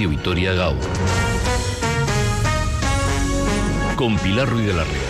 Radio Vitoria Gau. Con Pilar Ruiz de la Ría.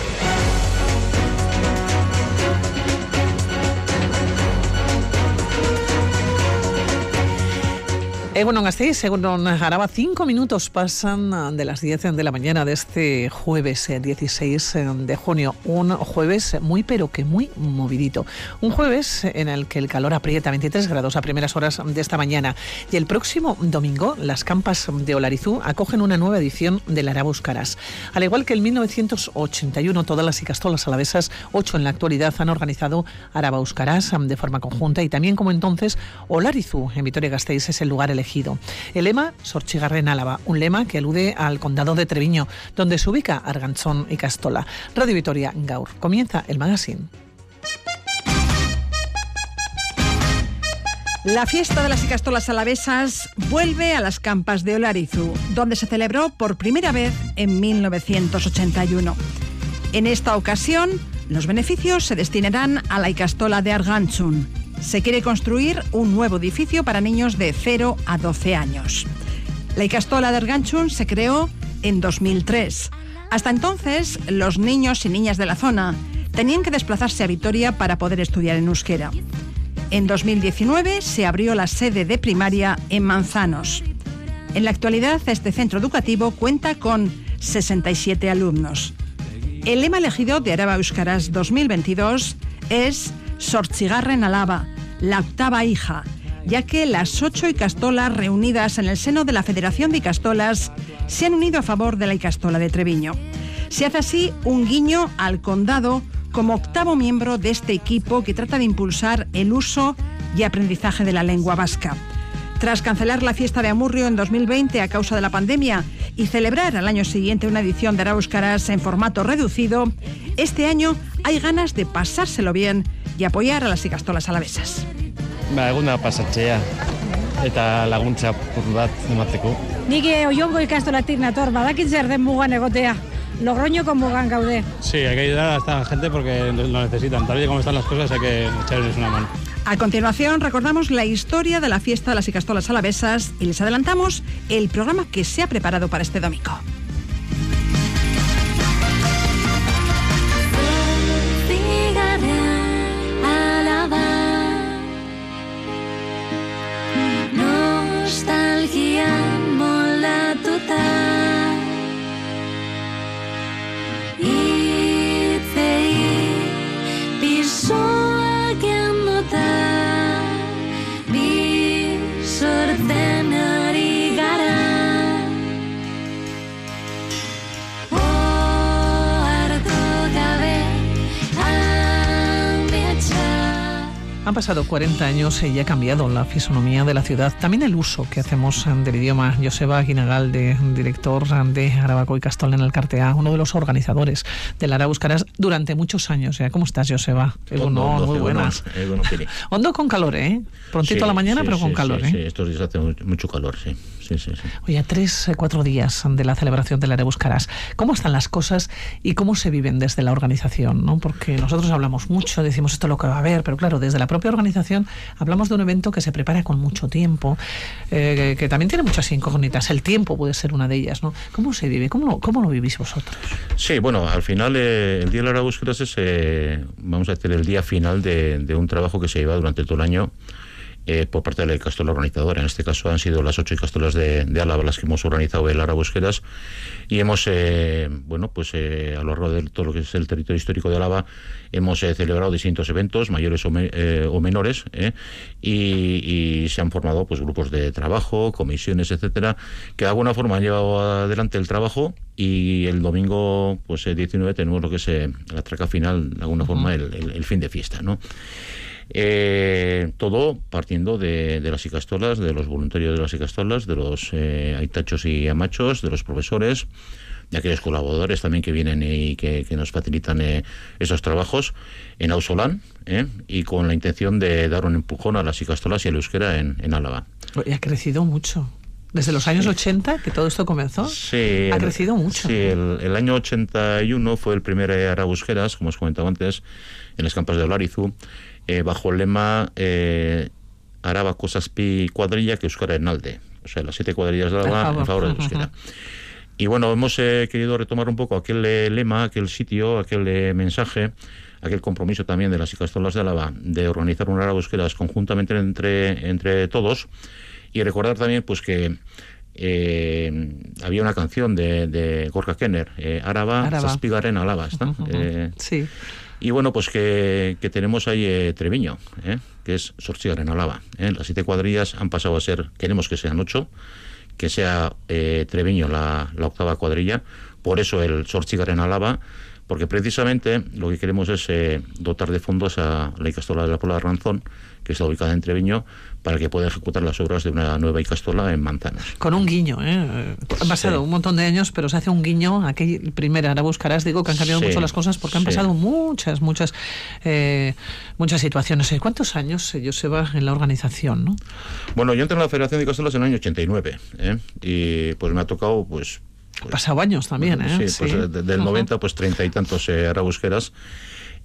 Eh, bueno, Gasteiz, según Araba, cinco minutos pasan ah, de las 10 de la mañana de este jueves 16 eh, eh, de junio. Un jueves muy, pero que muy movidito. Un jueves en el que el calor aprieta 23 grados a primeras horas de esta mañana. Y el próximo domingo, las campas de Olarizú acogen una nueva edición del Arabus Caras. Al igual que en 1981, todas las icastolas alavesas, ocho en la actualidad, han organizado Arabaus Caras de forma conjunta. Y también, como entonces, Olarizú en Vitoria-Gasteiz es el lugar elegido el lema, Sorchigarren Álava, un lema que alude al condado de Treviño, donde se ubica Arganzón y Castola. Radio Vitoria Gaur. Comienza el magazine. La fiesta de las Icastolas alavesas vuelve a las campas de Olarizu, donde se celebró por primera vez en 1981. En esta ocasión, los beneficios se destinarán a la Icastola de Arganzón se quiere construir un nuevo edificio para niños de 0 a 12 años. La Icastola de Erganchun se creó en 2003. Hasta entonces, los niños y niñas de la zona tenían que desplazarse a Vitoria para poder estudiar en euskera. En 2019 se abrió la sede de primaria en Manzanos. En la actualidad, este centro educativo cuenta con 67 alumnos. El lema elegido de Araba Euskaras 2022 es Sorchigarren Alaba, la octava hija, ya que las ocho Icastolas reunidas en el seno de la Federación de Icastolas se han unido a favor de la Icastola de Treviño. Se hace así un guiño al condado como octavo miembro de este equipo que trata de impulsar el uso y aprendizaje de la lengua vasca. Tras cancelar la fiesta de Amurrio en 2020 a causa de la pandemia y celebrar al año siguiente una edición de Arauscaras en formato reducido, este año hay ganas de pasárselo bien y apoyar a las ikastolas alavesas. Ba, eguna pasatzea eta laguntza pur bat emateko. Nik eh, oiongo ikastolatik nator, badakit zer den mugan egotea. Logroñoko mugan gaude. Sí, hay que ayudar a esta gente porque lo necesitan. Tal y como están las cosas hay que echarles una mano. A continuación recordamos la historia de la fiesta de las Icastolas Alavesas y les adelantamos el programa que se ha preparado para este domingo. νοσταλγία μ' όλα πίσω Han pasado 40 años y ha cambiado la fisonomía de la ciudad, también el uso que hacemos del idioma. Joseba Guinagal, de, director de Arabaco y Castol en el Cartea, uno de los organizadores del Arabuscaras durante muchos años. ¿Cómo estás, Joseba? Muy buenas. Hondo con calor, ¿eh? Prontito a la mañana, pero con calor, ¿eh? Sí, estos días hace mucho calor, sí. Sí, sí, sí. Oye, tres, eh, cuatro días de la celebración del Arabuscaras. ¿Cómo están las cosas y cómo se viven desde la organización? ¿no? Porque nosotros hablamos mucho, decimos esto es lo que va a haber, pero claro, desde la propia organización hablamos de un evento que se prepara con mucho tiempo, eh, que, también tiene muchas incógnitas. El tiempo puede ser una de ellas, ¿no? ¿Cómo se vive? ¿Cómo, cómo lo vivís vosotros? Sí, bueno, al final eh, el Día de la Búsqueda es, eh, vamos a decir, el día final de, de un trabajo que se lleva durante todo el año eh, por parte de la castola organizadora. En este caso han sido las ocho castolas de, de Álava las que hemos organizado el Ara Búsquedas y hemos, eh, bueno, pues eh, a lo largo de todo lo que es el territorio histórico de Álava hemos celebrado distintos eventos, mayores o, menores, y, se han formado pues grupos de trabajo, comisiones, etcétera, que de alguna forma han llevado adelante el trabajo y el domingo pues 19 tenemos lo que es la traca final, de alguna forma el, el fin de fiesta, ¿no? Eh, todo partiendo de, las icastolas, de los voluntarios de las icastolas, de los eh, aitachos y amachos, de los profesores, de aquellos colaboradores también que vienen y que, nos facilitan eh, esos trabajos en Ausolán y con la intención de dar un empujón a las icastolas y la euskera en, Álava. Y ha crecido mucho. Desde los años 80 que todo esto comenzó, ha crecido mucho. Sí, el, año 81 fue el primer Arabusqueras, como os comentaba antes, en las campas de Olarizu eh, bajo el lema eh, Araba Cosaspi Cuadrilla que Euskara Alde. o sea, las siete cuadrillas de Álava en favor del euskera. Y bueno, hemos eh, querido retomar un poco aquel eh, lema, aquel sitio, aquel eh, mensaje, aquel compromiso también de las Icastolas de Álava de organizar una hora búsquedas conjuntamente entre, entre todos y recordar también pues que había una canción de, de Gorka Kenner, Araba, Zaspigaren Alaba, ¿está? sí. Y bueno, pues que, tenemos ahí Treviño, que es Sorchigaren Alaba. Las siete cuadrillas han pasado a ser, queremos que sean ocho, que sea eh, Treviño la, octava cuadrilla, por eso el Sorchigar en Álava, porque precisamente lo que queremos es eh, dotar de fondos a la Icastola de la Puebla de Ranzón, que está ubicada en Treviño, para que pueda ejecutar las obras de una nueva Icastola en Manzanas. Con un guiño, ¿eh? Han pasado un montón de años, pero se hace un guiño. Aquí, primero, ahora buscarás, digo que han cambiado mucho las cosas porque han pasado muchas, muchas, eh, muchas situaciones. ¿Cuántos años, se va en la organización, no? Bueno, yo entré en la Federación de Icastolas en el año 89, ¿eh? y pues me ha tocado, pues... pues pasado años también, ¿eh? Sí, pues del 90, pues treinta y tantos eh, arabusqueras,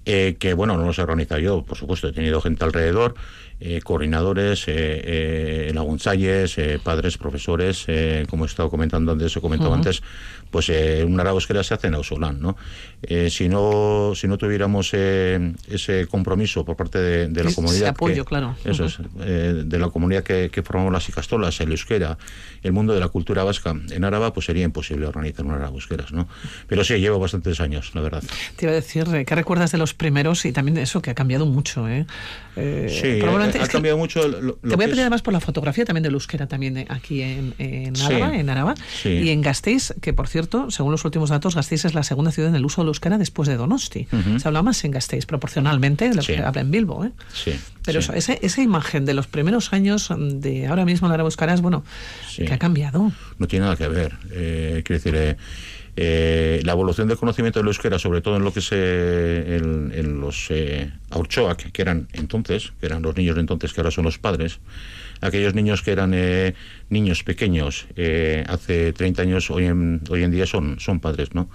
eh, que bueno, no los he organizado yo, por supuesto, he tenido gente alrededor, eh, coordinadores, eh, eh, eh padres, profesores, como he estado comentando antes, he comentado antes, pues un arabosquera se hace en Ausolán, ¿no? si no si no tuviéramos ese compromiso por parte de, la comunidad, ese apoyo, claro, eso es, de la comunidad que, formamos las Icastolas, el euskera, el mundo de la cultura vasca en Araba, pues sería imposible organizar unas arabosqueras, ¿no? Pero sí, llevo bastantes años, la verdad. Te iba a decir, ¿qué recuerdas de los primeros y también de eso que ha cambiado mucho, ¿eh? sí, ha cambiado mucho. te voy a pedir además por la fotografía también de euskera también eh, aquí en, en en Araba, y en Gasteiz, que por cierto, según los últimos datos, Gasteiz es la segunda ciudad en el uso del euskera después de Donosti. Se habla más en Gasteiz, proporcionalmente, de lo que habla en Bilbo. ¿eh? Pero Eso, esa, esa imagen de los primeros años de ahora mismo en Araba Euskara es, bueno, que ha cambiado. No tiene nada que ver. Eh, quiero decir... Eh, eh, la evolución del conocimiento del euskera, sobre todo en lo que es eh, en, los eh, que eran entonces, que eran los niños de entonces, que ahora son los padres, aquellos niños que eran eh, niños pequeños hace 30 años, hoy en, hoy en día son, son padres, ¿no?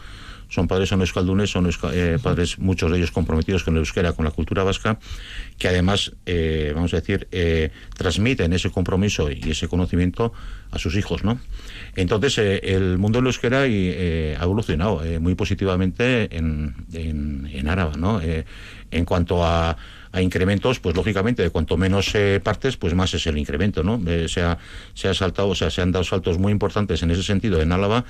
son padres son euskaldunes, son padres, muchos de ellos comprometidos con el euskera, con la cultura vasca, que además, vamos a decir, transmiten ese compromiso y ese conocimiento a sus hijos, ¿no? Entonces, eh, el mundo del euskera eh, ha evolucionado eh, muy positivamente en, en, en Áraba, ¿no? en cuanto a, a, incrementos, pues lógicamente, de cuanto menos partes, pues más es el incremento, ¿no? se, ha, se ha saltado, o sea, se han dado saltos muy importantes en ese sentido en Álava.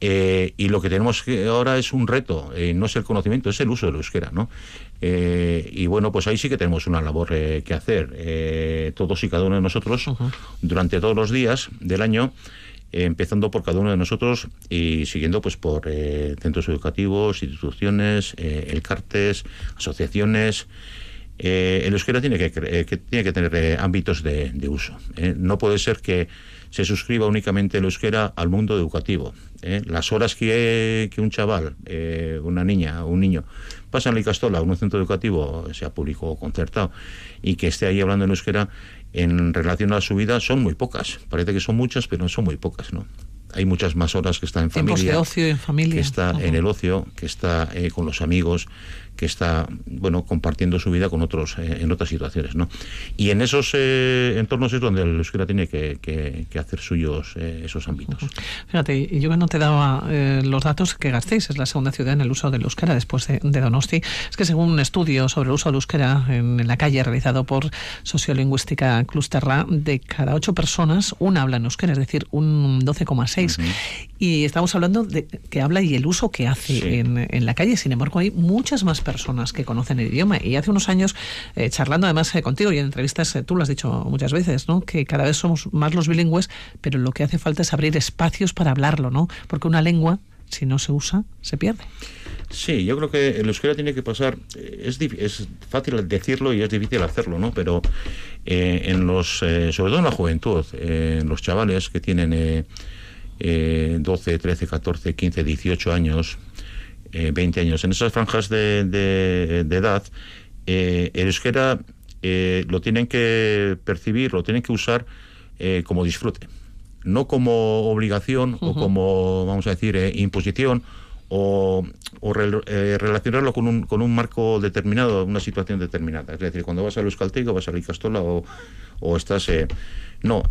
y lo que tenemos que ahora es un reto, no es el conocimiento, es el uso del euskera, ¿no? y bueno, pues ahí sí que tenemos una labor que hacer, todos y cada uno de nosotros, durante todos los días del año, empezando por cada uno de nosotros y siguiendo pues por eh, centros educativos, instituciones, eh, el CARTES, asociaciones. Eh, el euskera tiene que, tiene que tener ámbitos de, uso. No puede ser que se suscriba únicamente el euskera al mundo educativo. Las horas que, que un chaval, una niña o un niño pasa en la Icastola, en un centro educativo, sea público o concertado, y que esté ahí hablando en euskera, en relación a su vida son muy pocas. Parece que son muchas, pero son muy pocas, ¿no? Hay muchas más horas que está en familia. de ocio en familia. Que está en el ocio, que está eh, con los amigos, que está bueno compartiendo su vida con otros eh, en otras situaciones no y en esos eh, entornos es donde el euskera tiene que, que, hacer suyos eh, esos ámbitos. Fíjate yo que no te daba los datos que gastéis. Es la segunda ciudad en el uso del euskera después de, Donosti. Es que según un estudio sobre el uso del euskera en, la calle realizado por sociolingüística Clusterra de cada ocho personas una habla en euskera es decir un 12,6 y estamos hablando de que habla y el uso que hace en, en la calle sin embargo hay muchas más personas que conocen el idioma. Y hace unos años, eh, charlando además eh, contigo y en entrevistas, eh, tú lo has dicho muchas veces, ¿no? que cada vez somos más los bilingües, pero lo que hace falta es abrir espacios para hablarlo, ¿no? porque una lengua, si no se usa, se pierde. Sí, yo creo que el euskera tiene que pasar, es, es fácil decirlo y es difícil hacerlo, ¿no? Pero en los, sobre todo en la juventud, en los chavales que tienen 12, 13, 14, 15, 18 años, 20 eh, años. En esas franjas de, de, edad, eh, el euskera eh, lo tienen que percibir, lo tienen que usar como disfrute, no como obligación o como, vamos a decir, imposición o, relacionarlo con un, con un marco determinado, una situación determinada. Es decir, cuando vas al Euskaltego, vas a la Icastola o, o estás... no,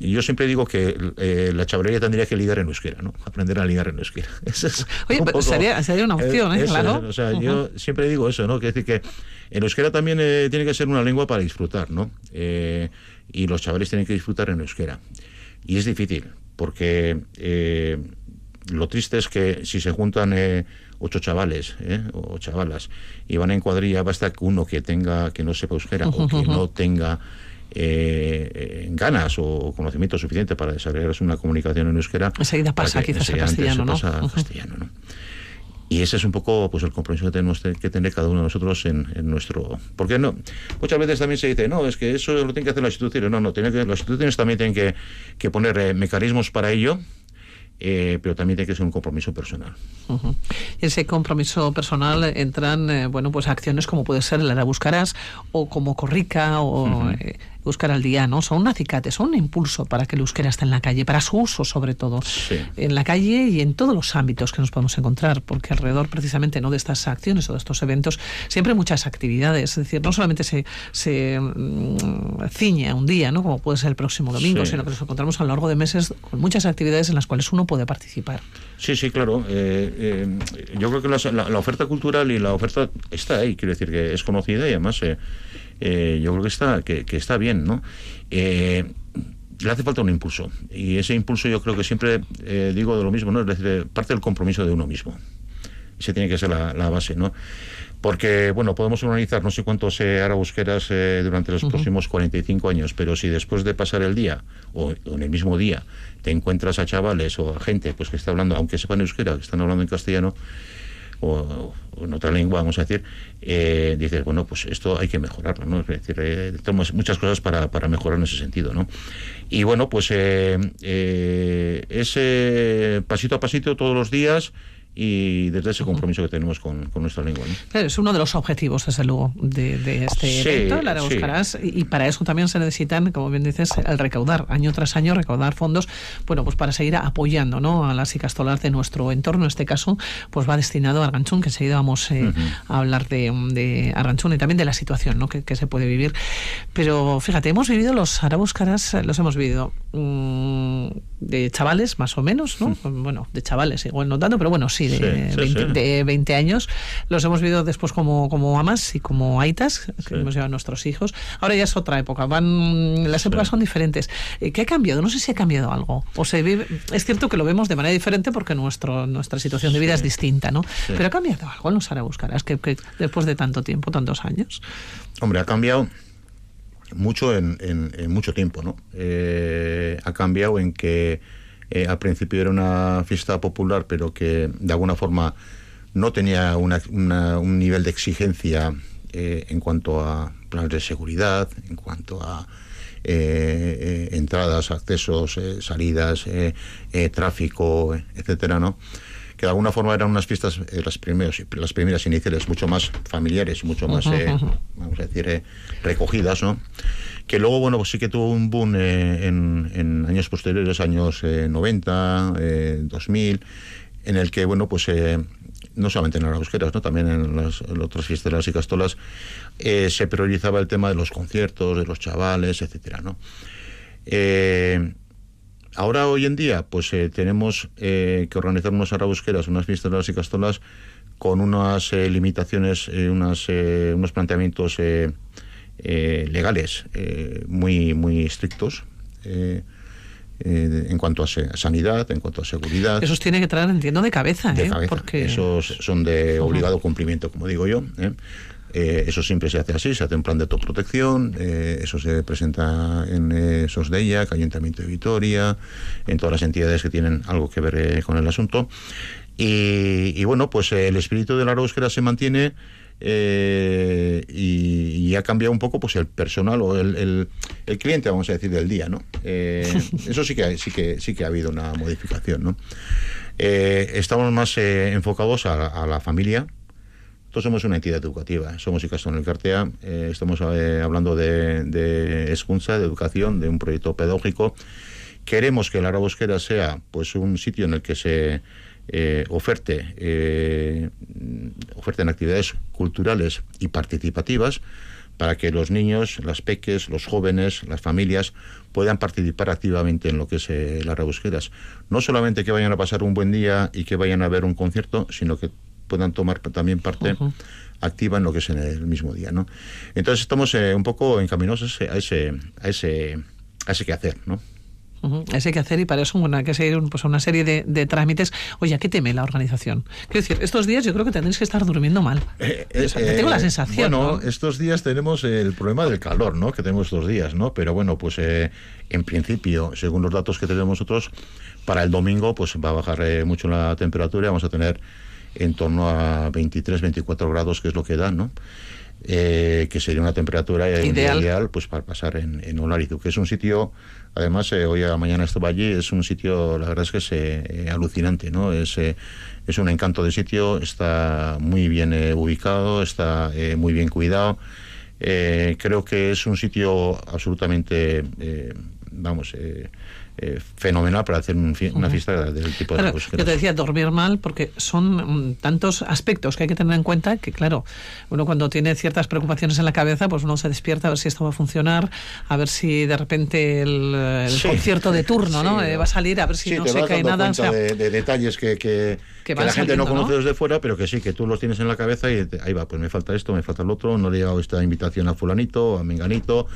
y yo siempre digo que eh, la chavalería tendría que ligar en euskera, ¿no? Aprender a ligar en euskera. Eso es Oye, un pero poco- sería, sería una opción, ¿eh? eso, claro. O sea, yo siempre digo eso, ¿no? Que decir que el euskera también eh, tiene que ser una lengua para disfrutar, ¿no? Eh, y los chavales tienen que disfrutar en euskera. Y es difícil, porque eh, lo triste es que si se juntan eh, ocho chavales ¿eh? o chavalas y van en cuadrilla, basta que uno que tenga que no sepa euskera o que no tenga eh, ganas o conocimiento suficiente para desarrollar una comunicación en euskera. Enseguida pasa quizás a castellano, ¿no? pasa castellano, ¿no? Y ese es un poco pues el compromiso que tenemos te- que tener cada uno de nosotros en, en nuestro... Porque no, muchas veces también se dice, no, es que eso lo tienen que hacer las instituciones. No, no, tiene que, las instituciones también tienen que, que poner eh, mecanismos para ello, eh, pero también tiene que ser un compromiso personal. Y ese compromiso personal entran, eh, bueno, pues acciones como puede ser el Buscarás o como Corrica o Euskara al día, ¿no? Son un acicate, son un impulso para que el euskera esté en la calle, para su uso sobre todo, Sí. en la calle y en todos los ámbitos que nos podemos encontrar, porque alrededor precisamente no de estas acciones o de estos eventos siempre hay muchas actividades, es decir, no solamente se, se mm, ciñe a un día, ¿no? Como puede ser el próximo domingo, Sí. sino que nos encontramos a lo largo de meses con muchas actividades en las cuales uno puede participar. Sí, sí, claro. Eh, eh, yo creo que la oferta cultural y la oferta está ahí, quiero decir que es conocida y además eh, eh, yo creo que está, que, que está bien, ¿no? Eh, le hace falta un impulso y ese impulso yo creo que siempre eh, digo de lo mismo, ¿no? Es decir, parte del compromiso de uno mismo. Ese tiene que ser la, la base, ¿no? Porque, bueno, podemos organizar no sé cuántos eh, arabusqueras eh, durante los próximos 45 años, pero si después de pasar el día o, o en el mismo día te encuentras a chavales o a gente pues que está hablando, aunque sepan euskera, que están hablando en castellano o, en otra lengua, vamos a decir, eh, dices, bueno, pues esto hay que mejorarlo, ¿no? Es decir, eh, tenemos muchas cosas para, para mejorar en ese sentido, ¿no? Y bueno, pues eh, eh, ese pasito a pasito todos los días y desde ese compromiso que tenemos con, con nuestra lengua, ¿no? Claro, es uno de los objetivos, desde luego, de, de este Sí, evento, el Ara sí. Y, para eso también se necesitan, como bien dices, el recaudar, año tras año, recaudar fondos, bueno, pues para seguir apoyando ¿no? a las icastolas de nuestro entorno. En este caso, pues va destinado a Arganchún, que enseguida vamos eh, a hablar de, de Arganchún y también de la situación ¿no? que, que se puede vivir. Pero fíjate, hemos vivido los Arabuscaras, los hemos vivido mm, de chavales, más o menos, ¿no? Bueno, de chavales, igual no tanto, pero bueno, sí, de, Sí, sí, 20, sí. de 20 años. Los hemos vivido después como, como amas y como aitas, que hemos llevado a nuestros hijos. Ahora ya es otra época, van las épocas son diferentes. Eh, ¿Qué ha cambiado? No sé si ha cambiado algo. O se vive, es cierto que lo vemos de manera diferente porque nuestro, nuestra situación de vida es distinta, ¿no? Pero ha cambiado algo en los Arabuscaras, que, que después de tanto tiempo, tantos años. Hombre, ha cambiado mucho en, en- en mucho tiempo, ¿no? Eh, ha cambiado en que eh, al principio era una fiesta popular, pero que de alguna forma no tenía una- una- un nivel de exigencia eh, en cuanto a planes de seguridad, en cuanto a entradas, accesos, salidas, tráfico, etcétera, ¿no? Que de alguna forma eran unas fiestas, eh, las, primeros, las primeras iniciales, mucho más familiares mucho más, eh, vamos a decir, eh, recogidas, ¿no? Que luego, bueno, pues sí que tuvo un boom eh, en, en años posteriores, años eh, 90, eh, 2000, en el que, bueno, pues no solamente en las busqueras, ¿no? también en las, en otras fiesteras y castolas, eh, se priorizaba el tema de los conciertos, de los chavales, etcétera, ¿no? Eh, Ahora, hoy en día, pues eh, tenemos eh, que organizar unas arabusqueras, unas fiestas y castolas con unas eh, limitaciones, eh, unas, eh, unos planteamientos eh, legales eh, muy, muy estrictos eh, en cuanto a sanidad, en cuanto a seguridad. Esos tiene que traer, entiendo, de cabeza, de ¿eh? cabeza. Porque... Esos son de obligado cumplimiento, como digo yo. ¿eh? Eh, eso siempre se hace así, se hace un plan de autoprotección, eh, eso se presenta en eh, SOSDEIA, Ayuntamiento de Vitoria, en todas las entidades que tienen algo que ver eh, con el asunto. Y, bueno, pues el espíritu de la euskera se mantiene y, ha cambiado un poco pues el personal o el, el- cliente, vamos a decir, del día, ¿no? Eso sí que, sí, que, sí que ha habido una modificación, ¿no? Estamos más enfocados a la familia. Nosotros somos una entidad educativa, somos Icastón el Cartea, eh, estamos eh, hablando de, de escunza, de educación, de un proyecto pedagógico. Queremos que la Arabosquera sea pues un sitio en el que se eh, oferte, eh, oferten actividades culturales y participativas para que los niños, las peques, los jóvenes, las familias puedan participar activamente en lo que es eh, las. No solamente que vayan a pasar un buen día y que vayan a ver un concierto, sino que puedan tomar también parte activa en lo que es en el mismo día, ¿no? Entonces estamos eh, un poco encaminosos a ese, a ese, a ese quehacer, ¿no? Uh Eso hay que hacer y para eso hay que seguir pues, una serie de, de, trámites. Oye, ¿a qué teme la organización? Quiero decir, estos días yo creo que tendréis que estar durmiendo mal. Eh, eh, tengo la sensación. Bueno, ¿no? estos días tenemos el problema del calor, ¿no? Que tenemos estos días, ¿no? Pero bueno, pues eh, en principio, según los datos que tenemos nosotros, para el domingo pues va a bajar eh, mucho la temperatura. Vamos a tener en torno a 23, 24 grados, que es lo que da, ¿no? Eh, que sería una temperatura ideal, ideal pues para pasar en, en Olarizu, que es un sitio, además eh, hoy a la mañana estaba allí, es un sitio, la verdad es que es eh, alucinante, ¿no? Es, eh, es un encanto de sitio, está muy bien eh, ubicado, está eh, muy bien cuidado, eh, creo que es un sitio absolutamente, eh, vamos, eh, fenomenal para hacer un fi una fiesta del tipo claro, de búsqueda. Yo te decía dormir mal porque son mm, tantos aspectos que hay que tener en cuenta que, claro, uno cuando tiene ciertas preocupaciones en la cabeza, pues uno se despierta a ver si esto va a funcionar, a ver si de repente el, el Sí. concierto de turno Sí, ¿no? Eh, va a salir, a ver si no se cae nada. o sea, de, de detalles que, que, que la gente no saliendo, ¿no? conoce desde fuera, pero que sí, que tú los tienes en la cabeza y ahí va, pues me falta esto, me falta el otro, no le he llegado esta invitación a fulanito, a menganito,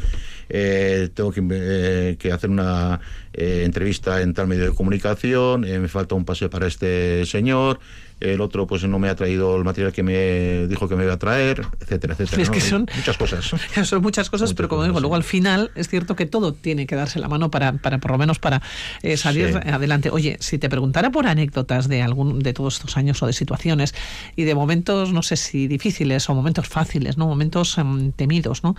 eh, tengo que, eh, que hacer una eh, entrevista en tal medio de comunicación, eh, me falta un pase para este señor, el otro pues no me ha traído el material que me dijo que me iba a traer, etcétera, etcétera. Es ¿no? que son- muchas cosas. Son muchas cosas, Muchas pero como cosas, digo, sí. luego al final es cierto que todo tiene que darse la mano para, para por lo menos para eh, salir Sí. adelante. Oye, si te preguntara por anécdotas de algún de todos estos años o de situaciones y de momentos, no sé si difíciles o momentos fáciles, no momentos em, temidos, ¿no?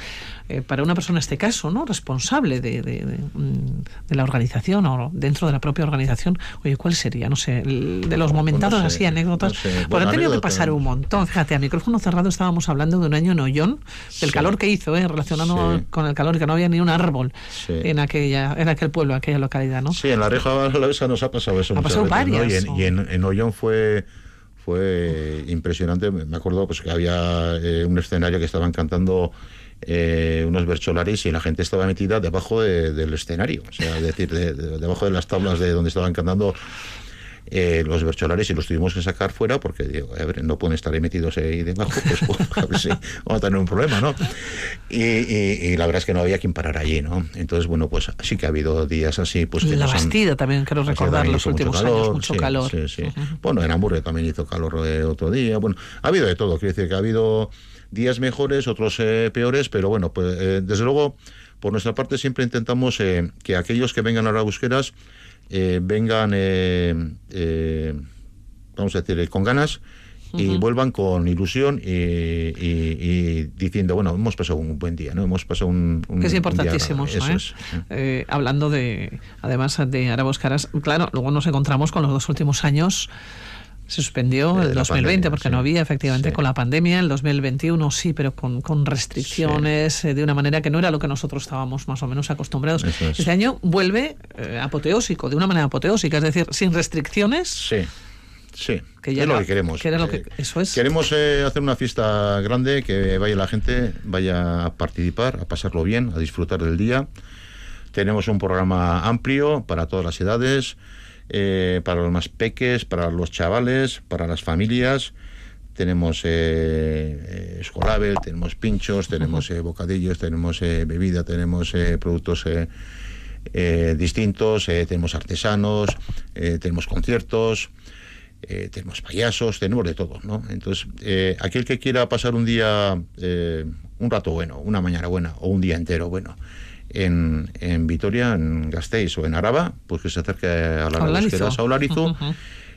Eh, para una persona en este caso, ¿no? Responsable de, de- de, mm, de la organización o dentro de la propia organización, oye, ¿cuál sería? No sé, el- de los Pues momentados no sé, así, anécdotas. No sé. Porque Bueno, han tenido que pasar un montón. Fíjate, a micrófono cerrado estábamos hablando de un año en Ollón, del Sí. calor que hizo, ¿eh? relacionado Sí. con el calor, que no había ni un árbol Sí. en aquella en aquel pueblo, en aquella localidad, ¿no? Sí, en la Reja Alavesa nos ha pasado eso. Ha pasado veces, ¿no? varias, Y en, y en, en Ollón fue fue impresionante. Me acuerdo pues que había eh, un escenario que estaban cantando eh, unos bercholaris y la gente estaba metida debajo de- del escenario, o sea, es decir, de- de- debajo de las tablas de donde estaban cantando eh, los bercholares y los tuvimos que sacar fuera porque digo, a ver, no pueden estar ahí metidos ahí debajo, pues, pues, si vamos a tener un problema, ¿no? Y, y- y la verdad es que no había quien parar allí, ¿no? Entonces, bueno, pues sí que ha habido días así, pues que la nos han- Bastida también, quiero recordar los hizo mucho últimos calor, años, mucho sí, calor. sí, sí. Ujú. Bueno, en Hamburgo también hizo calor otro día. Bueno, ha habido de todo. Quiero decir que ha habido días mejores, otros eh, peores, pero bueno, pues eh, desde luego, por nuestra parte siempre intentamos eh, que aquellos que vengan a las busqueras eh, vengan, eh, eh, vamos a decir, eh, con ganas. Y vuelvan con ilusión y, y- y diciendo, bueno, hemos pasado un buen día, ¿no? Hemos pasado un, un que es día importantísimo eso, ¿eh? es. Eh, hablando de, además de Arabos Caras, claro, luego nos encontramos con los dos últimos años. Se suspendió el la 2020 pandemia, porque sí. no había, efectivamente, Sí. con la pandemia. El 2021 sí, pero con, con restricciones, eh, de una manera que no era lo que nosotros estábamos más o menos acostumbrados. Es. Este año vuelve eh, apoteósico, de una manera apoteósica, es decir, sin restricciones. Sí, sí. Que ya es lo que queremos. que lo que- eso es. Queremos eh, hacer una fiesta grande, que vaya la gente, vaya a participar, a pasarlo bien, a disfrutar del día. Tenemos un programa amplio para todas las edades, eh, para los más peques, para los chavales, para las familias. Tenemos eh, eh, Escolabel, tenemos pinchos, tenemos eh, bocadillos, tenemos eh, bebida, tenemos eh, productos distintos, tenemos artesanos, tenemos conciertos, tenemos payasos, tenemos de todo, ¿no? Entonces, eh, aquel que quiera pasar un día, un rato bueno, una mañana buena o un día entero bueno en, en Vitoria, en Gasteiz o en Araba, pues que se acerque a la Olarizu. búsquedas a Olarizu, Ujú.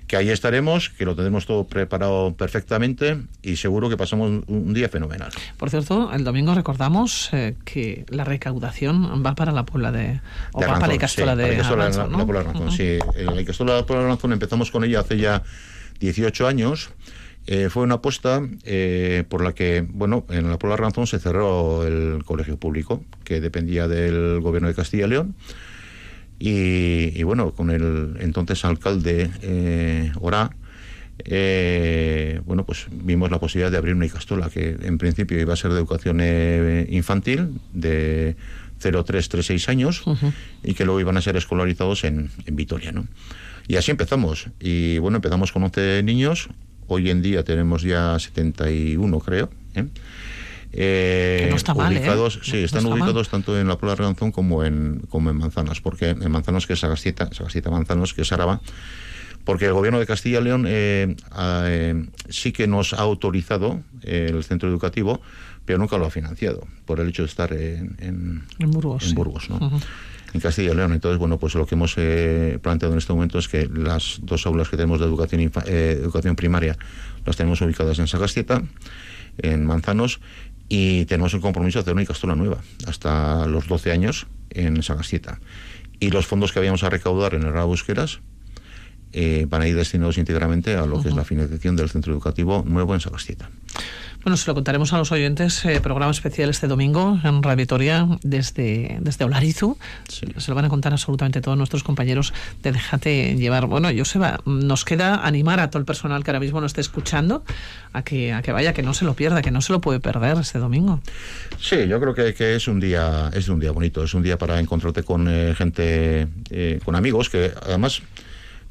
que ahí estaremos, que lo tenemos todo preparado perfectamente y seguro que pasamos un, un día fenomenal. Por cierto, el domingo recordamos eh, que la recaudación va para la Puebla de... o de va para la Icastola sí, de de Arlanzón, la- ¿no? la Puebla de Arlanzón, Ujú. sí. La Icastola de Puebla de Arlanzón empezamos con ella hace ya 18 años. Eh, fue una apuesta eh, por la que, bueno, en la Puebla de Arlanzón se cerró el colegio público, que dependía del gobierno de Castilla y León. Y, y bueno, con el entonces alcalde eh, Orá, eh, bueno, pues vimos la posibilidad de abrir una Icastola que en principio iba a ser de educación eh, infantil de 0, 3, 3, 6 años y que luego iban a ser escolarizados en, en Vitoria, ¿no? Y así empezamos. Y bueno, empezamos con 11 niños. Hoy en día tenemos ya 71, creo. ¿eh? Eh, que no está mal, ¿eh? ubicados, Sí, están ubicados tanto en la Puebla de Reganzón como en, como en Manzanas, porque en Manzanas, que es Sagastita, Sagastita Manzanos, que es Araba, porque el gobierno de Castilla y León eh, eh, sí que nos ha autorizado eh, el centro educativo, pero nunca lo ha financiado, por el hecho de estar en, en, en Burgos, en Burgos ¿no? Uh -huh en Castilla y León. Entonces, bueno, pues lo que hemos eh, planteado en este momento es que las dos aulas que tenemos de educación, eh, educación primaria las tenemos ubicadas en Sagastieta, en Manzanos, y tenemos el compromiso de hacer una Icastola nueva hasta los 12 años en Sagastieta. Y los fondos que habíamos a recaudar en el Busqueras eh, van a ir destinados íntegramente a lo uh -huh. que es la financiación del centro educativo nuevo en Sagastieta. Bueno, se lo contaremos a los oyentes. Eh, programa especial este domingo en Radio Vitoria desde, desde Olarizu. Sí. Se lo van a contar absolutamente todos nuestros compañeros de Déjate llevar. Bueno, Joseba, nos queda animar a todo el personal que ahora mismo nos esté escuchando a que, a que vaya, que no se lo pierda, que no se lo puede perder este domingo. Sí, yo creo que, que es un día es un día bonito, es un día para encontrarte con eh, gente, eh, con amigos que además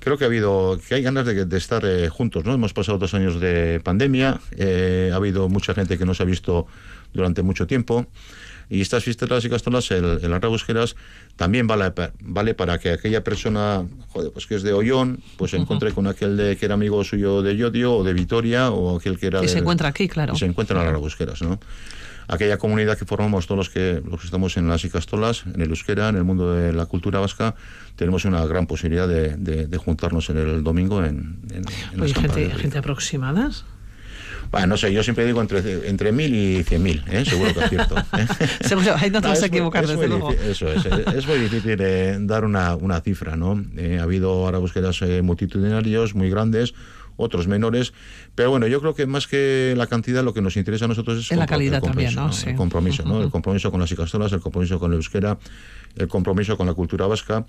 creo que ha habido, que hay ganas de, de estar eh, juntos, ¿no? Hemos pasado dos años de pandemia, eh, ha habido mucha gente que no se ha visto durante mucho tiempo. Y estas fiestas y castolas, el, el Arrabusqueras, también vale, vale para que aquella persona, joder, pues que es de Ollón, pues se uh -huh. encuentre con aquel de, que era amigo suyo de Yodio o de Vitoria o aquel que era... Que de, se encuentra aquí, claro. Que se encuentra en el Arrabusqueras, ¿no? Aquella comunidad que formamos todos los que, los que estamos en las Icastolas, en el euskera, en el mundo de la cultura vasca, tenemos una gran posibilidad de, de, de juntarnos en el domingo en, en, en Oye, gente, gente aproximadas. Bueno, no sé, yo siempre digo entre, entre mil y cien mil, ¿eh? seguro que es cierto. ¿eh? seguro, ahí no te vas a equivocar, es desde luego. Eso es, es muy difícil eh, dar una, una cifra, ¿no? Eh, ha habido ahora búsquedas eh, multitudinarios muy grandes, otros menores, pero bueno, yo creo que más que la cantidad lo que nos interesa a nosotros es en la calidad también, ¿no? Sí. El compromiso, ¿no? El compromiso con las icastolas, el compromiso con el euskera, el compromiso con la cultura vasca,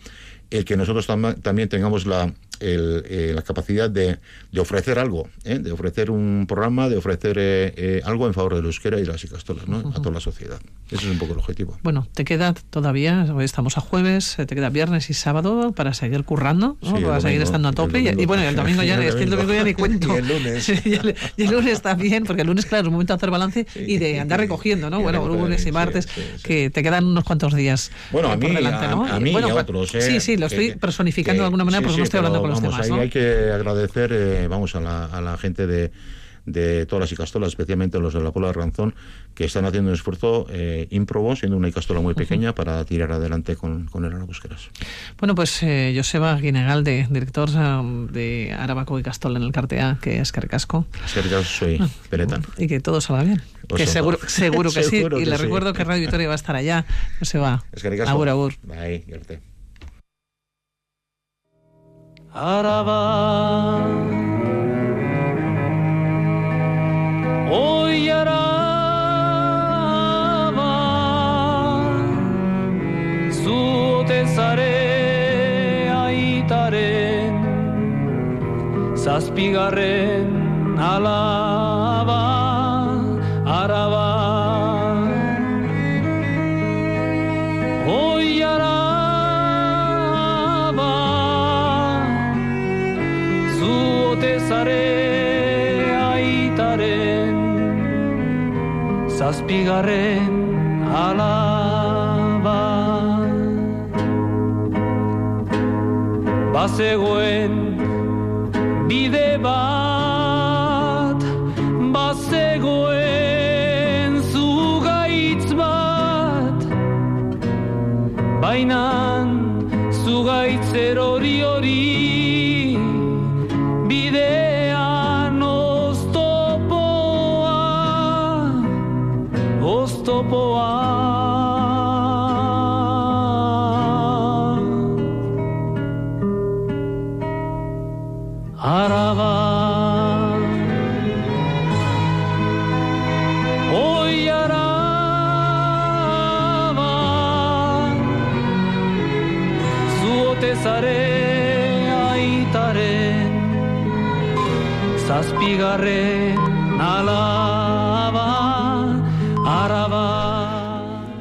el que nosotros tam también tengamos la, el, eh, la capacidad de, de ofrecer algo, ¿eh? de ofrecer un programa, de ofrecer eh, eh, algo en favor del euskera y de las icastolas, ¿no? Uh -huh. A toda la sociedad. Ese es un poco el objetivo. Bueno, te queda todavía, hoy estamos a jueves, te queda viernes y sábado para seguir currando, ¿no? Sí, para seguir estando a tope. Y, y, bueno, el domingo ya, es que el domingo ya ni cuento. y el lunes. y, el, y, el, lunes también, porque el lunes, claro, es un momento de hacer balance sí. y de andar recogiendo, ¿no? Bueno, lunes y martes, que te quedan unos cuantos días bueno, a mí, delante, ¿no? A, a mí bueno, y a otros. ¿eh? Sí, sí, lo estoy que, personificando de alguna manera porque no estoy hablando con los vamos, demás, ahí ¿no? hay que agradecer, eh, vamos, a la, a la gente de de todas las icastolas, especialmente los de la Puebla de Ranzón, que están haciendo un esfuerzo eh, ímprobo, siendo una icastola muy pequeña, uh -huh. para tirar adelante con, con el Arabusqueras. Bueno, pues eh, Joseba Guinegalde, director um, de Arabaco y Castol en el Cartea, que es Carcasco. Carcasco soy ah, Peretan. Y que todo salga bien. Que seguro, seguro que seguro sí. Que y le sí. recuerdo que Radio Victoria va a estar allá. Joseba. Agur, agur. Bye, Gerte. Araba. Hoy araba Zute zare aitaren Zazpigarren alaba. Araba zazpigarren alaba. Bazegoen bide bat Bazegoen zugaitz bat. Bainan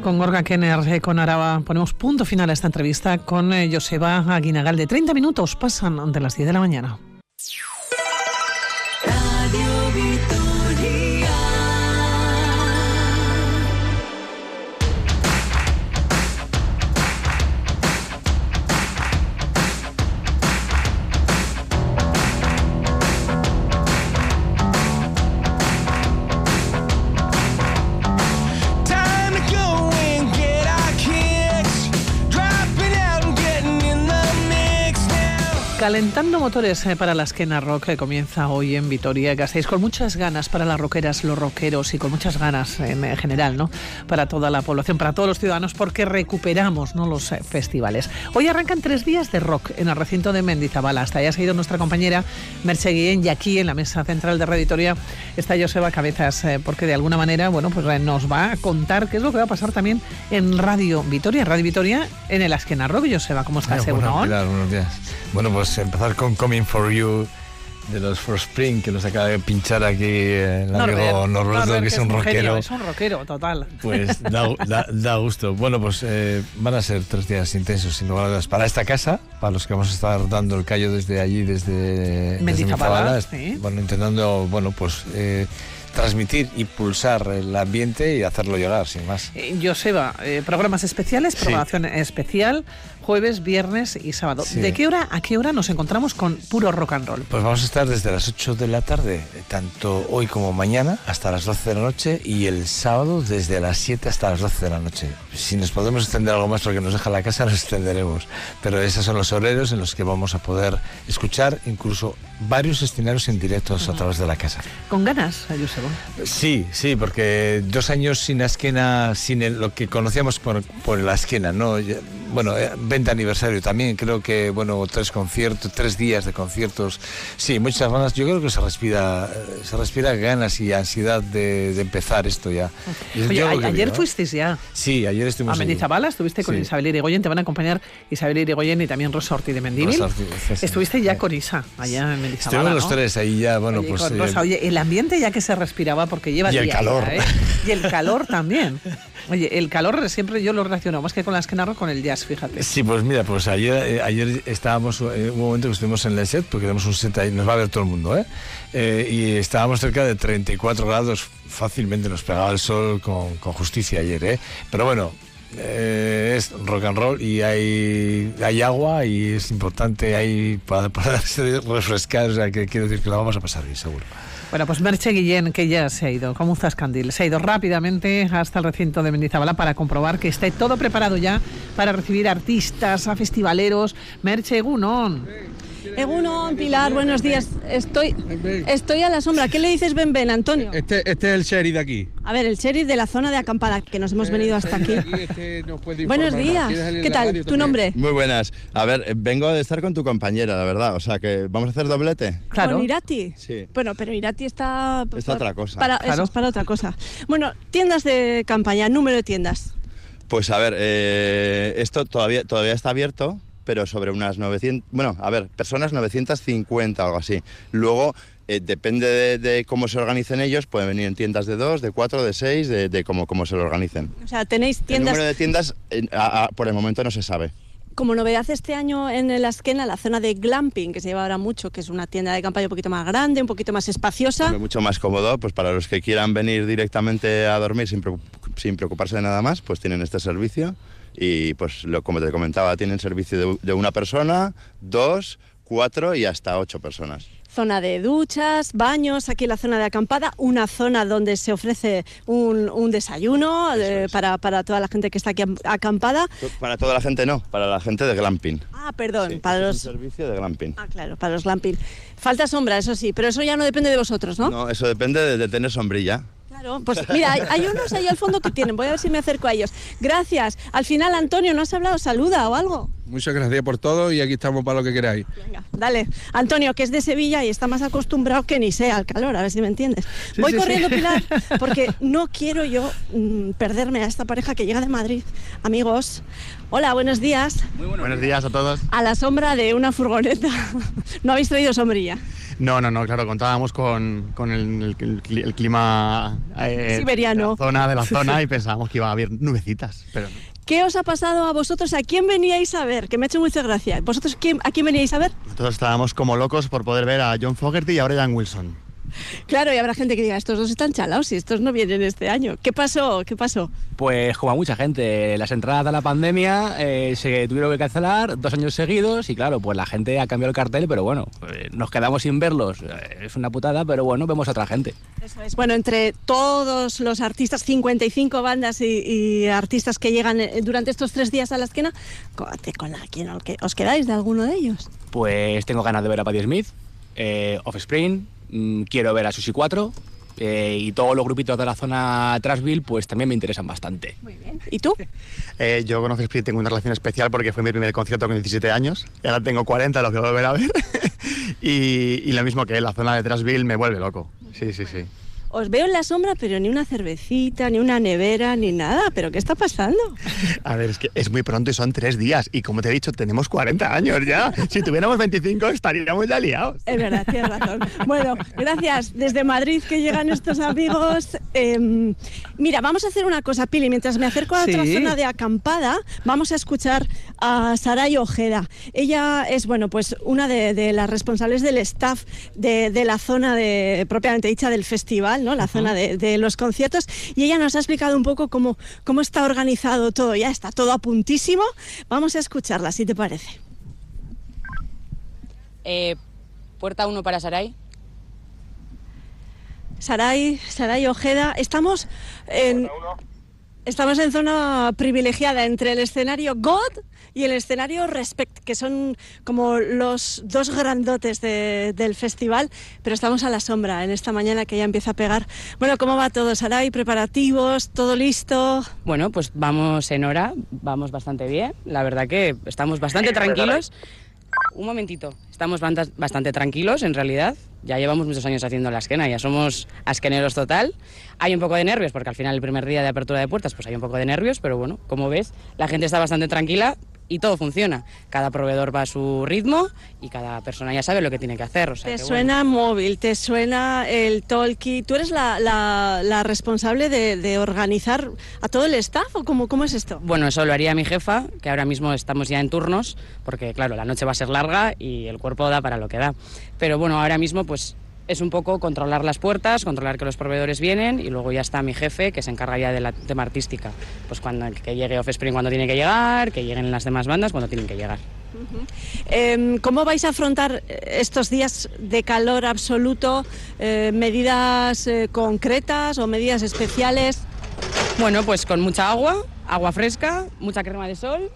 Con Gorga Kenner, eh, con Araba, ponemos punto final a esta entrevista con eh, Joseba Aguinagalde. 30 minutos pasan de las 10 de la mañana. Calentando motores eh, para la esquena rock que comienza hoy en Vitoria Gasteiz con muchas ganas para las rockeras, los rockeros y con muchas ganas en eh, general, ¿no? Para toda la población, para todos los ciudadanos, porque recuperamos, ¿no? Los eh, festivales. Hoy arrancan tres días de rock en el recinto de Mendizabala. Hasta allá ha ido nuestra compañera Merche Guillén y aquí en la mesa central de Radio Vitoria está Joseba Cabezas, porque de alguna manera, bueno, pues nos va a contar qué es lo que va a pasar también en Radio Vitoria, Radio Vitoria en el esquena rock. Joseba, ¿cómo estás? Bueno? Pilar, buenos días. Bueno, pues empezar con Coming for You de los For Spring, que nos acaba de pinchar aquí el amigo Norbert, Norberto, Norbert, que es un genio, rockero. es un rockero, total. Pues da, da- da gusto. Bueno, pues eh, van a ser tres días intensos, sin lugar a dudas, para esta casa, para los que vamos a estar dando el callo desde allí, desde, desde Mendizabala, Mendizabala, sí. bueno, intentando, bueno, pues eh, transmitir y pulsar el ambiente y hacerlo llegar, sin más. Eh, Joseba, eh, programas especiales, Sí. programación especial, jueves, viernes y sábado. Sí. ¿De qué hora a qué hora nos encontramos con puro rock and roll? Pues vamos a estar desde las 8 de la tarde, tanto hoy como mañana, hasta las 12 de la noche, y el sábado desde las 7 hasta las 12 de la noche. Si nos podemos extender algo más porque nos deja la casa, nos extenderemos. Pero esos son los horarios en los que vamos a poder escuchar incluso varios escenarios en directos a través de la casa. ¿Con ganas, Joseba? Sí, sí, porque dos años sin la esquena, sin el- lo que conocíamos por, por la esquena, ¿no? Bueno, eh, 20 aniversario también, creo que, bueno, tres conciertos, tres días de conciertos, sí, muchas ganas, yo creo que se respira, eh, se respira ganas y ansiedad de, de empezar esto ya. Oye, yo a- ayer veo, ¿eh? fuisteis ya Sí, ayer a estuvimos allí. Mendizabala, estuviste con Sí. Isabel Irigoyen, te van a acompañar Isabel Irigoyen y también Rosa Ortiz de Mendívil. Ortiz, sí, sí. Estuviste ya con Isa, allá en Mendizabala, Estuvimos los ¿no? tres ahí ya, bueno, Oye, pues... con eh, Rosa, oye, el ambiente ya que se respiraba porque lleva Y el día calor. ya, ¿eh? Y el calor también. Oye, el calor siempre yo lo relaciono más que con la esquena rock con el jazz, fíjate. Sí, pues mira, pues ayer, eh, ayer estábamos, eh, un momento que estuvimos en el set, porque tenemos un set ahí, nos va a ver todo el mundo, ¿eh? Eh, y estábamos cerca de 34 grados, fácilmente nos pegaba el sol con, con justicia ayer, ¿eh? Pero bueno, eh, es rock and roll y hay, hay agua y es importante ahí para, para refrescar, o sea que quiero decir que la vamos a pasar bien, seguro. Bueno, pues Merche Guillén, que ya se ha ido, como un zascandil, se ha ido rápidamente hasta el recinto de Mendizabala para comprobar que esté todo preparado ya para recibir artistas, a festivaleros. Merche Gunon. Egunon, Pilar, buenos días. Estoy, estoy a la sombra. ¿Qué le dices, Ben Ben, Antonio? Este, este es el sheriff de aquí. A ver, el sheriff de la zona de acampada, que nos hemos venido hasta aquí. Este Buenos días. ¿Quieres salir ¿Qué tal? ¿Tu nombre? Muy buenas. A ver, eh, vengo de estar con tu compañera, la verdad. O sea que vamos a hacer doblete. ¿Con Irati? Sí. Bueno, pero Irati está... Está otra cosa. Para, eso Claro. es para otra cosa. Bueno, tiendas de campaña, número de tiendas. Pues a ver, eh, esto todavía, todavía está abierto, pero sobre unas 900, bueno, a ver, personas 950 o algo así. Luego, eh, depende de, de cómo se organicen ellos, pueden venir en tiendas de dos, de cuatro, de seis, de, de cómo, cómo se lo organicen. O sea, tenéis El tiendas... número de tiendas, eh, a- a- por el momento no se sabe. Como novedad este año en la esquena, la zona de glamping, que se lleva ahora mucho, que es una tienda de campaña un poquito más grande, un poquito más espaciosa. Hombre, Mucho más cómodo, pues para los que quieran venir directamente a dormir sin, sin preocuparse de nada más, pues tienen este servicio. Y pues lo, como te comentaba, tienen servicio de, de una persona, dos, cuatro y hasta ocho personas. Zona de duchas, baños, aquí la zona de acampada, una zona donde se ofrece un, un desayuno eh, para, para toda la gente que está aquí am- acampada. Para toda la gente no, para la gente de glamping. Ah, perdón, Sí, para es los... un servicio de glamping. Ah, claro, para los glamping. Falta sombra, eso sí, pero eso ya no depende de vosotros, ¿no? No, eso depende de, de tener sombrilla. Claro, pues mira, hay, unos ahí al fondo que tienen, voy a ver si me acerco a ellos. Gracias. Al final, Antonio, ¿no has hablado? Saluda o algo. Muchas gracias por todo y aquí estamos para lo que queráis. Dale, Antonio, que es de Sevilla y está más acostumbrado que ni sea al calor, a ver si me entiendes. Sí, Voy sí, corriendo, sí. Pilar, porque no quiero yo mm, perderme a esta pareja que llega de Madrid. Amigos, hola, buenos días. Buenos días a todos. A la sombra de una furgoneta. No habéis traído sombrilla. No, no, no, claro, contábamos con, con el, el- el cli- el clima eh, Siberiano. de la zona de la zona y pensábamos que iba a haber nubecitas, pero no. ¿Qué os ha pasado a vosotros? ¿A quién veníais a ver? Que me ha hecho mucha gracia. ¿Vosotros a quién veníais a ver? nosotros estábamos como locos por poder ver a John Fogerty y a Brian Wilson. Claro, y habrá gente que diga, estos dos están chalados y estos no vienen este año. ¿Qué pasó? ¿Qué pasó? Pues como a mucha gente, las entradas a la pandemia eh, se tuvieron que cancelar dos años seguidos y claro, pues la gente ha cambiado el cartel, pero bueno, eh, nos quedamos sin verlos. Eh, es una putada, pero bueno, vemos a otra gente. Eso es. Bueno, entre todos los artistas, 55 bandas y, y artistas que llegan durante estos tres días a la esquina, ¿con, la- quién os que- os quedáis de alguno de ellos? Pues tengo ganas de ver a Patti Smith, eh, Offspring, quiero ver a Susi 4 eh, y todos los grupitos de la zona Trashville pues también me interesan bastante. ¿Y tú? Eh, yo con Offspring tengo una relación especial porque fue mi primer concierto con 17 años y ahora tengo 40, lo que voy a volver a ver. y, y lo mismo que la zona de Trashville me vuelve loco. Sí, sí, sí. Os veo en la sombra, pero ni una cervecita, ni una nevera, ni nada. ¿Pero qué está pasando? A ver, es que es muy pronto y son tres días. Y como te he dicho, tenemos 40 años ya. Si tuviéramos 25 estaríamos ya liados. Es verdad, tienes razón. Bueno, gracias. Desde Madrid que llegan estos amigos. Eh, mira, vamos a hacer una cosa, Pili. Mientras me acerco a otra Sí. zona de acampada, vamos a escuchar a Saray Ojeda. Ella es, bueno, pues una de, de las responsables del staff de, de la zona de, propiamente dicha del festival, ¿no? La zona de, de los conciertos. Y ella nos ha explicado un poco cómo, cómo está organizado todo. Ya está todo a puntísimo. Vamos a escucharla, si te parece. Eh, puerta 1 para Saray. Saray, Saray Ojeda, estamos en, estamos en zona privilegiada entre el escenario God y el escenario Respect, que son como los dos grandotes de- del festival, pero estamos a la sombra en esta mañana que ya empieza a pegar. Bueno, ¿cómo va todo, Saray? ¿Preparativos? ¿Todo listo? Bueno, pues vamos en hora, vamos bastante bien. La verdad que estamos bastante tranquilos. Un momentito, estamos bastante tranquilos en realidad. Ya llevamos muchos años haciendo la esquena, ya somos asqueneros total. Hay un poco de nervios porque al final el primer día de apertura de puertas pues hay un poco de nervios, pero bueno, como ves, la gente está bastante tranquila y todo funciona. Cada proveedor va a su ritmo y cada persona ya sabe lo que tiene que hacer. O sea Te que, bueno. suena móvil, te suena el talkie. ¿Tú eres la, la- la responsable de, de organizar a todo el staff o cómo, cómo es esto? Bueno, eso lo haría mi jefa, que ahora mismo estamos ya en turnos, porque claro, la noche va a ser larga y el cuerpo da para lo que da. Pero bueno, ahora mismo pues es un poco controlar las puertas, controlar que los proveedores vienen y luego ya está mi jefe que se encarga ya de la tema artística. Pues cuando que llegue Offspring cuando tiene que llegar, que lleguen las demás bandas cuando tienen que llegar. Em, ¿Cómo vais a afrontar eh, estos días de calor absoluto? Eh, ¿Medidas eh, concretas o medidas especiales? Bueno, pues con mucha agua, agua fresca, mucha crema de sol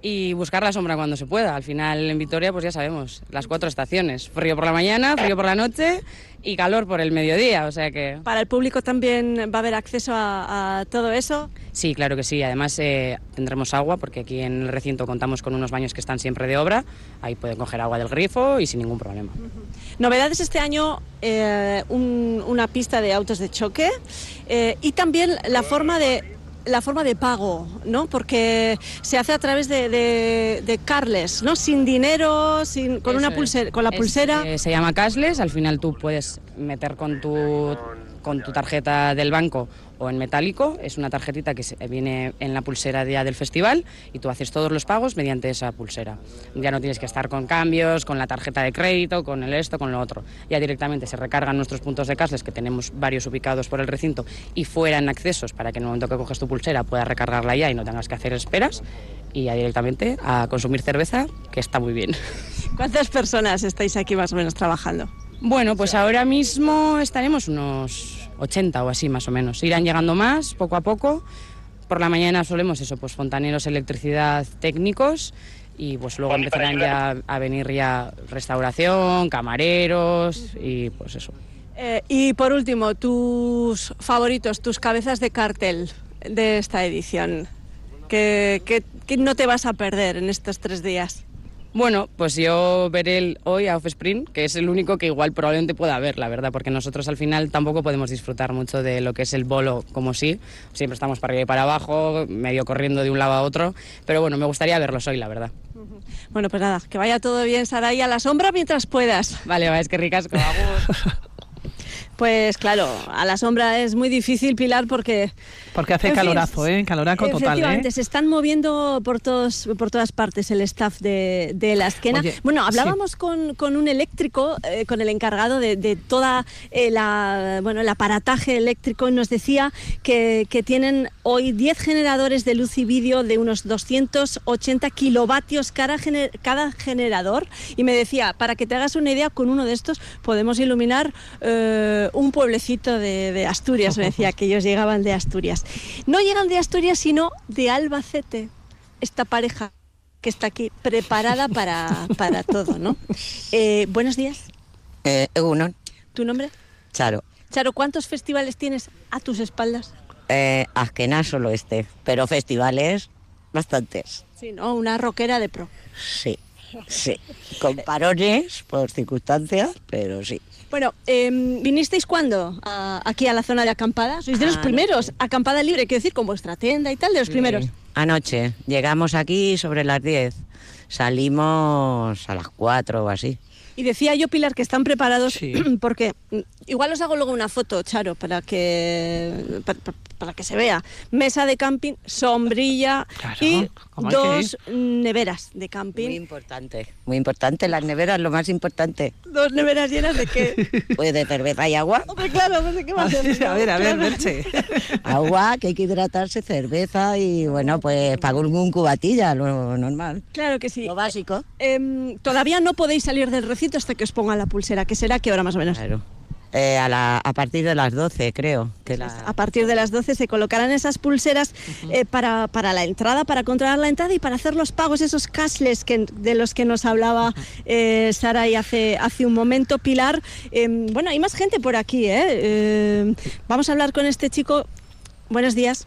y buscar la sombra cuando se pueda. Al final en Vitoria, pues ya sabemos, las cuatro estaciones. Frío por la mañana, frío por la noche y calor por el mediodía. O sea que... ¿Para el público también va a haber acceso a, a todo eso? Sí, claro que sí. Además eh, tendremos agua porque aquí en el recinto contamos con unos baños que están siempre de obra. Ahí pueden coger agua del grifo y sin ningún problema. Novedades este año, eh, un- una pista de autos de choque eh, y también la forma de la forma de pago, ¿no? Porque se hace a través de, de, de carles, ¿no? Sin dinero, sin, con una Eso pulsera, con la Es, pulsera. eh, se llama cashless, al final tú puedes meter con tu, con tu tarjeta del banco o en metálico, es una tarjetita que viene en la pulsera ya del festival y tú haces todos los pagos mediante esa pulsera. Ya no tienes que estar con cambios, con la tarjeta de crédito, con el esto, con lo otro. Ya directamente se recargan nuestros puntos de cashless, que tenemos varios ubicados por el recinto y fuera en accesos para que en el momento que coges tu pulsera puedas recargarla ya y no tengas que hacer esperas. Y ya directamente a consumir cerveza, que está muy bien. ¿Cuántas personas estáis aquí más o menos trabajando? Bueno, pues ahora mismo estaremos unos 80 o así más o menos. Irán llegando más poco a poco. Por la mañana solemos eso, pues fontaneros, electricidad, técnicos y pues luego empezarán ya a venir ya restauración, camareros y pues eso. Eh, y por último, tus favoritos, tus cabezas de cartel de esta edición. ¿Qué, qué- qué no te vas a perder en estos tres días? Bueno, pues yo veré el- hoy a Offspring, que es el único que igual probablemente pueda ver, la verdad, porque nosotros al final tampoco podemos disfrutar mucho de lo que es el bolo como sí. Siempre estamos para arriba y para abajo, medio corriendo de un lado a otro, pero bueno, me gustaría verlos hoy, la verdad. Bueno, pues nada, que vaya todo bien, Saray, a la sombra mientras puedas. Vale, va, es que ricasco, Pues claro, a la sombra es muy difícil, Pilar, porque... Porque hace fin, calorazo, ¿eh? Caloraco total, Efectivamente, ¿eh? se están moviendo por todos por todas partes el staff de, de la esquena. Oye, bueno, sí. hablábamos con, con un eléctrico, eh, con el encargado de, de toda eh, la bueno el aparataje eléctrico y nos decía que, que tienen hoy 10 generadores de luz y vídeo de unos 280 kilovatios cada, gener- cada generador y me decía, para que te hagas una idea, con uno de estos podemos iluminar eh, un pueblecito de, de Asturias, me decía que ellos llegaban de Asturias. No llegan de Asturias, sino de Albacete, esta pareja que está aquí preparada para, para todo, ¿no? Eh, buenos días. Eh, Egunon, ¿Tu nombre? Charo. Charo, ¿cuántos festivales tienes a tus espaldas? Eh, solo este, pero festivales bastantes. Sí, ¿no? Una rockera de pro. Sí, sí. Con parones por circunstancias, pero sí. Bueno, eh, ¿vinisteis cuándo a- aquí a la zona de acampada? Sois de los Ah, primeros, acampada libre, quiero decir, con vuestra tienda y tal, de los primeros. Anoche llegamos aquí sobre las 10. Salimos a las 4 o así. Y decía yo, Pilar, que están preparados porque mm, igual os hago luego una foto, Charo, para que para, para- que se vea. Mesa de camping, sombrilla y que dos neveras de camping. Muy importante. Muy importante, las neveras, lo más importante. Dos neveras llenas de qué? Pues de cerveza y agua. Hombre, claro, no sé qué va a hacer. A ver, a ver, Claro. Merche. Agua, que hay que hidratarse, cerveza y bueno, pues para un cubatilla, lo normal. Claro que sí. Lo básico. Em, todavía no podéis salir del recinto hasta que os pongan la pulsera, que será qué hora más o menos. Claro. Eh, a, la- a partir de las 12, creo. Que la- A partir de las 12 se colocarán esas pulseras eh, para, para la entrada, para controlar la entrada y para hacer los pagos, esos cashless que, de los que nos hablaba eh, Sara y hace, hace un momento, Pilar. Em, bueno, hay más gente por aquí, ¿eh? Vamos a hablar con este chico. Buenos días.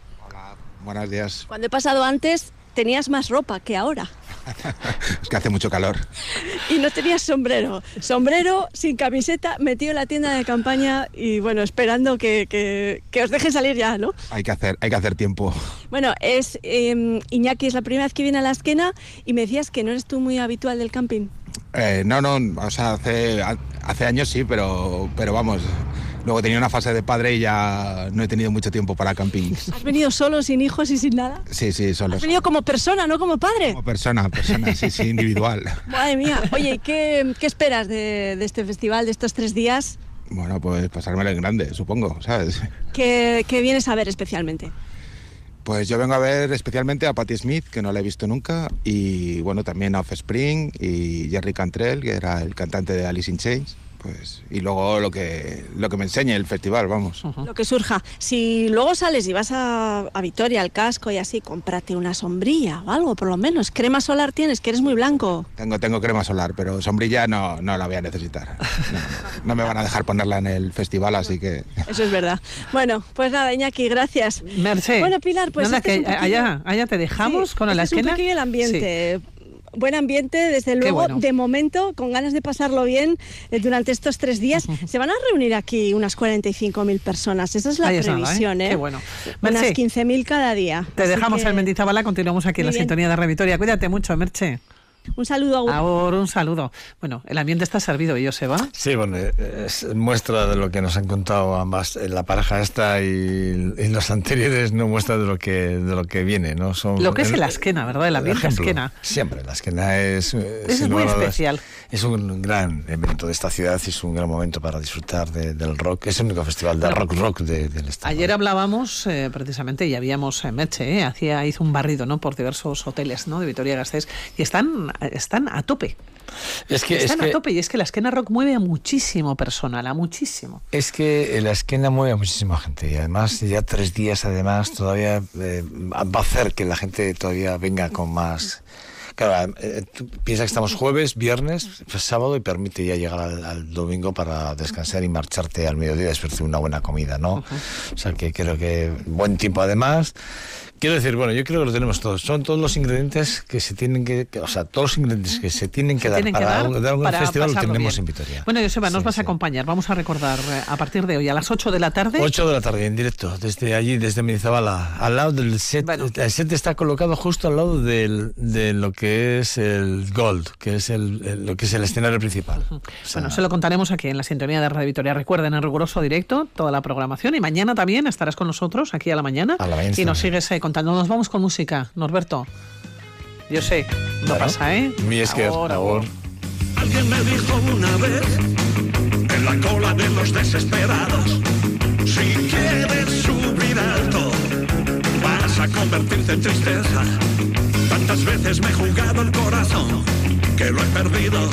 Buenos días. Cuando he pasado antes tenías más ropa que ahora Es que hace mucho calor. y no tenías sombrero. Sombrero sin camiseta, metido en la tienda de campaña y bueno, esperando que, que- que os deje salir ya, ¿no? Hay que hacer, hay que hacer tiempo. Bueno, es eh, Iñaki, es la primera vez que viene a la esquena y me decías que no eres tú muy habitual del camping. Eh, no, no, o sea, hace, hace años sí, pero, pero vamos. Luego tenía una fase de padre y ya no he tenido mucho tiempo para camping. ¿Has venido solo, sin hijos y sin nada? Sí, sí, solo. Has venido como persona, no como padre. Como persona, persona, sí, sí, individual. Madre mía. Oye, ¿y ¿qué, qué esperas de, de este festival, de estos tres días? Bueno, pues pasármelo en grande, supongo, ¿sabes? ¿Qué, qué vienes a ver especialmente? Pues yo vengo a ver especialmente a Patti Smith, que no la he visto nunca, y bueno, también a Offspring y Jerry Cantrell, que era el cantante de Alice in Chains. Pues, y luego lo que, lo que me enseñe el festival, vamos. Lo que surja. Si luego sales y vas a, a Vitoria, al casco y así, cómprate una sombrilla o algo, por lo menos. Crema solar tienes, que eres muy blanco. Tengo, tengo crema solar, pero sombrilla no, no la voy a necesitar. No, me van a dejar ponerla en el festival, así que... Eso es verdad. Bueno, pues nada, Iñaki, gracias. Merce. Bueno, Pilar, pues Nada, este es que un poquillo- allá, allá te dejamos Sí, con la este es un esquena. poquillo el ambiente. Buen ambiente, desde luego, bueno. de momento, con ganas de pasarlo bien eh, durante estos tres días. Se van a reunir aquí unas 45.000 personas, esa es la Ahí nada, ¿eh? previsión, ¿eh? Qué bueno. Unas Merche. 15.000 cada día. Te dejamos que en Mendizábala, continuamos aquí en la bien. sintonía de Revitoria. Cuídate mucho, Merche. Un saludo a Ahora un saludo. Bueno, el ambiente está servido y yo se va. Sí, bueno, eh, es muestra de lo que nos han contado ambas, eh, la pareja esta y, y los anteriores, no muestra de lo que de lo que viene, ¿no? Son, Lo que es el- el Asquena, ¿verdad? El ambiente ejemplo, Asquena. Siempre, la esquena es... eh, Es muy especial. Es un gran evento de esta ciudad y es un gran momento para disfrutar de- del rock. Es el único festival de Bueno. rock rock de- del estado. Ayer hablábamos eh, precisamente y habíamos eh, Merche, eh, hacía, hizo un barrido ¿no? por diversos hoteles ¿no? de Vitoria-Gasteiz y están, están a tope. Es que, es están que- a tope y es que la esquena rock mueve a muchísimo personal, a muchísimo. Es que la esquena mueve a muchísima gente y además ya tres días además todavía eh, va a hacer que la gente todavía venga con más... Claro, eh, tú piensas que estamos jueves, viernes, pues sábado y permite ya llegar al, al domingo para descansar y marcharte al mediodía después de una buena comida, ¿no? O sea que creo que buen tiempo además, Quiero decir, bueno, yo creo que lo tenemos todos. Son todos los ingredientes que se tienen que, que- o sea, todos los ingredientes que se tienen que Se dar tienen que para dar un, dar un para festival lo tenemos bien. en Vitoria. Bueno, Joseba, nos vas a acompañar. Vamos a recordar eh, a partir de hoy, a las 8 de la tarde. 8 de la tarde en directo, desde allí, desde Menizabala, al lado del set. El set está colocado justo al lado del, de lo que es el Gold, que es el, el- lo que es el escenario principal. O sea, Bueno, se lo contaremos aquí en la sintonía de Radio Vitoria. Recuerden, en riguroso directo, toda la programación. Y mañana también estarás con nosotros, aquí a la mañana. A la mañana y nos sigues eh, contando. Nos vamos con música, Norberto. Yo sé, no Bueno, pasa, ¿eh? Mi Esker, por Ahora. favor. Alguien me dijo una vez, en la cola de los desesperados, si quieres subir alto, vas a convertirte en tristeza. Tantas veces me he jugado el corazón, que lo he perdido.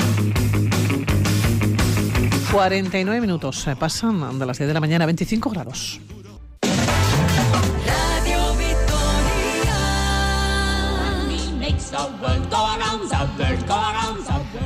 49 minutos eh, pasan de las 10 de la mañana, 25 grados.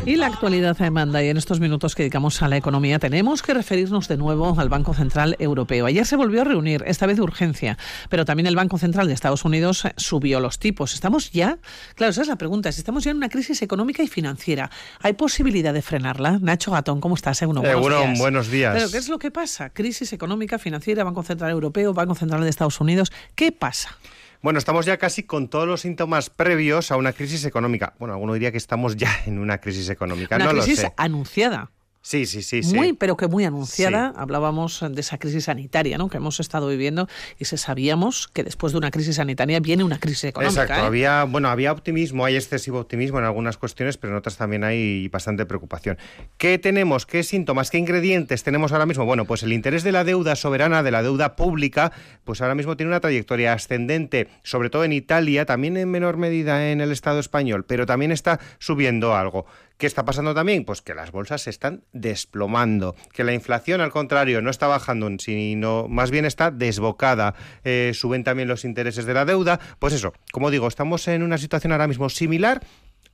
Y la actualidad eh, manda y en estos minutos que dedicamos a la economía tenemos que referirnos de nuevo al Banco Central Europeo. Ayer se volvió a reunir, esta vez de urgencia, pero también el Banco Central de Estados Unidos eh, subió los tipos. ¿Estamos ya? Claro, esa es la pregunta. Si estamos ya en una crisis económica y financiera, ¿hay posibilidad de frenarla? Nacho Gatón, ¿cómo estás? Eh, bueno, buenos Egunon, días. buenos días. Pero, ¿qué es lo que pasa? Crisis económica, financiera, Banco Central Europeo, Banco Central de Estados Unidos. ¿Qué pasa? Bueno, estamos ya casi con todos los síntomas previos a una crisis económica. Bueno, alguno diría que estamos ya en una crisis económica. Una no crisis lo sé. anunciada. Sí, sí, sí, sí. Muy, pero que muy anunciada. Hablábamos de esa crisis sanitaria ¿no? que hemos estado viviendo y se sabíamos que después de una crisis sanitaria viene una crisis económica. Exacto, ¿eh? había, bueno, había optimismo, hay excesivo optimismo en algunas cuestiones, pero en otras también hay bastante preocupación. ¿Qué tenemos? ¿Qué síntomas? ¿Qué ingredientes tenemos ahora mismo? Bueno, pues el interés de la deuda soberana, de la deuda pública, pues ahora mismo tiene una trayectoria ascendente, sobre todo en Italia, también en menor medida en el Estado español, pero también está subiendo algo. ¿Qué está pasando también? Pues que las bolsas se están desplomando, que la inflación, al contrario, no está bajando, sino más bien está desbocada. Eh, suben también los intereses de la deuda. Pues eso, como digo, estamos en una situación ahora mismo similar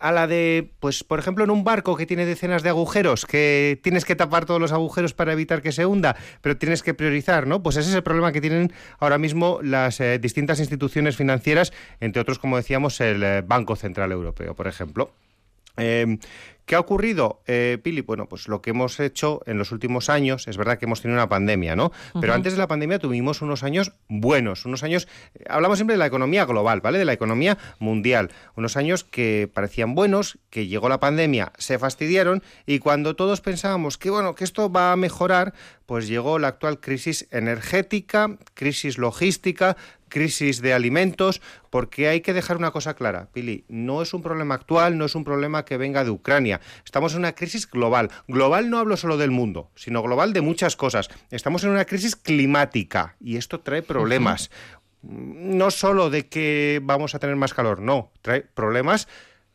a la de, pues, por ejemplo, en un barco que tiene decenas de agujeros, que tienes que tapar todos los agujeros para evitar que se hunda, pero tienes que priorizar, ¿no? Pues ese es el problema que tienen ahora mismo las eh, distintas instituciones financieras, entre otros, como decíamos, el eh, Banco Central Europeo, por ejemplo. Eh, ¿Qué ha ocurrido, eh, Pili? Bueno, pues lo que hemos hecho en los últimos años, es verdad que hemos tenido una pandemia, ¿no? Pero antes de la pandemia tuvimos unos años buenos, unos años, eh, hablamos siempre de la economía global, ¿vale? De la economía mundial, unos años que parecían buenos, que llegó la pandemia, se fastidiaron y cuando todos pensábamos que, bueno, que esto va a mejorar, pues llegó la actual crisis energética, crisis logística, crisis de alimentos, porque hay que dejar una cosa clara, Pili, no es un problema actual, no es un problema que venga de Ucrania. Estamos en una crisis global. Global no hablo solo del mundo, sino global de muchas cosas. Estamos en una crisis climática y esto trae problemas. No solo de que vamos a tener más calor, no, trae problemas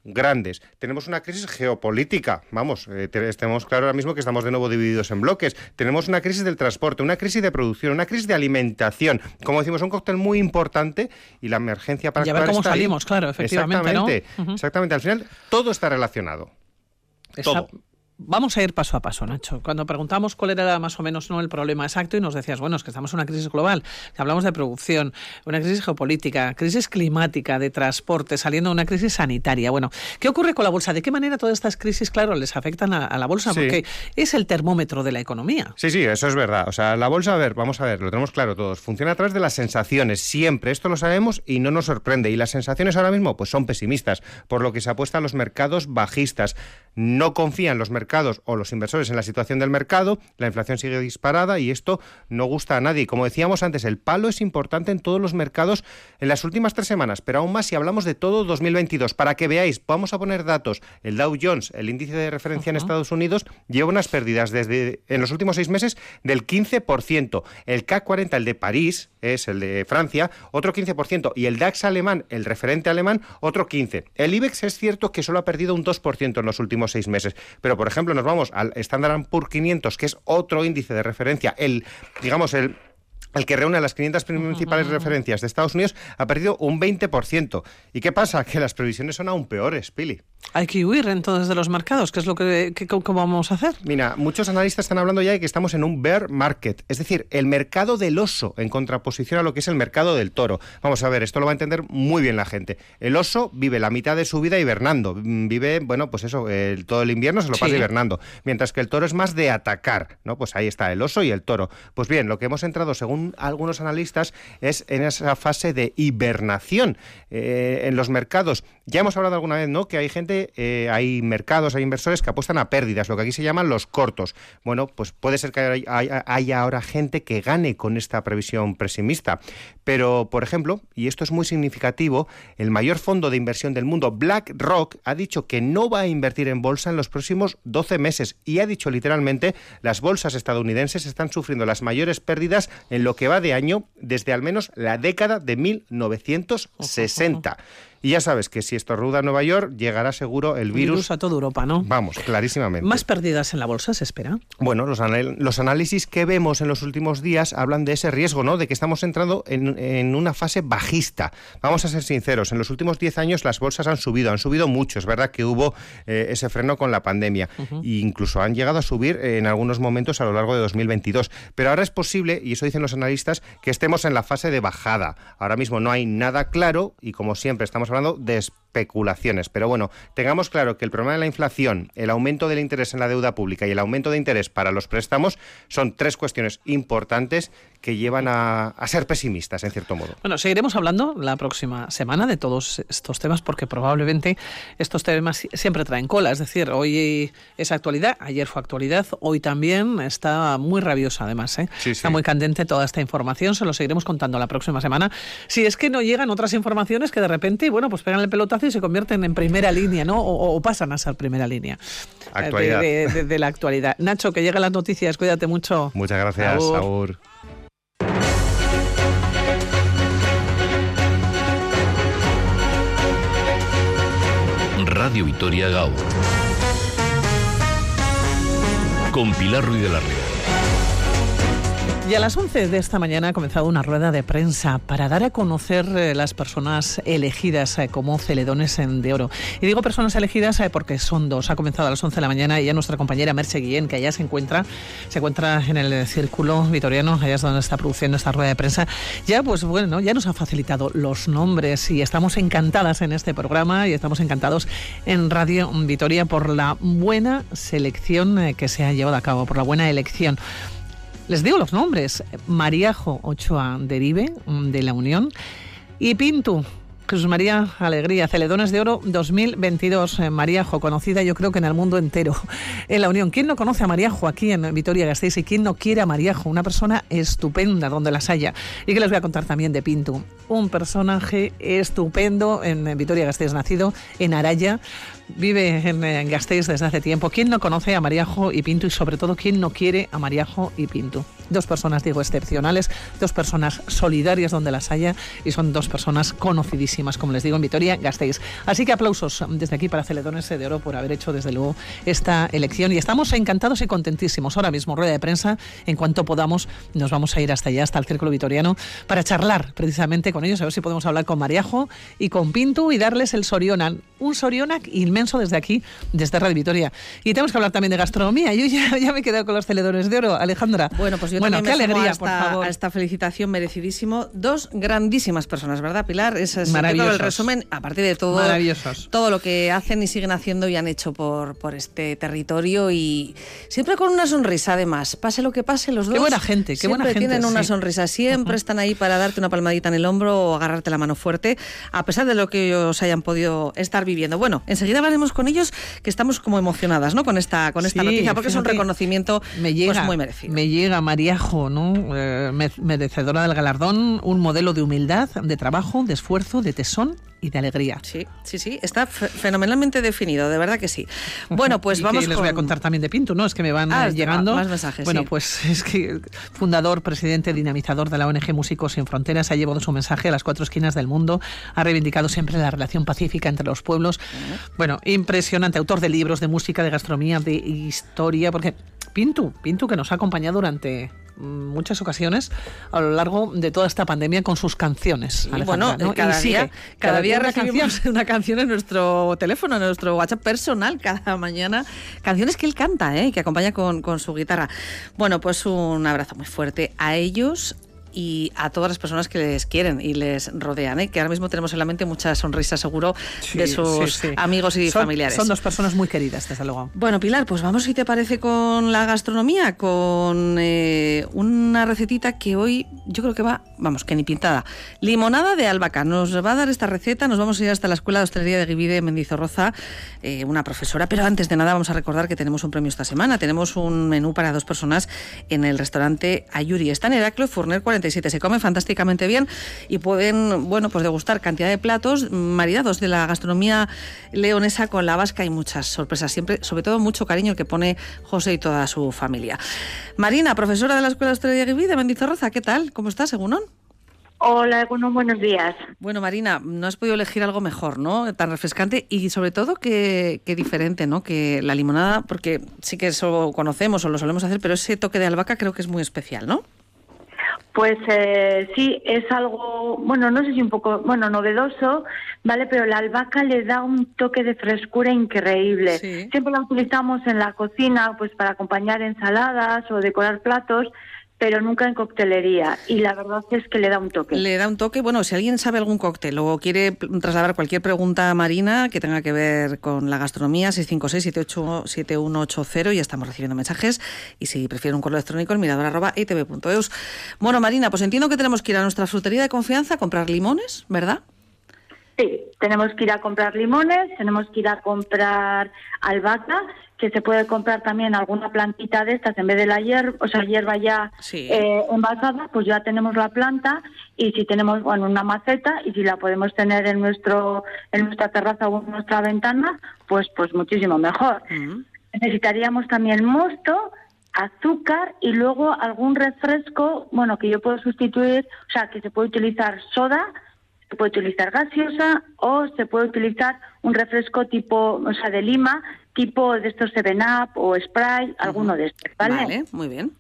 grandes. Tenemos una crisis geopolítica, vamos, eh, te- tenemos claro ahora mismo que estamos de nuevo divididos en bloques. Tenemos una crisis del transporte, una crisis de producción, una crisis de alimentación. Como decimos, un cóctel muy importante y la emergencia para Y a ver cómo ahí. salimos, claro, efectivamente. Exactamente, exactamente. Al final todo está relacionado. Todo. Vamos a ir paso a paso, Nacho. Cuando preguntamos cuál era más o menos no el problema exacto y nos decías, bueno, es que estamos en una crisis global, que hablamos de producción, una crisis geopolítica, crisis climática, de transporte, saliendo de una crisis sanitaria. Bueno, ¿qué ocurre con la bolsa? ¿De qué manera todas estas crisis, claro, les afectan a, a la bolsa? Sí. Porque es el termómetro de la economía. Sí, sí, eso es verdad. O sea, la bolsa, a ver, vamos a ver, lo tenemos claro todos. Funciona a través de las sensaciones, siempre. Esto lo sabemos y no nos sorprende. Y las sensaciones ahora mismo, pues son pesimistas, por lo que se apuesta a los mercados bajistas. No confían los mercados o los inversores en la situación del mercado, la inflación sigue disparada y esto no gusta a nadie. Como decíamos antes, el palo es importante en todos los mercados en las últimas tres semanas, pero aún más si hablamos de todo 2022. Para que veáis, vamos a poner datos. El Dow Jones, el índice de referencia en Estados Unidos, lleva unas pérdidas desde en los últimos seis meses del 15%. El CAC 40, el de París, es el de Francia, otro 15%. Y el DAX alemán, el referente alemán, otro 15%. El IBEX es cierto que solo ha perdido un 2% en los últimos seis meses. Pero, por ejemplo, nos vamos al Standard Poor's 500, que es otro índice de referencia, el, digamos, el el que reúne las 500 principales referencias de Estados Unidos, ha perdido un 20%. ¿Y qué pasa? Que las previsiones son aún peores, Pili. Hay que huir entonces de los mercados, ¿qué es lo que, vamos a hacer? Mira, muchos analistas están hablando ya de que estamos en un bear market, es decir, el mercado del oso en contraposición a lo que es el mercado del toro. Vamos a ver, esto lo va a entender muy bien la gente. El oso vive la mitad de su vida hibernando, Mm, vive, bueno, pues eso, el- todo el invierno se lo pasa Sí. hibernando, mientras que el toro es más de atacar, ¿no? Pues ahí está, el oso y el toro. Pues bien, lo que hemos entrado, según algunos analistas, es en esa fase de hibernación eh, en los mercados. Ya hemos hablado alguna vez, ¿no? Que hay gente, eh, hay mercados, hay inversores que apuestan a pérdidas, lo que aquí se llaman los cortos. Bueno, pues puede ser que hay- hay- haya ahora gente que gane con esta previsión pesimista. Pero, por ejemplo, y esto es muy significativo, el mayor fondo de inversión del mundo, BlackRock, ha dicho que no va a invertir en bolsa en los próximos 12 meses y ha dicho literalmente las bolsas estadounidenses están sufriendo las mayores pérdidas en lo que va de año desde al menos la década de 1960. Y ya sabes que si estornuda Nueva York, llegará seguro el virus, Virus a toda Europa, ¿no? Vamos, clarísimamente. Más pérdidas en la bolsa se espera. Bueno, los, análisis que vemos en los últimos días hablan de ese riesgo, ¿no? De que estamos entrando en, en una fase bajista. Vamos a ser sinceros, en los últimos 10 años las bolsas han subido, han subido mucho. Es verdad que hubo eh, ese freno con la pandemia. E incluso han llegado a subir eh, en algunos momentos a lo largo de 2022. Pero ahora es posible, y eso dicen los analistas, que estemos en la fase de bajada. Ahora mismo no hay nada claro y como siempre estamos hablando de especulaciones. Pero bueno, tengamos claro que el problema de la inflación, el aumento del interés en la deuda pública y el aumento de interés para los préstamos son tres cuestiones importantes que llevan a, a ser pesimistas, en cierto modo. Bueno, seguiremos hablando la próxima semana de todos estos temas porque probablemente estos temas si- siempre traen cola. Es decir, hoy es actualidad, ayer fue actualidad, hoy también está muy rabiosa además. ¿eh? Sí, Está sí. muy candente toda esta información, se lo seguiremos contando la próxima semana. Si es que no llegan otras informaciones que de repente, bueno, pues pegan el pelotazo y se convierten en primera línea, ¿no? O, o pasan a ser primera línea eh, de- Actualidad. De, de- de la actualidad. Nacho, que lleguen las noticias, cuídate mucho. Muchas gracias, Agur. Agur. Radio Vitoria Gao. Con Pilar Ruiz de la Ría. Y a las 11 de esta mañana ha comenzado una rueda de prensa para dar a conocer eh, las personas elegidas eh, como celedones de oro. Y digo personas elegidas eh, porque son dos. Ha comenzado a las 11 de la mañana y ya nuestra compañera Merche Guillén, que allá se encuentra, se encuentra en el círculo vitoriano, allá es donde está produciendo esta rueda de prensa. Ya, pues bueno, ya nos ha facilitado los nombres y estamos encantadas en este programa y estamos encantados en Radio Vitoria por la buena selección que se ha llevado a cabo, por la buena elección. Les digo los nombres. Maríajo Ochoa Derive, mm, de la Unión, y Pintu. Jesús María Alegría, Celedones de Oro 2022. Eh, Maríajo, conocida yo creo que en el mundo entero, en la Unión. ¿Quién no conoce a Maríajo aquí en Vitoria-Gasteiz y quién no quiere a Maríajo? Una persona estupenda donde las haya. Y que les voy a contar también de Pintu. Un personaje estupendo en Vitoria-Gasteiz, nacido en Araya, vive en, en Gasteiz desde hace tiempo. ¿Quién no conoce a Maríajo y Pinto y sobre todo quién no quiere a Maríajo y Pinto? Dos personas, digo, excepcionales, dos personas solidarias donde las haya y son dos personas conocidísimas, como les digo, en Vitoria, Gasteiz. Así que aplausos desde aquí para Celedones de Oro por haber hecho desde luego esta elección y estamos encantados y contentísimos. Ahora mismo, rueda de prensa, en cuanto podamos, nos vamos a ir hasta allá, hasta el Círculo Vitoriano, para charlar precisamente con ellos, a ver si podemos hablar con Mariajo y con Pinto y darles el Sorionan, un Sorionac inmenso desde aquí, desde Radio Vitoria. Y tenemos que hablar también de gastronomía. Yo ya, ya me he quedado con los Celedones de Oro, Alejandra. Bueno, pues yo bueno, también qué me alegría, por esta, favor. a esta felicitación merecidísimo. Dos grandísimas personas, ¿verdad, Pilar? Ese es el resumen, aparte de todo, todo lo que hacen y siguen haciendo y han hecho por, por este territorio y siempre con una sonrisa, además. Pase lo que pase, los Qué dos. buena gente, qué siempre buena gente, tienen una sí. sonrisa, siempre están ahí para darte una palmadita en el hombro o agarrarte la mano fuerte, a pesar de lo que ellos hayan podido estar viviendo. Bueno, enseguida hablaremos con ellos, que estamos como emocionadas, ¿no? Con esta, con esta Sí, noticia, porque es un reconocimiento me llega, pues, muy merecido. Me llega Mariajo, ¿no? Eh, me- merecedora del galardón, un modelo de humildad, de trabajo, de esfuerzo, de tesón y de alegría. Sí, sí, sí, está fe- fenomenalmente definido, de verdad que sí. Bueno, pues Y vamos que les con... voy a contar también de Pinto, ¿no? Es que me van Ah, eh, llegando. más mensajes, Bueno, sí. pues es que fundador, presidente, dinamizador de la ONG Músicos Sin Fronteras ha llevado su mensaje a las cuatro esquinas del mundo, ha reivindicado siempre la relación pacífica entre los pueblos. Bueno, impresionante, autor de libros, de música, de gastronomía, de historia, porque Pintu, Pintu que nos ha acompañado durante mm, muchas ocasiones a lo largo de toda esta pandemia con sus canciones. Y bueno, ¿no? Y cada, sigue, día, cada día una recibimos canción. una canción en nuestro teléfono, en nuestro WhatsApp personal, cada mañana. Canciones que él canta, ¿eh? que acompaña con, con su guitarra. Bueno, pues un abrazo muy fuerte a ellos y a todas las personas que les quieren y les rodean, ¿eh? que ahora mismo tenemos en la mente mucha sonrisa seguro de sus sí, sí. amigos y Son- familiares. Son dos personas muy queridas, desde luego. Bueno, Pilar, pues vamos, si te parece, con la gastronomía, con eh, una recetita que hoy yo creo que va, vamos, que ni pintada. Limonada de albahaca. Nos va a dar esta receta, nos vamos a ir hasta la Escuela de Hostelería de Guivide en Mendizorroza, eh, una profesora, pero antes de nada vamos a recordar que tenemos un premio esta semana. Tenemos un menú para dos personas en el restaurante Ayuri. Está en Heraclio Furner 47. Se come fantásticamente bien y pueden, bueno, pues degustar cantidad de platos maridados de la gastronomía leonesa con la vasca y muchas sorpresas. Siempre, sobre todo, mucho cariño el que pone José y toda su familia. Marina, profesora de la Escuela de Guivide de Mendizorroza, ¿qué tal? ¿Cómo estás, Egunon? Hola, bueno, buenos días. Bueno, Marina, no has podido elegir algo mejor, ¿no? Tan refrescante y sobre todo que, que diferente, ¿no? Que la limonada, porque sí que eso conocemos o lo solemos hacer, pero ese toque de albahaca creo que es muy especial, ¿no? Pues eh, sí, es algo, bueno, no sé si un poco, bueno, novedoso, ¿vale? Pero la albahaca le da un toque de frescura increíble. Siempre la utilizamos en la cocina, pues para acompañar ensaladas o decorar platos, pero nunca en coctelería. Y la verdad es que le da un toque. Le da un toque. Bueno, si alguien sabe algún cóctel o quiere trasladar cualquier pregunta a Marina que tenga que ver con la gastronomía, 656-787180 y ya estamos recibiendo mensajes. Y si prefieren un correo electrónico, el mirador arroba itv.eus. Bueno, Marina, pues entiendo que tenemos que ir a nuestra frutería de confianza a comprar limones, ¿verdad? Sí, tenemos que ir a comprar limones, tenemos que ir a comprar albahaca, que se puede comprar también alguna plantita de estas en vez de la hierba, o sea, hierba ya Sí. eh, envasada, pues ya tenemos la planta y si tenemos, bueno, una maceta y si la podemos tener en nuestro en nuestra terraza o en nuestra ventana, pues pues muchísimo mejor. Necesitaríamos también mosto, azúcar y luego algún refresco, bueno, que yo puedo sustituir, o sea, que se puede utilizar soda, se puede utilizar gaseosa o se puede utilizar un refresco tipo, o sea, de lima, tipo de estos 7-Up o Sprite, alguno de estos, ¿vale? Vale, muy bien.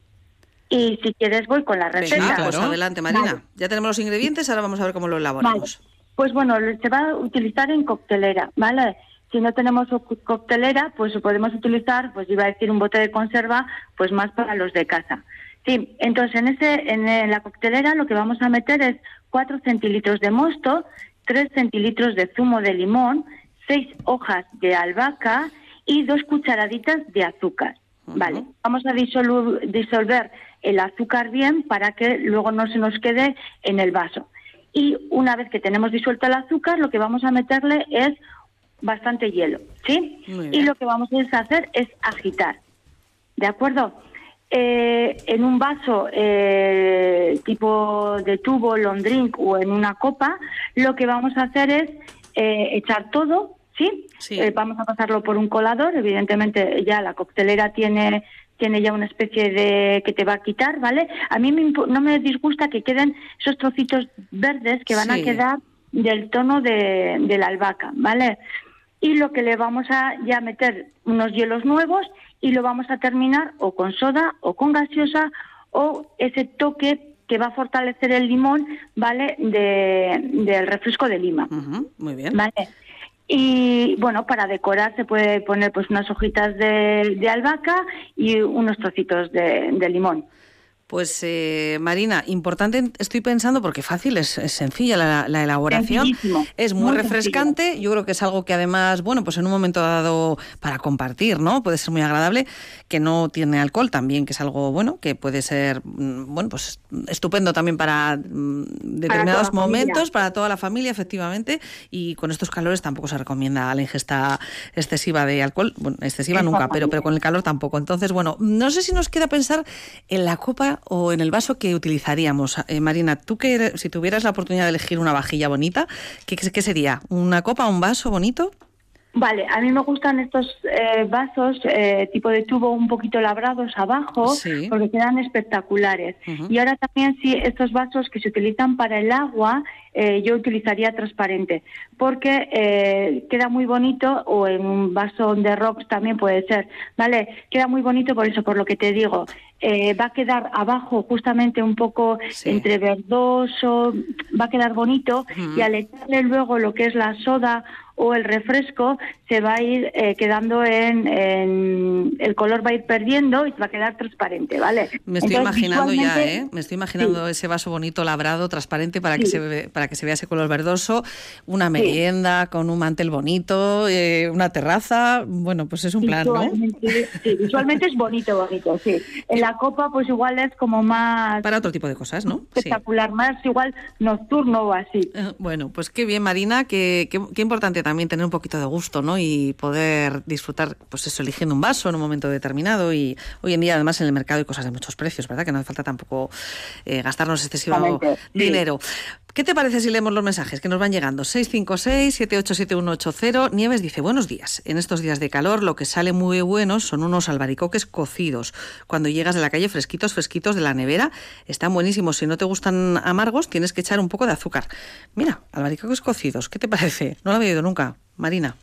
Y si quieres voy con la receta. Venga, pues adelante, Marina. Vale. Ya tenemos los ingredientes, ahora vamos a ver cómo lo elaboramos. Pues bueno, se va a utilizar en coctelera, ¿vale? Si no tenemos coctelera, pues podemos utilizar, pues iba a decir un bote de conserva, pues más para los de casa. Sí, entonces en ese, en la coctelera lo que vamos a meter es 4 centilitros de mosto, 3 centilitros de zumo de limón, 6 hojas de albahaca y dos cucharaditas de azúcar. Vale, vamos a disolver el azúcar bien para que luego no se nos quede en el vaso. Y una vez que tenemos disuelto el azúcar, lo que vamos a meterle es bastante hielo, ¿sí? Y lo que vamos a hacer es agitar, ¿de acuerdo? Eh, en un vaso eh, tipo de tubo, long drink o en una copa, lo que vamos a hacer es eh, echar todo, ¿sí? Eh, vamos a pasarlo por un colador, evidentemente ya la coctelera tiene tiene ya una especie de que te va a quitar, ¿vale? A mí me no me disgusta que queden esos trocitos verdes que van a Sí. quedar del tono de, de la albahaca, ¿vale? Y lo que le vamos a ya meter unos hielos nuevos y lo vamos a terminar o con soda o con gaseosa o ese toque que va a fortalecer el limón, ¿vale? De, del refresco de lima. Muy bien. ¿Vale? Y bueno, para decorar se puede poner pues unas hojitas de, albahaca y unos trocitos de limón. Pues eh, Marina, importante estoy pensando porque fácil es, es sencilla la, la elaboración, es muy, muy refrescante, yo creo que es algo que además, bueno, pues en un momento dado para compartir, ¿no? Puede ser muy agradable, que no tiene alcohol también, que es algo bueno, que puede ser, mm, bueno, pues estupendo también para mm, determinados familia. momentos, para toda la familia, efectivamente, y con estos calores tampoco se recomienda la ingesta excesiva de alcohol, bueno, excesiva nunca, pero, pero con el calor tampoco. Entonces, bueno, no sé si nos queda pensar en la copa o en el vaso que utilizaríamos. Eh, Marina, tú que eres- si tuvieras la oportunidad de elegir una vajilla bonita, ¿qué, qué sería? ¿Una copa, un vaso bonito? Vale, a mí me gustan estos eh, vasos eh, tipo de tubo un poquito labrados abajo Sí. porque quedan espectaculares. Y ahora también sí, estos vasos que se utilizan para el agua, eh, yo utilizaría transparente porque eh, queda muy bonito o en un vaso de rocks también puede ser, ¿vale? Queda muy bonito por eso, por lo que te digo. Eh, va a quedar abajo justamente un poco entre verdoso, va a quedar bonito y al echarle luego lo que es la soda o el refresco se va a ir eh, quedando en, en- el color va a ir perdiendo y va a quedar transparente, ¿vale? Me estoy Entonces, imaginando ya, ¿eh? Me estoy imaginando ese vaso bonito, labrado, transparente, para, que se ve- para que se vea ese color verdoso, una merienda con un mantel bonito, eh, una terraza. Bueno, pues es un plan, ¿no? Sí, visualmente es bonito, bonito, sí. En la copa, pues igual es como más... Para otro tipo de cosas, ¿no? Espectacular, más igual nocturno o así. Eh, Bueno, pues qué bien, Marina, qué, qué- qué importante también tener un poquito de gusto, ¿no? Y poder disfrutar, pues eso, eligiendo un vaso en un momento determinado. Y hoy en día, además, en el mercado hay cosas de muchos precios, ¿verdad? Que no hace falta tampoco eh, gastarnos excesivo sí. ¿Qué te parece si leemos los mensajes que nos van llegando? 656-787180. Nieves dice, buenos días. En estos días de calor lo que sale muy bueno son unos albaricoques cocidos. Cuando llegas de la calle fresquitos, fresquitos de la nevera, están buenísimos. Si no te gustan amargos, tienes que echar un poco de azúcar. Mira, albaricoques cocidos, ¿qué te parece? No lo había oído nunca. Marina.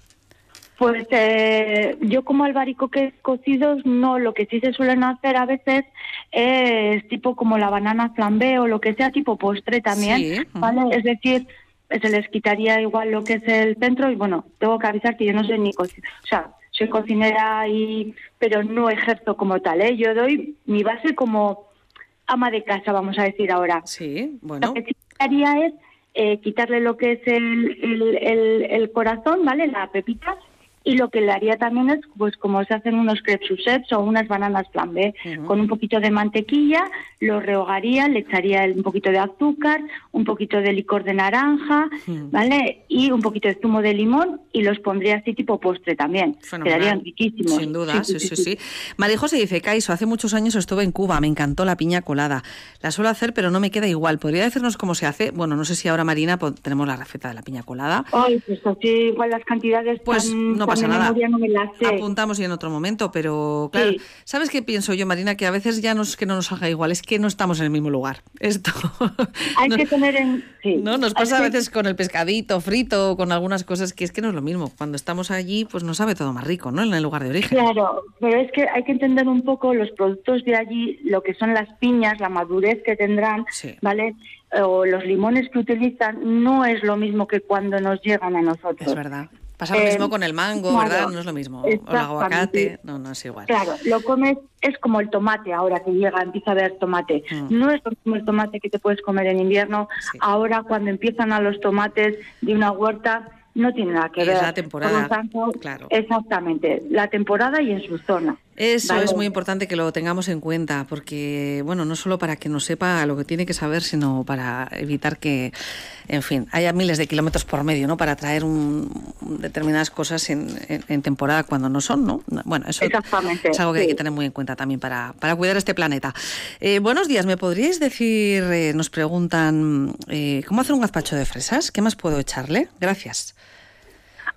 Pues eh, yo como albaricoques cocidos, no, lo que sí se suelen hacer a veces es tipo como la banana flambé o lo que sea, tipo postre también, Sí. ¿vale? Es decir, se les quitaría igual lo que es el centro y bueno, tengo que avisar que yo no soy ni cocinera, o sea, soy cocinera y pero no ejerzo como tal, ¿eh? Yo doy mi base como ama de casa, vamos a decir ahora. Sí, bueno. Lo que sí haría es eh, quitarle lo que es el, el, el- el corazón, ¿vale? La pepita. Y lo que le haría también es, pues como se hacen unos crepes o unas bananas flambé, con un poquito de mantequilla, lo rehogaría, le echaría un poquito de azúcar, un poquito de licor de naranja, ¿vale? Y un poquito de zumo de limón y los pondría así tipo postre también. Fenomenal. Quedarían riquísimos. Sin duda, sí, sí, sí. María José dice, Caiso, hace muchos años estuve en Cuba, me encantó la piña colada. La suelo hacer, pero no me queda igual. ¿Podría decirnos cómo se hace? Bueno, no sé si ahora, Marina, tenemos la receta de la piña colada. Ay, pues así igual las cantidades Pues tan- no pasa nada. no me las sé. Apuntamos y en otro momento, pero claro, Sí. ¿sabes qué pienso yo, Marina? Que a veces ya no es que no nos haga igual, es que no estamos en el mismo lugar. Esto. Hay no- que tener en... sí. No, nos Hay pasa a que- veces con el pescadito frito, con algunas cosas que es que no es lo mismo. Cuando estamos allí, pues no sabe todo más rico, ¿no? En el lugar de origen. Claro, pero es que hay que entender un poco los productos de allí, lo que son las piñas, la madurez que tendrán, ¿vale? O los limones que utilizan, no es lo mismo que cuando nos llegan a nosotros. Es verdad. Pasa lo Eh, mismo con el mango, claro, ¿verdad? No es lo mismo. O el aguacate, no, no es igual. Claro, lo comes, es como el tomate ahora que llega, empieza a haber tomate. Mm. No es lo mismo el tomate que te puedes comer en invierno. Ahora, cuando empiezan a los tomates de una huerta, no tiene nada que Es ver. la temporada, tanto, claro. Exactamente, la temporada y en su zona. Eso ¿vale? es muy importante que lo tengamos en cuenta, porque, bueno, no solo para que nos sepa lo que tiene que saber, sino para evitar que, en fin, haya miles de kilómetros por medio, ¿no? Para traer un- determinadas cosas en, en- en temporada cuando no son, ¿no? Bueno, eso es algo que hay que tener muy en cuenta también para, para cuidar este planeta. Eh, buenos días, ¿me podríais decir, eh, nos preguntan, eh, ¿cómo hacer un gazpacho de fresas? ¿Qué más puedo echarle? Gracias.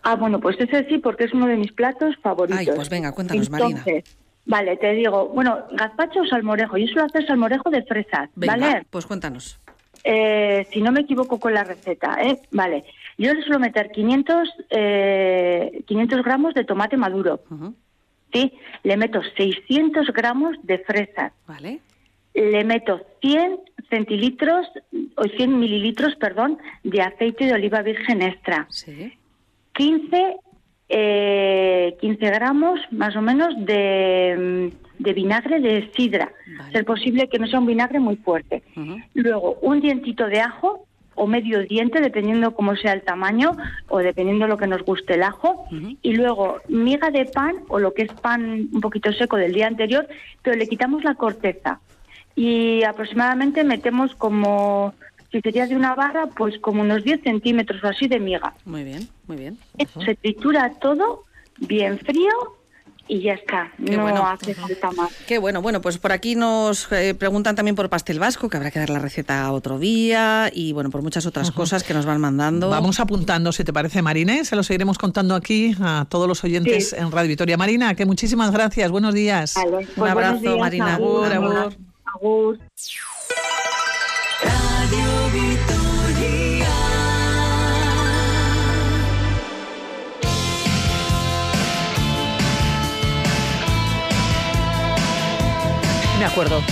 Ah, bueno, pues ese sí, porque es uno de mis platos favoritos. Ay, pues venga, cuéntanos, Marina. Entonces, Vale, te digo, bueno, gazpacho o salmorejo. Yo suelo hacer salmorejo de fresas, Venga, ¿vale? pues cuéntanos. Eh, si no me equivoco con la receta, ¿eh? Vale. Yo le suelo meter 500, eh, 500 gramos de tomate maduro. ¿Sí? Le meto 600 gramos de fresas. Vale. Le meto 100 centilitros, o 100 mililitros, perdón, de aceite de oliva virgen extra. Sí. 15, eh, 15 gramos más o menos de, de vinagre de sidra. Ser posible que no sea un vinagre muy fuerte. Luego, un dientito de ajo o medio diente, dependiendo cómo sea el tamaño o dependiendo lo que nos guste el ajo. Y luego, miga de pan o lo que es pan un poquito seco del día anterior, pero le quitamos la corteza. Y aproximadamente metemos como, si sería de una barra, pues como unos 10 centímetros o así de miga. Muy bien, muy bien. Se tritura todo bien frío y ya está. Qué no bueno. hace falta más. Qué bueno, bueno, pues por aquí nos eh, preguntan también por pastel vasco, que habrá que dar la receta otro día, y bueno, por muchas otras cosas que nos van mandando. Vamos apuntando, si te parece, Marina, se lo seguiremos contando aquí a todos los oyentes en Radio Victoria. Marina, que muchísimas gracias, buenos días. pues Un abrazo, Marina. Agur, agur. Agur. De acuerdo.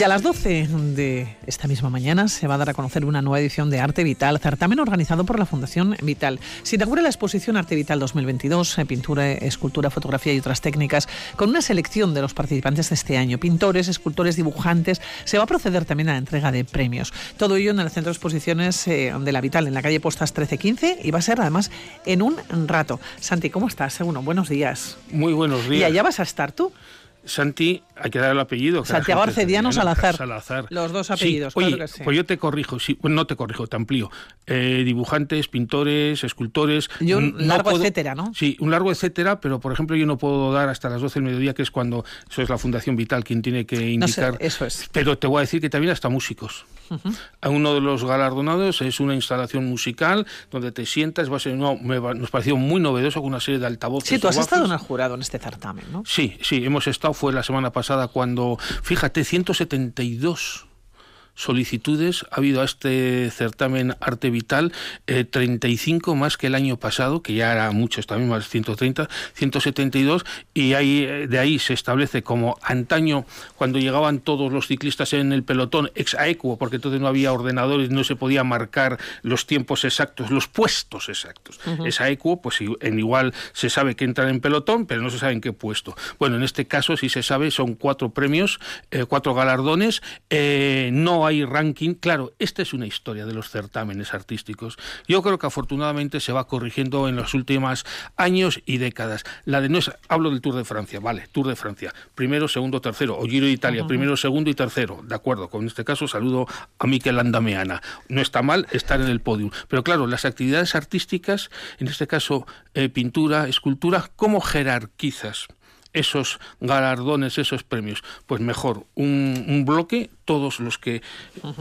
Y a las 12 de esta misma mañana se va a dar a conocer una nueva edición de Arte Vital, certamen organizado por la Fundación Vital. Se inaugura la exposición Arte Vital 2022, eh, pintura, escultura, fotografía y otras técnicas, con una selección de los participantes de este año, pintores, escultores, dibujantes. Se va a proceder también a la entrega de premios. Todo ello en el Centro de Exposiciones eh, de la Vital, en la calle Postas 1315, y va a ser además en un rato. Santi, ¿cómo estás? Bueno, buenos días. Muy buenos días. Y allá vas a estar tú. Santi, hay que dar el apellido. Santiago Arcediano. Salazar. Salazar. Los dos Sí, apellidos, oye, claro que sí. Pues yo te corrijo, sí, bueno, no te corrijo, te amplío. Eh, dibujantes, pintores, escultores. Y un no largo puedo- etcétera, ¿no? Sí, un largo etcétera, pero por ejemplo yo no puedo dar hasta las 12 del mediodía, que es cuando eso es la Fundación Vital quien tiene que No sé, indicar. eso es. Pero te voy a decir que también hasta músicos. A uno de los galardonados es una instalación musical donde te sientas, va a ser, no, me va- nos pareció muy novedoso con una serie de altavoces. Sí, tú has estado en el jurado en este certamen, ¿no? Sí, sí, hemos estado, fue la semana pasada cuando, fíjate, 172 solicitudes ha habido a este certamen Arte Vital, eh, 35 más que el año pasado, que ya era muchos también, más 130, 172, y ahí, eh, de ahí se establece como antaño, cuando llegaban todos los ciclistas en el pelotón, ex aequo, porque entonces no había ordenadores, no se podía marcar los tiempos exactos, los puestos exactos. Ujú. Es aequo, pues en igual se sabe que entran en pelotón, pero no se sabe en qué puesto. Bueno, en este caso sí se sabe, son cuatro premios, eh, cuatro galardones, eh, no hay ranking. Claro, esta es una historia de los certámenes artísticos. Yo creo que afortunadamente se va corrigiendo en los últimos años y décadas. La de no es, hablo del Tour de Francia, vale, Tour de Francia, primero, segundo, tercero, o Giro de Italia, primero, segundo y tercero, de acuerdo. Con este caso saludo a Miquel Andameana. No está mal estar en el podio, pero claro, las actividades artísticas, en este caso eh, pintura, escultura, ¿cómo jerarquizas? Esos galardones, esos premios? Pues mejor, un, un bloque, todos los que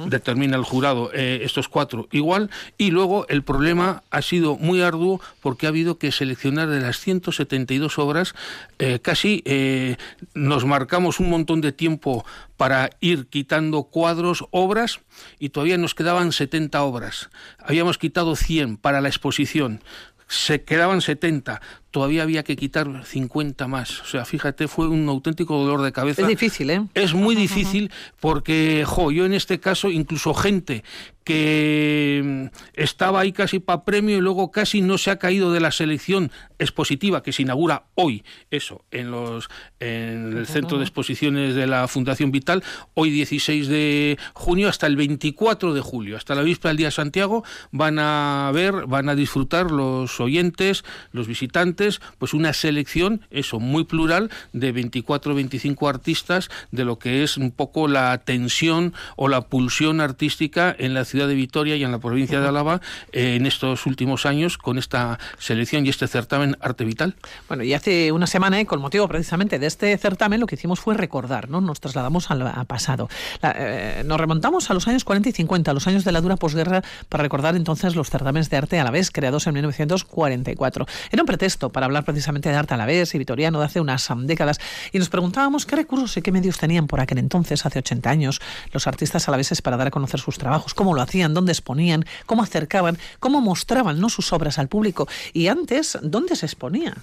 determina el jurado, eh, estos cuatro igual, y luego el problema ha sido muy arduo porque ha habido que seleccionar de las 172 obras, eh, casi eh, nos marcamos un montón de tiempo para ir quitando cuadros, obras, y todavía nos quedaban 70 obras. Habíamos quitado 100 para la exposición se quedaban 70, todavía había que quitar 50 más. O sea, fíjate, fue un auténtico dolor de cabeza. Es difícil, ¿eh? Es muy difícil porque, jo, yo en este caso, incluso gente que mm, estaba ahí casi para premio y luego casi no se ha caído de la selección expositiva que se inaugura hoy, eso, en los en el centro de exposiciones de la Fundación Vital, hoy 16 de junio hasta el 24 de julio, hasta la víspera del día de Santiago, van a ver, van a disfrutar los oyentes, los visitantes, pues una selección, eso, muy plural, de 24 o 25 artistas de lo que es un poco la tensión o la pulsión artística en la ciudad de Vitoria y en la provincia de Álava eh, en estos últimos años con esta selección y este certamen Arte Vital. Bueno, y hace una semana, y con motivo precisamente de este certamen, lo que hicimos fue recordar, ¿no? Nos trasladamos al, pasado. La- eh, nos remontamos a los años 40 y 50, a los años de la dura posguerra, para recordar entonces los certámenes de arte a la vez, creados en 1944. Era un pretexto para hablar precisamente de arte a la vez y vitoriano de hace unas décadas. Y nos preguntábamos qué recursos y qué medios tenían por aquel entonces, hace 80 años, los artistas alaveses para dar a conocer sus trabajos, cómo lo hacían, dónde exponían, cómo acercaban, cómo mostraban ¿no? sus obras al público. Y antes, ¿dónde se exponía?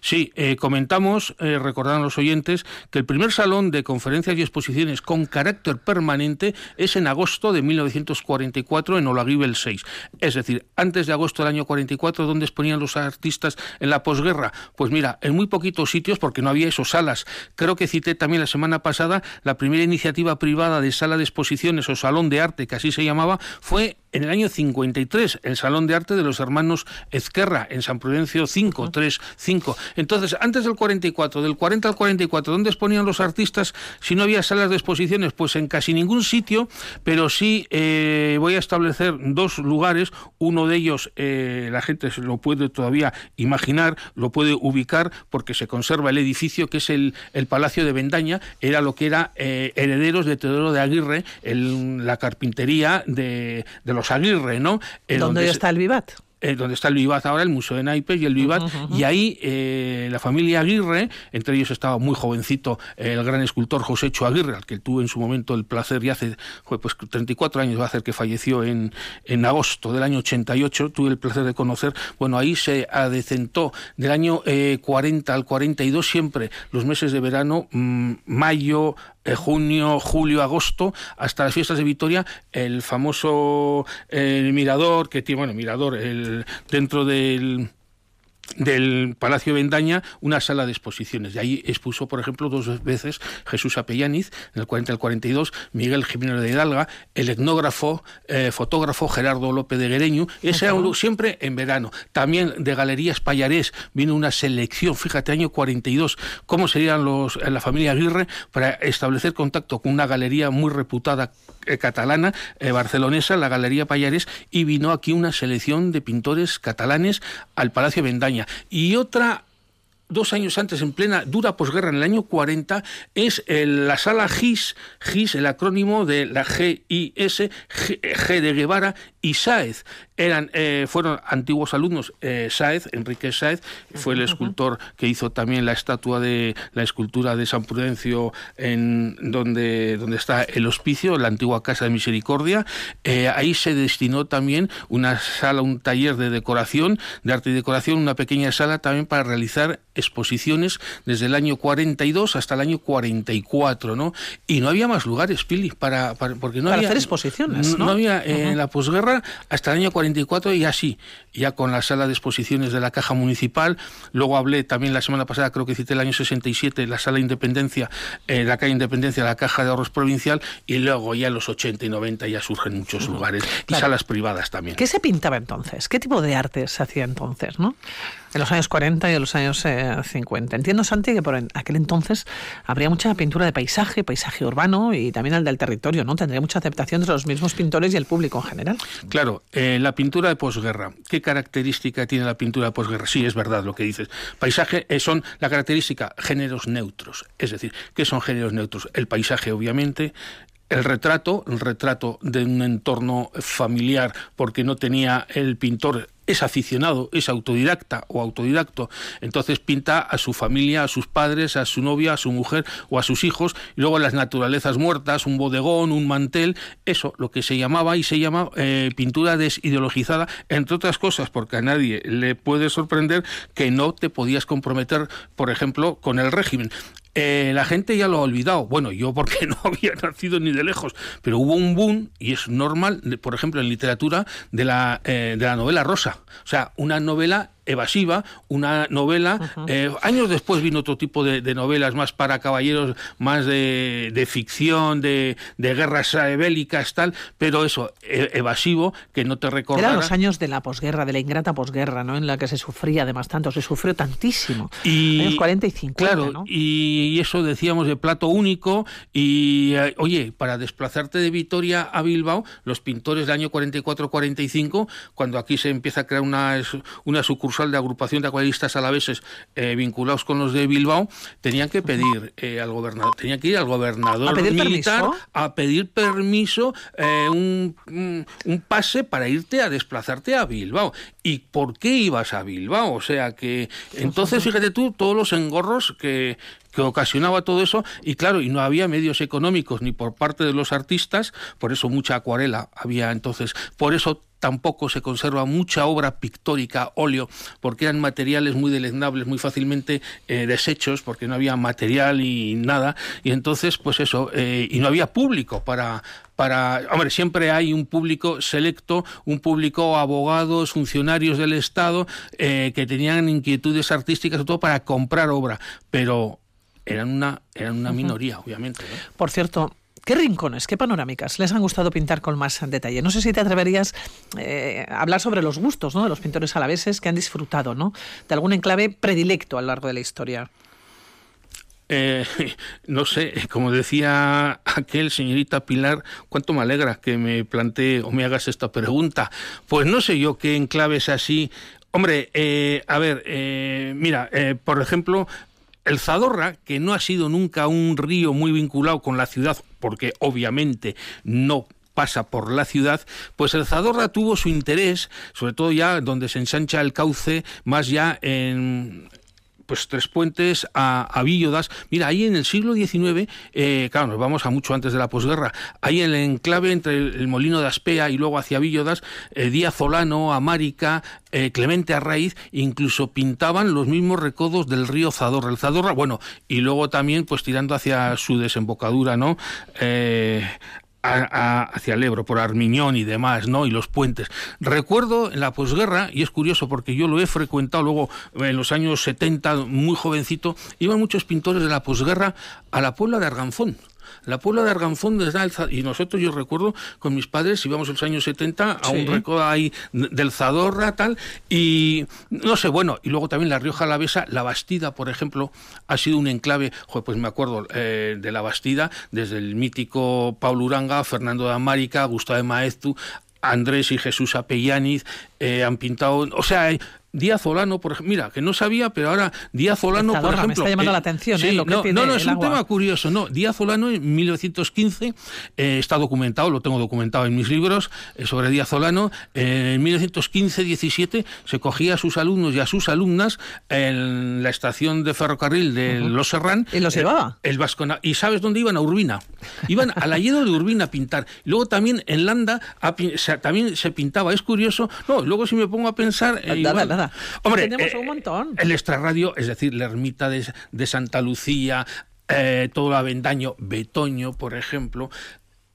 Sí, eh, comentamos, eh, recordaron los oyentes, que el primer salón de conferencias y exposiciones con carácter permanente es en agosto de 1944 en Olaguibel 6. Es decir, antes de agosto del año 44, ¿dónde exponían los artistas en la posguerra? Pues mira, en muy poquitos sitios, porque no había esos salas. Creo que cité también la semana pasada la primera iniciativa privada de sala de exposiciones o salón de arte, que así se llamaba, fue en el año 53, el Salón de Arte de los Hermanos Ezquerra, en San Prudencio 5, 3, 5. Entonces, antes del 44, del 40 al 44, ¿dónde exponían los artistas si no había salas de exposiciones? Pues en casi ningún sitio, pero sí eh, voy a establecer dos lugares. Uno de ellos, eh, la gente se lo puede todavía imaginar, lo puede ubicar, porque se conserva el edificio, que es el, el Palacio de Bendaña, era lo que era eh, herederos de Teodoro de Aguirre, el- la carpintería de, de los Aguirre, ¿no? Eh, ¿Dónde donde está el Vivat? eh, donde está el Vivat ahora, el Museo de Naipes y el Vivat, y ahí eh, la familia Aguirre, entre ellos estaba muy jovencito el gran escultor Josécho Aguirre, al que tuve en su momento el placer, y hace pues 34 años va a hacer que falleció en, en agosto del año 88, tuve el placer de conocer, bueno, ahí se adecentó del año eh, 40 al 42 siempre los meses de verano, mm, mayo, eh, junio, julio, agosto, hasta las fiestas de Vitoria, el famoso eh, mirador que tiene, bueno, mirador, el, dentro del del Palacio Vendaña una sala de exposiciones. Y ahí expuso, por ejemplo, dos veces Jesús Apellaniz, en el 40 al 42, Miguel Jiménez de Hidalga, el etnógrafo, eh, fotógrafo Gerardo López de Guereño. Ese era un siempre en verano. También de Galerías Payarés vino una selección, fíjate, año 42, cómo serían los, en la familia Aguirre para establecer contacto con una galería muy reputada eh, catalana, eh, barcelonesa, la Galería Payarés, y vino aquí una selección de pintores catalanes al Palacio Y otra dos años antes, en plena dura posguerra, en el año 40, es el- la sala GIS, GIS, el acrónimo de la GIS, G, G de Guevara y Sáez. Eran, eh, fueron antiguos alumnos. Eh, Sáez, Enrique Sáez, fue el escultor que hizo también la estatua de la escultura de San Prudencio en donde, donde está el hospicio, la antigua Casa de Misericordia. Eh, ahí se destinó también una sala, un taller de decoración, de arte y decoración, una pequeña sala también para realizar exposiciones desde el año 42 hasta el año 44, ¿no? Y no había más lugares, Pili, para, para- porque no Para había hacer exposiciones, no, ¿no? había eh, en la posguerra hasta el año 44 y así, ya con la sala de exposiciones de la Caja Municipal. Luego hablé también la semana pasada, creo que cité el año 67, la sala Independencia, eh, la calle Independencia, la Caja de Ahorros Provincial, y luego ya en los 80 y 90 ya surgen muchos lugares y salas privadas también. ¿Qué se pintaba entonces? ¿Qué tipo de arte se hacía entonces, no? En los años 40 y en los años eh, 50. Entiendo, Santi, que por en- aquel entonces habría mucha pintura de paisaje, paisaje urbano y también el del territorio, ¿no? Tendría mucha aceptación de los mismos pintores y el público en general. Claro, eh, la pintura de posguerra. ¿Qué característica tiene la pintura de posguerra? Sí, es verdad lo que dices. Paisaje eh, son la característica géneros neutros. Es decir, ¿qué son géneros neutros? El paisaje, obviamente. El retrato, el retrato de un entorno familiar, porque no tenía el pintor es aficionado, es autodidacta o autodidacto, entonces pinta a su familia, a sus padres, a su novia, a su mujer o a sus hijos, y luego las naturalezas muertas, un bodegón, un mantel, eso, lo que se llamaba y se llama eh, pintura desideologizada, entre otras cosas, porque a nadie le puede sorprender que no te podías comprometer, por ejemplo, con el régimen. Eh, la gente ya lo ha olvidado. Bueno, yo porque no había nacido ni de lejos, pero hubo un boom, y es normal, por ejemplo, en literatura, de la, eh, de la novela rosa. O sea, una novela evasiva, una novela... eh, años después vino otro tipo de, de novelas más para caballeros, más de, de ficción, de, de guerras bélicas, tal, pero eso, e- evasivo, que no te recordara... Eran los años de la posguerra, de la ingrata posguerra, ¿no? En la que se sufría además tanto, se sufrió tantísimo. Y, años 40 y 50, Claro, ¿no? y eso decíamos de plato único. Y eh, oye, para desplazarte de Vitoria a Bilbao, los pintores del año 44-45, cuando aquí se empieza a crear una, una sucursal de agrupación de acuarelistas alaveses eh, vinculados con los de Bilbao, tenían que pedir eh, al gobernador, tenían que ir al gobernador ¿A pedir militar permiso? a pedir permiso, eh, un, un- un pase para irte a desplazarte a Bilbao. ¿Y por qué ibas a Bilbao? O sea que entonces fíjate tú todos los engorros que que ocasionaba todo eso y claro y no había medios económicos ni por parte de los artistas por eso mucha acuarela había entonces por eso tampoco se conserva mucha obra pictórica óleo porque eran materiales muy deleznables muy fácilmente eh, desechos porque no había material y nada. Y entonces pues eso eh, y no había público para para hombre siempre hay un público selecto un público abogados funcionarios del estado eh, que tenían inquietudes artísticas sobre todo para comprar obra. Pero eran una eran una minoría obviamente ¿no? Por cierto, ¿qué rincones, qué panorámicas les han gustado pintar con más detalle? No sé si te atreverías eh, a hablar sobre los gustos ¿no? de los pintores alaveses que han disfrutado ¿no? de algún enclave predilecto a lo largo de la historia. Eh, no sé, como decía aquel señorita Pilar, cuánto me alegra que me plantee o me hagas esta pregunta. Pues no sé yo qué enclaves así. Hombre, eh, a ver, eh, mira, por ejemplo, el Zadorra, que no ha sido nunca un río muy vinculado con la ciudad, porque obviamente no pasa por la ciudad, pues el Zadorra tuvo su interés, sobre todo ya donde se ensancha el cauce, más ya en pues Tres Puentes a, a Villodas. Mira, ahí en el siglo XIX, eh, claro, nos vamos a mucho antes de la posguerra, ahí en el enclave entre el, molino de Aspea y luego hacia Villodas, eh, Díaz Solano, Amárica, eh, Clemente Arraiz, incluso pintaban los mismos recodos del río Zadorra. El Zadorra, bueno, y luego también, pues tirando hacia su desembocadura, ¿no? A- hacia el Ebro, por Armiñón y demás, ¿no? Y los puentes. Recuerdo en la posguerra, y es curioso porque yo lo he frecuentado luego en los años 70, muy jovencito, iban muchos pintores de la posguerra a la Puebla de Arganzón. La Puebla de Arganzón desde Alza, y nosotros, yo recuerdo, con mis padres íbamos en los años 70 a un recodo ahí del Zadorra, tal, y no sé, bueno, y luego también la Rioja Alavesa, la Bastida, por ejemplo, ha sido un enclave, joder, pues me acuerdo eh, de la Bastida, desde el mítico Paulo Uranga, Fernando de Amárica, Gustavo de Maeztu, Andrés y Jesús Apellaniz, eh, han pintado, o sea, Díaz Olano, por ejemplo, mira, que no sabía, pero ahora Díaz Olano, por Zadorra, me ejemplo... está llamando eh, la atención, sí, ¿eh? lo que no, tiene no, no, es un agua. tema curioso, no. Díaz Olano en 1915 eh, está documentado, lo tengo documentado en mis libros eh, sobre Díaz Olano. eh, en 1915-17 se cogía a sus alumnos y a sus alumnas en la estación de ferrocarril de Los Serrán. ¿Y los llevaba? el Vascona. ¿Y sabes dónde iban? A Urbina. Iban al Alledo de Urbina a pintar. Luego también en Landa a pin- se- también se pintaba. Es curioso. No, luego si me pongo a pensar... Nada, igual- Hombre, Tenemos eh, un montón. el extrarradio, es decir, la ermita de, de Santa Lucía, eh, todo el Avendaño, Betoño, por ejemplo.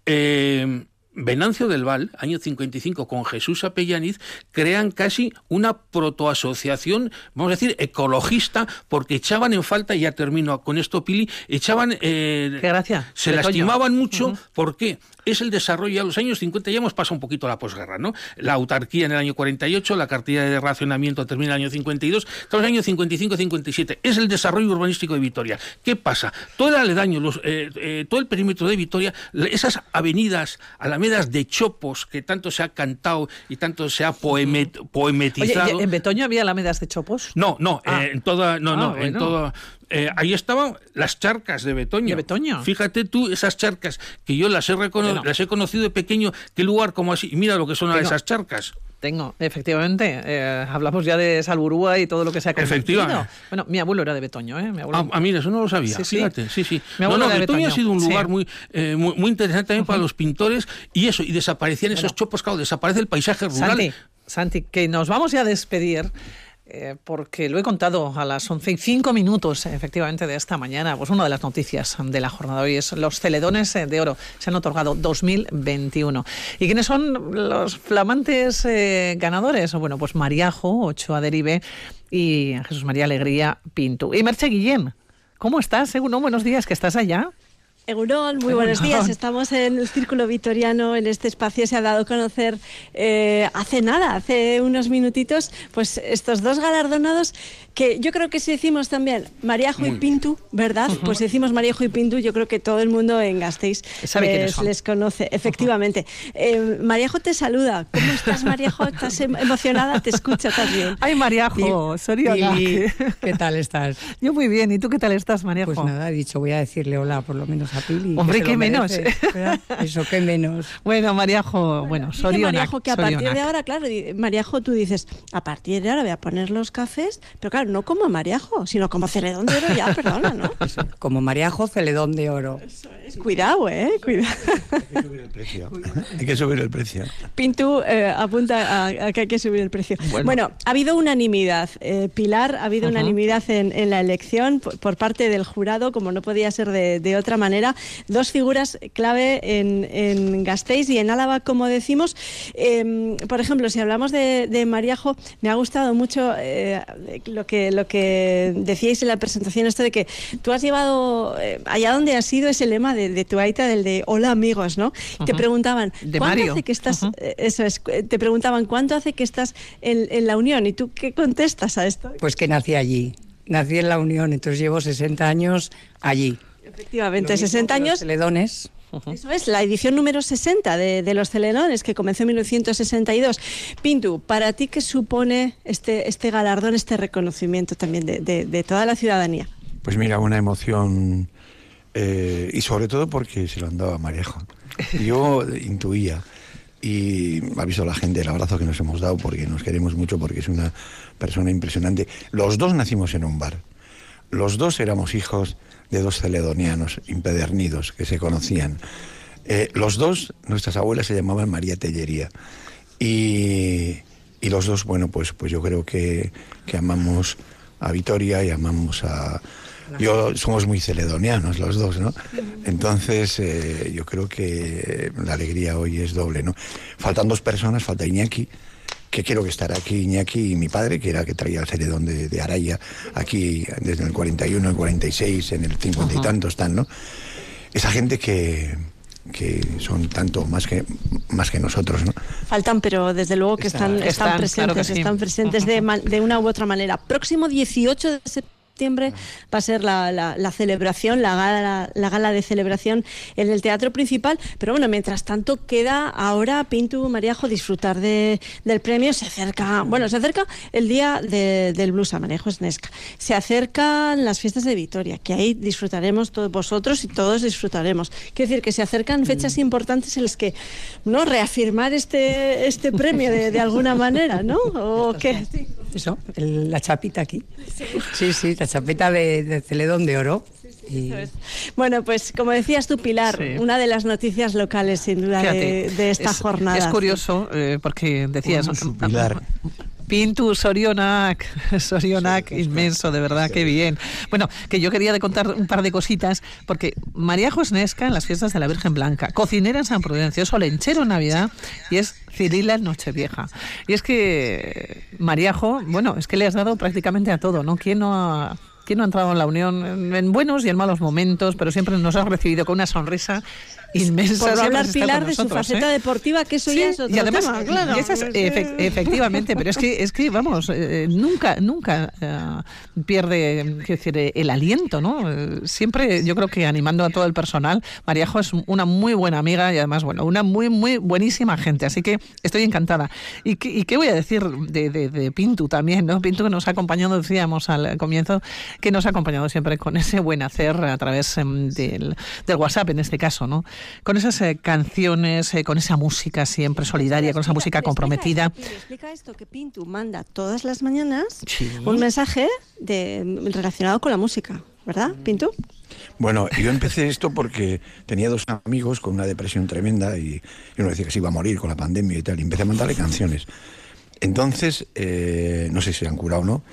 Eh, Venancio del Val, año 55, con Jesús Apellaniz, crean casi una protoasociación, vamos a decir, ecologista, porque echaban en falta, y ya termino con esto, Pili, echaban... eh, Qué gracia. se lastimaban mucho porque es el desarrollo a los años 50, ya hemos pasado un poquito la posguerra, ¿no? La autarquía en el año 48, la cartilla de racionamiento termina en el año 52, estamos en el año 55-57, es el desarrollo urbanístico de Vitoria. ¿Qué pasa? Todo el aledaño, los, eh, eh, todo el perímetro de Vitoria, esas avenidas, alamedas de chopos que tanto se ha cantado y tanto se ha poemet- poemetizado. ¿y ¿en Betoño había alamedas de chopos? No, no, Ah. eh, en toda, no, Ah, no, en eh, ahí estaban las charcas de Betoño. ¿De Betoño? Fíjate tú esas charcas que yo las he recono- las he conocido de pequeño, qué lugar como así. Y mira lo que son esas charcas. Tengo, efectivamente. eh, hablamos ya de Salburúa y todo lo que se ha convertido. Efectivamente. Bueno, mi abuelo era de Betoño, ¿eh? Mi abuelo. Ah, ah, mira, eso no lo sabía. Sí, sí. Fíjate, sí, sí. Mi No, no, Betoño ha sido un Sí. lugar muy, eh, muy, muy interesante también para los pintores y eso, y desaparecían esos chopos, claro, desaparece el paisaje rural. Santi, Santi, que nos vamos ya a despedir. Eh, porque lo he contado a las 11 y 5 minutos, efectivamente, de esta mañana. Pues una de las noticias de la jornada hoy es los celedones eh, de oro. Se han otorgado 2021. ¿Y quiénes son los flamantes eh, ganadores? Bueno, pues Mariajo, Ochoa Derive y Jesús María Alegría Pinto. Y Merche Guillén, ¿cómo estás? Según buenos días, que estás allá. Egunon, muy buenos días. Estamos en el Círculo Vitoriano. En este espacio se ha dado a conocer eh, hace nada, hace unos minutitos, pues estos dos galardonados que yo creo que si decimos también Mariajo y Pintu, ¿verdad? Pues si decimos Mariajo y Pintu, yo creo que todo el mundo en Gasteiz quiénes les, conoce, efectivamente. Eh, Mariajo te saluda. ¿Cómo estás, Mariajo? ¿Estás em- emocionada? Te escucha también. Ay, Mariajo, Soriana. Pili, ¿qué tal estás? Yo muy bien. ¿Y tú qué tal estás, Mariajo? Pues nada, he dicho, voy a decirle hola por lo menos a Pili. que Hombre, se qué menos. Eso, qué menos. Bueno, Mariajo, bueno, Dice Soriana. Mariajo que a partir de ahora, claro, Mariajo, tú dices, a partir de ahora voy a poner los cafés, pero claro, no como Mariajo, sino como Celedón de Oro, ya, perdona, ¿no? Como Mariajo, celedón de oro. Cuidado, ¿eh? Cuidado. Hay que subir el precio. Pintu eh, apunta a, a que hay que subir el precio. Bueno. Bueno, ha habido unanimidad. eh, Pilar, ha habido unanimidad en, en la elección por, por parte del jurado, como no podía ser de, de otra manera. Dos figuras clave en, en Gasteiz y en Álava, como decimos. Eh, por ejemplo, si hablamos de, de Mariajo, me ha gustado mucho eh, lo, que, lo que decíais en la presentación, esto de que tú has llevado, eh, allá donde has ido, ese lema de, de tu aita, del de hola amigos, ¿no? Te preguntaban, De ¿cuánto Mario. hace que estás, eso es, eh, te preguntaban, ¿cuánto hace que estás en, en la Unión? ¿Y tú qué contestas a esto? Pues que nací allí. Nací en la Unión, entonces llevo 60 años allí. Efectivamente, Lo mismo 60 que los años. Celedones. Eso es, la edición número 60 de, de Los Celedones, que comenzó en 1962. Pintu, ¿para ti qué supone este, este galardón, este reconocimiento también de, de- de toda la ciudadanía? Pues mira, una emoción eh, y sobre todo porque se lo han dado a Marejo. Yo intuía y ha visto la gente el abrazo que nos hemos dado porque nos queremos mucho, porque es una persona impresionante. Los dos nacimos en un bar. Los dos éramos hijos de dos celedonianos impedernidos que se conocían. Eh, los dos, nuestras abuelas se llamaban María Tellería. Y, y los dos, bueno, pues, pues yo creo que, que amamos a Vitoria y amamos a... Yo somos muy celedonianos los dos, ¿no? Entonces eh, yo creo que la alegría hoy es doble, ¿no? Faltan dos personas, falta Iñaki, que quiero que estará aquí Iñaki y mi padre, que era que traía el celedón de, de Araya, aquí desde el 41, el 46, en el 50 y Ajá. tantos están, ¿no? Esa gente que, que son tanto más que, más que nosotros, ¿no? Faltan, pero desde luego que están, Están, están, claro que presentes, sí. están presentes de, de una u otra manera. Próximo 18 de septiembre va a ser la, la- la celebración, la gala, la gala de celebración en el teatro principal. Pero bueno, mientras tanto queda ahora Pintu Mariajo disfrutar de, del premio. Se acerca, bueno, se acerca el día de- del blues a Manejo Esnesca. Se acercan las fiestas de Vitoria, que ahí disfrutaremos todos vosotros y todos disfrutaremos. Quiero decir que se acercan fechas importantes en las que no reafirmar este este premio de, de alguna manera, ¿no? ¿O qué? Eso, el- la chapita aquí. Sí, sí, la chapita de, de Celedón de Oro. Y- Bueno, pues como decías tú, Pilar, Sí. una de las noticias locales, sin duda, de, Fíjate, de esta es, jornada. Es curioso eh, porque decías. Pilar. Pintu, Sorionak, Sorionak, inmenso, de verdad, qué bien. Bueno, que yo quería de contar un par de cositas, porque María Josnesca en las fiestas de la Virgen Blanca, cocinera en San Prudencio, solenchero en Navidad y es Cirila en Nochevieja. Y es que Mariajo, bueno, es que le has dado prácticamente a todo, ¿no? ¿Quién no ha, quién no ha entrado en la unión en, en buenos y en malos momentos, pero siempre nos has recibido con una sonrisa inmensa? Por no hablar, Pilar, de su nosotros, faceta ¿eh? deportiva, que eso Sí, ya es otro y además, tema, claro. y esa es efe- efectivamente, pero es que, es que vamos, eh, nunca, nunca eh, pierde eh, decir, eh, el aliento, ¿no? Eh, Siempre, yo creo que animando a todo el personal, Mariajo es una muy buena amiga y además, bueno, una muy, muy buenísima gente, así que estoy encantada. ¿Y qué, y qué voy a decir de, de- de Pintu también, ¿no? Pintu que nos ha acompañado, decíamos al comienzo, que nos ha acompañado siempre con ese buen hacer a través em, del, del WhatsApp, en este caso, ¿no? Con esas eh, canciones, eh, con esa música siempre solidaria, con esa música comprometida. Explica, explica esto que Pintu manda todas las mañanas Sí. un mensaje de, relacionado con la música, ¿verdad, Pintu? Bueno, yo empecé esto porque tenía dos amigos con una depresión tremenda y, y uno decía que se iba a morir con la pandemia y tal, y empecé a mandarle canciones. Entonces, eh, no sé si se han curado o no,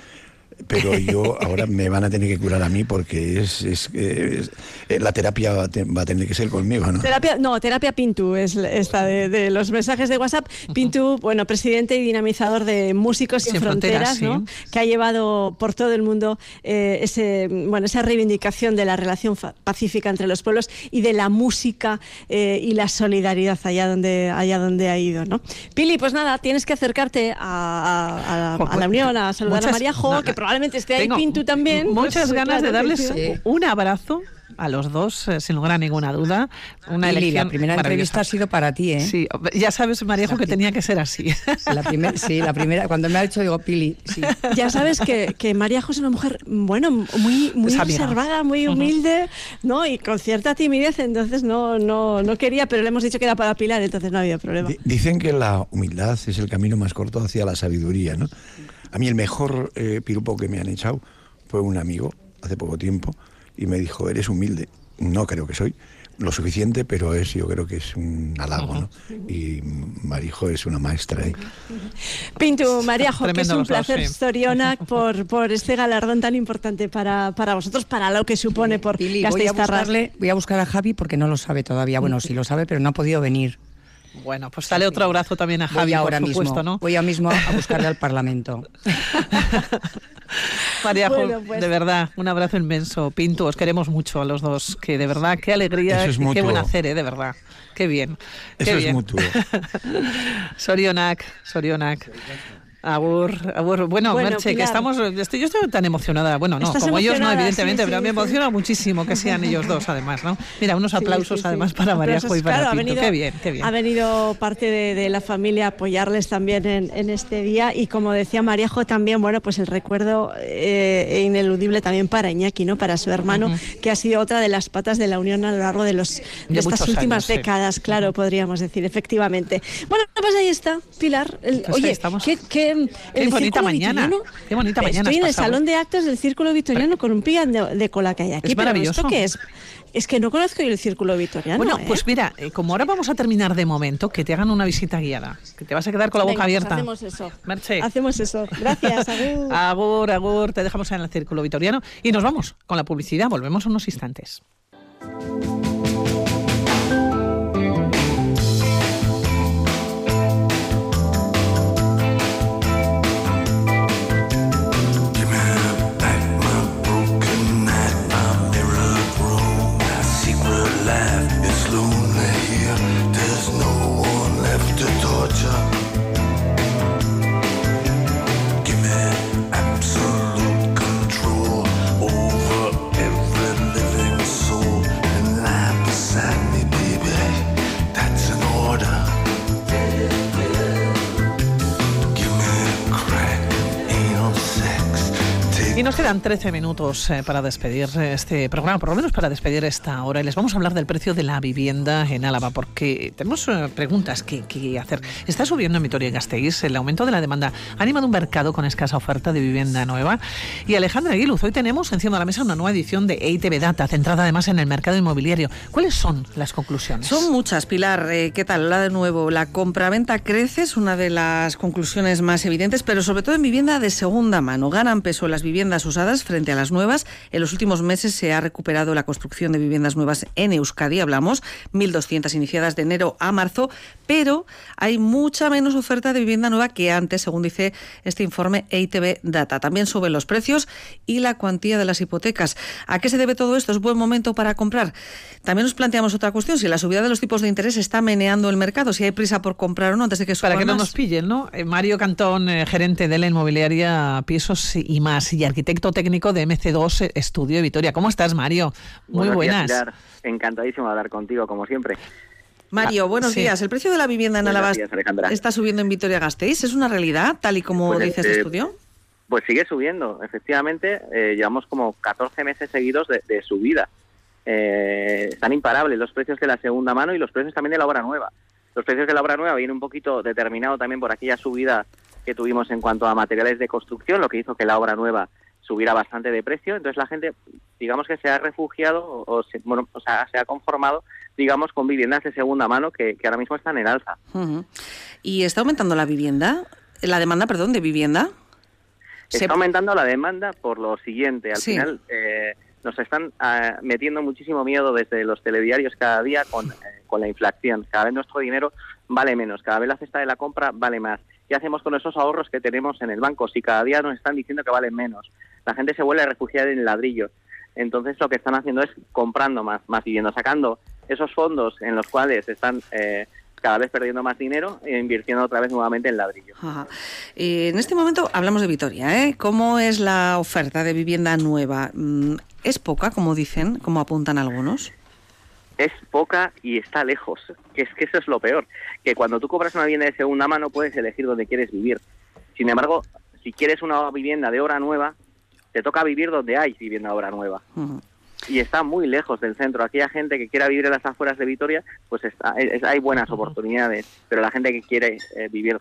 pero yo ahora me van a tener que curar a mí porque es, es- es- eh, la terapia va a, te- va a tener que ser conmigo, ¿no? Terapia, no, terapia Pintu es esta de, de los mensajes de WhatsApp. Pintu, bueno, presidente y dinamizador de Músicos Sin, Sin Fronteras, Fronteras, ¿no? sí. que ha llevado por todo el mundo eh, ese, bueno, esa reivindicación de la relación pacífica entre los pueblos y de la música eh, y la solidaridad allá donde, allá donde ha ido. ¿no? Pili, pues nada, tienes que acercarte a, a- a- a la Unión, a saludar a Muchas- María Jo, no, que probablemente esté ahí tengo Pintu también. Muchas Pues, ganas de claro que darles sí. un abrazo a los dos, eh, sin lugar a ninguna duda. Una Pili, elección la primera entrevista ha sido para ti, ¿eh? Sí, ya sabes, Maríajo, que tenía que ser así. La primer- sí, la primera, cuando me ha dicho, digo, Pili, sí. Ya sabes que, que María José es una mujer, bueno, muy, muy reservada, muy humilde, ¿no? Y con cierta timidez, entonces no, no, no quería, pero le hemos dicho que era para Pilar, entonces no había problema. Di- Dicen que la humildad es el camino más corto hacia la sabiduría, ¿no? A mí el mejor eh, piropo que me han echado fue un amigo hace poco tiempo y me dijo, eres humilde. No creo que soy lo suficiente, pero es, yo creo que es un halago, ¿no? Y Marijo es una maestra ahí. Pintu, María Jo, que es un placer, sí. Soriona, por, por este galardón tan importante para, para vosotros, para lo que supone por Pili, voy a, buscarle, voy a buscar a Javi porque no lo sabe todavía. Bueno, sí lo sabe, pero no ha podido venir. Bueno, pues dale otro abrazo también a Voy Javi, ahora por supuesto, mismo, ¿no? voy ahora mismo a buscarle al Parlamento. Maríajo, Bueno, pues- de verdad, un abrazo inmenso. Pinto, os queremos mucho a los dos. Que de verdad, qué alegría es qué buen hacer, ¿eh? de verdad. Qué bien. qué Eso es bien. mutuo. Sorionak, Sorionak. Agur, agur. Bueno, Bueno, Merche, que estamos, estoy, yo estoy tan emocionada. Bueno, no, como ellos no, evidentemente, sí, pero sí, me emociona muchísimo que sean ellos dos, además, ¿no? Mira, unos aplausos además para María Aplausos, y para claro, ha venido- Qué bien, qué bien. Ha venido parte de, de la familia a apoyarles también en, en este día y como decía Maríajo también, bueno, pues el recuerdo eh, ineludible también para Iñaki, ¿no? Para su hermano, que ha sido otra de las patas de la unión a lo largo de, los, de, De estas últimas años, décadas, claro, podríamos decir, efectivamente. Bueno, pues ahí está, Pilar. El- Pues oye, estamos. qué, qué, el Qué bonita Círculo mañana. Qué bonita mañana Estoy en el salón de actos del Círculo Vitoriano con un pilla de, cola que hay aquí. Es pero maravilloso. ¿Esto qué es? Es que no conozco yo el Círculo Vitoriano. Bueno, ¿eh? pues mira, eh, como ahora vamos a terminar de momento, que te hagan una visita guiada, que te vas a quedar con la boca Venga, pues abierta. hacemos eso. Merche. Hacemos eso. Gracias, agur. Agur, agur, te dejamos en el círculo vitoriano y nos vamos con la publicidad. Volvemos en unos instantes. Y nos quedan 13 minutos eh, para despedir este programa, por lo menos para despedir esta hora. Y les vamos a hablar del precio de la vivienda en Álava, porque tenemos eh, preguntas que, hacer. Está subiendo en Vitoria-Gasteiz el aumento de la demanda. Ha animado un mercado con escasa oferta de vivienda nueva. Y Alejandra Aguiluz, hoy tenemos encima de la mesa una nueva edición de EITB Data, centrada además en el mercado inmobiliario. ¿Cuáles son las conclusiones? Son muchas, Pilar. Eh, ¿Qué tal? Hola de nuevo. La compraventa crece, es una de las conclusiones más evidentes, pero sobre todo en vivienda de segunda mano. Ganan peso las viviendas usadas frente a las nuevas. En los últimos meses se ha recuperado la construcción de viviendas nuevas en Euskadi, hablamos, 1.200 iniciadas de enero a marzo, pero hay mucha menos oferta de vivienda nueva que antes, según dice este informe EITB Data. También suben los precios y la cuantía de las hipotecas. ¿A qué se debe todo esto? ¿Es buen momento para comprar? También nos planteamos otra cuestión, si la subida de los tipos de interés está meneando el mercado, si hay prisa por comprar o no antes de que suba Para que no más. nos pillen, ¿no? Eh, Mario Cantón, eh, gerente de la inmobiliaria Pisos y más, y arquitecto técnico de MC2 Estudio de Vitoria. ¿Cómo estás, Mario? Muy Buenos días, buenas. Pilar. Encantadísimo de hablar contigo, como siempre. Mario, buenos sí. días. ¿El precio de la vivienda en Buenos Álava está subiendo en Vitoria-Gasteiz? ¿Es una realidad, tal y como Pues, dice este eh, estudio? Pues sigue subiendo, efectivamente. eh, llevamos como 14 meses seguidos de, de subida. Eh, están imparables los precios de la segunda mano y los precios también de la obra nueva. Los precios de la obra nueva vienen un poquito determinado también por aquella subida que tuvimos en cuanto a materiales de construcción, lo que hizo que la obra nueva subiera bastante de precio. Entonces la gente, digamos que se ha refugiado o, o se, bueno, o sea, se ha conformado, digamos, con viviendas de segunda mano que, que ahora mismo están en alza. ¿Y está aumentando la vivienda? La demanda, perdón, de vivienda. Se- Está aumentando la demanda por lo siguiente. Al Sí. final eh, nos están ah, metiendo muchísimo miedo desde los telediarios cada día con, eh, con la inflación. Cada vez nuestro dinero vale menos, cada vez la cesta de la compra vale más. ¿Qué hacemos con esos ahorros que tenemos en el banco? Si cada día nos están diciendo que valen menos, la gente se vuelve a refugiar en ladrillos. Entonces lo que están haciendo es comprando más, más vivienda, sacando esos fondos en los cuales están eh, cada vez perdiendo más dinero e invirtiendo otra vez nuevamente en ladrillos. Ajá. Eh, en este momento hablamos de Vitoria. ¿eh? ¿Cómo es la oferta de vivienda nueva? Mm, ¿Es poca, como dicen, como apuntan algunos? Es poca y está lejos. Que es que eso es lo peor. Que cuando tú compras una vivienda de segunda mano puedes elegir dónde quieres vivir. Sin embargo, si quieres una vivienda de obra nueva, te toca vivir donde hay vivienda de obra nueva. Y está muy lejos del centro. Aquella gente que quiera vivir en las afueras de Vitoria, pues está, es- hay buenas oportunidades. Pero la gente que quiere eh, vivir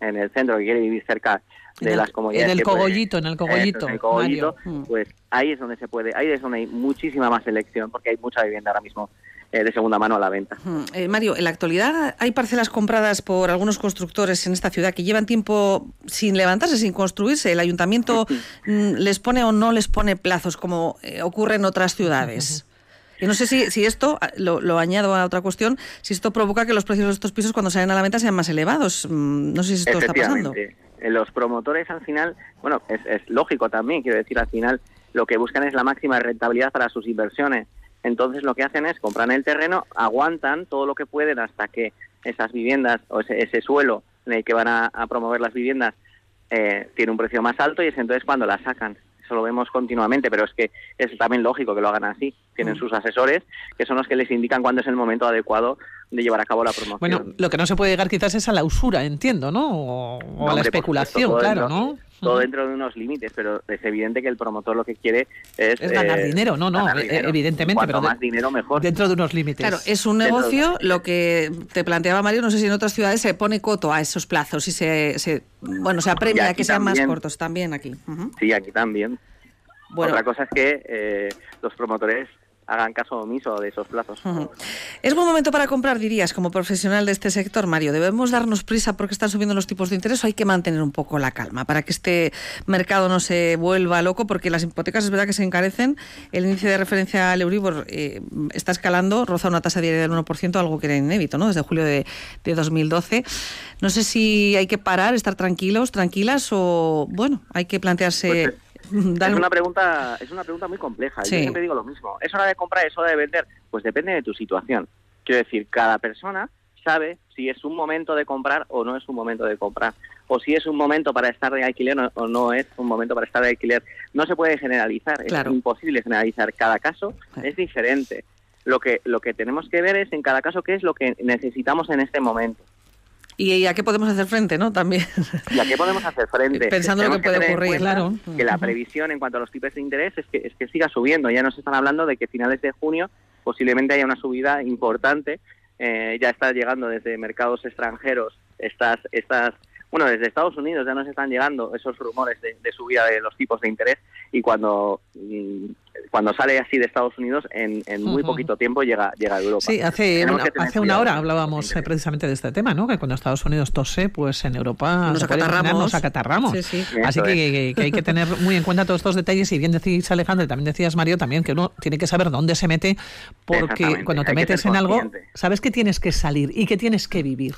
en el centro, que quiere vivir cerca de el- las comunidades... en el puede- cogollito, en el cogollito, Eso, en el cogollito, Mario. Mm. pues ahí es donde se puede, ahí es donde hay muchísima más elección, porque hay mucha vivienda ahora mismo eh, de segunda mano a la venta. Mm, eh, Mario, en la actualidad hay parcelas compradas por algunos constructores en esta ciudad que llevan tiempo sin levantarse, sin construirse. ¿El ayuntamiento mm, les pone o no les pone plazos como eh, ocurre en otras ciudades? Y no sé si, si esto, ah, lo, lo añado a otra cuestión, si esto provoca que los precios de estos pisos cuando salen a la venta sean más elevados. Mm, No sé si esto está pasando. Eh, Los promotores al final, bueno, es, es lógico también, quiero decir, al final lo que buscan es la máxima rentabilidad para sus inversiones. Entonces lo que hacen es compran el terreno, aguantan todo lo que pueden hasta que esas viviendas o ese, ese suelo en el que van a, a promover las viviendas eh, tiene un precio más alto y es entonces cuando la sacan. Eso lo vemos continuamente, pero es que es también lógico que lo hagan así. Tienen Mm. sus asesores, que son los que les indican cuándo es el momento adecuado de llevar a cabo la promoción. Bueno, lo que no se puede llegar quizás es a la usura, entiendo, ¿no? O, o a la especulación, supuesto, claro, ¿no? Todo dentro de unos límites, pero es evidente que el promotor lo que quiere es... Es ganar eh, dinero, no, no, dinero. evidentemente, Cuanto pero de- más dinero mejor. Dentro de unos límites. Claro, es un negocio, lo que te planteaba Mario, no sé si en otras ciudades se pone coto a esos plazos y se, se- bueno, se apremia a que sean más cortos también aquí. Sí, aquí también. Bueno. Otra cosa es que eh, los promotores hagan caso omiso de esos plazos. ¿Es buen momento para comprar, dirías, como profesional de este sector, Mario? ¿Debemos darnos prisa porque están subiendo los tipos de interés o hay que mantener un poco la calma para que este mercado no se vuelva loco? Porque las hipotecas es verdad que se encarecen, el índice de referencia al Euribor eh, está escalando, roza una tasa diaria del 1%, algo que era inédito, ¿no? Desde julio de, de 2012. No sé si hay que parar, estar tranquilos, tranquilas o, bueno, hay que plantearse... Es un- una pregunta, es una pregunta muy compleja. Sí. Yo siempre digo lo mismo. ¿Es hora de comprar, es hora de vender? Pues depende de tu situación. Quiero decir, cada persona sabe si es un momento de comprar o no es un momento de comprar. O si es un momento para estar de alquiler o- no es un momento para estar de alquiler. No se puede generalizar. Claro. Es imposible generalizar. Cada caso es diferente. Lo que, lo que tenemos que ver es en cada caso qué es lo que necesitamos en este momento. ¿Y a qué podemos hacer frente, no? También. ¿Y a qué podemos hacer frente? Pensando lo que puede ocurrir, claro. Que la previsión en cuanto a los tipos de interés es que, es que siga subiendo. Ya nos están hablando de que a finales de junio posiblemente haya una subida importante. Eh, ya está llegando desde mercados extranjeros estas, estas, bueno, desde Estados Unidos ya nos están llegando esos rumores de, de subida de los tipos de interés y cuando mm, cuando sale así de Estados Unidos en, en muy poquito tiempo llega llega a Europa. Sí, hace una, hace una hora hablábamos eh, precisamente de este tema, ¿no? Que cuando Estados Unidos tose, pues en Europa Nos acatarramos. nos acatarramos. Sí, sí. Así que, que- que hay que tener muy en cuenta todos estos detalles y bien decís Alejandro y también decías Mario también que uno tiene que saber dónde se mete porque cuando te hay metes en algo sabes que tienes que salir y que tienes que vivir.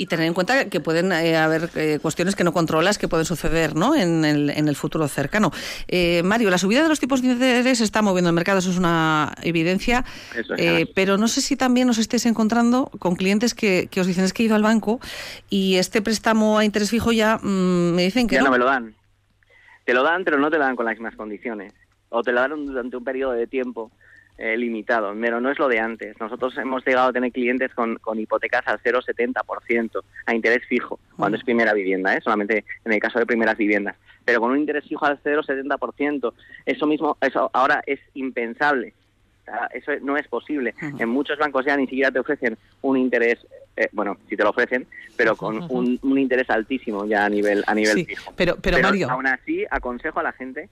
Y tener en cuenta que pueden eh, haber eh, cuestiones que no controlas que pueden suceder ¿no? en, el, en el futuro cercano. Eh, Mario, la subida de los tipos de interés está moviendo el mercado, eso es una evidencia. Eso es, Eh, pero no sé si también os estéis encontrando con clientes que, que os dicen es que he ido al banco y este préstamo a interés fijo ya mm, me dicen que ya no. no me lo dan. Te lo dan, pero no te lo dan con las mismas condiciones. O te lo dan durante un periodo de tiempo eh, limitado, pero no es lo de antes. Nosotros hemos llegado a tener clientes con, con hipotecas al 0,70% a interés fijo, cuando es primera vivienda, ¿eh? solamente en el caso de primeras viviendas. Pero con un interés fijo al 0,70%, eso mismo, eso ahora es impensable. Eso no es posible. En muchos bancos ya ni siquiera te ofrecen un interés, eh, bueno, si te lo ofrecen, pero con un, un interés altísimo ya a nivel a nivel Sí, fijo. pero, pero, Mario, aún así aconsejo a la gente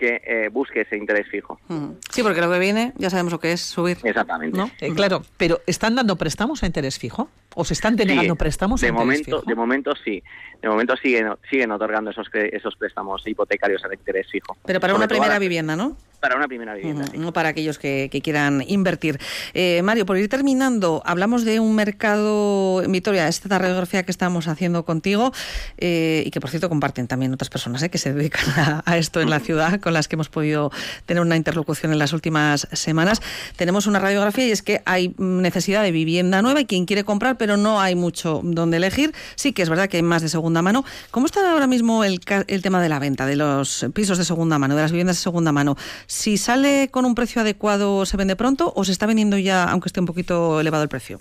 que eh, busque ese interés fijo. Mm. Sí, porque lo que viene ya sabemos lo que es subir. Exactamente. ¿no? eh, claro, pero ¿están dando préstamos a interés fijo? ¿O se están denegando Sí, préstamos de interés momento, fijo? de momento sí. De momento siguen siguen otorgando esos esos préstamos hipotecarios a interés fijo. Pero para Sobre una primera vivienda, ¿no? Para una primera vivienda. No para aquellos que, que quieran invertir. Eh, Mario, por ir terminando, hablamos de un mercado en Vitoria, esta radiografía que estamos haciendo contigo eh, y que, por cierto, comparten también otras personas eh, que se dedican a, a esto en la ciudad, con las que hemos podido tener una interlocución en las últimas semanas. Tenemos una radiografía y es que hay necesidad de vivienda nueva y quien quiere comprar, pero no hay mucho donde elegir. Sí que es verdad que hay más de segunda mano. ¿Cómo está ahora mismo el, tema de la venta de los pisos de segunda mano, de las viviendas de segunda mano? Si sale con un precio adecuado, ¿se vende pronto o se está vendiendo ya, aunque esté un poquito elevado el precio?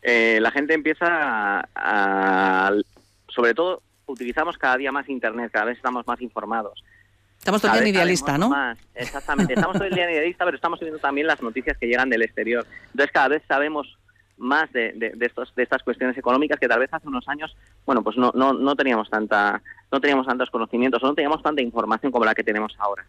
Eh, la gente empieza a, a- sobre todo utilizamos cada día más internet, cada vez estamos más informados. Estamos todo el día en idealista, ¿no? más. Exactamente, estamos todo el día en idealista, pero estamos viendo también las noticias que llegan del exterior. Entonces cada vez sabemos más de, de- de estos, de estas cuestiones económicas que tal vez hace unos años, bueno, pues no, no, no teníamos tanta, no teníamos tantos conocimientos, o no teníamos tanta información como la que tenemos ahora.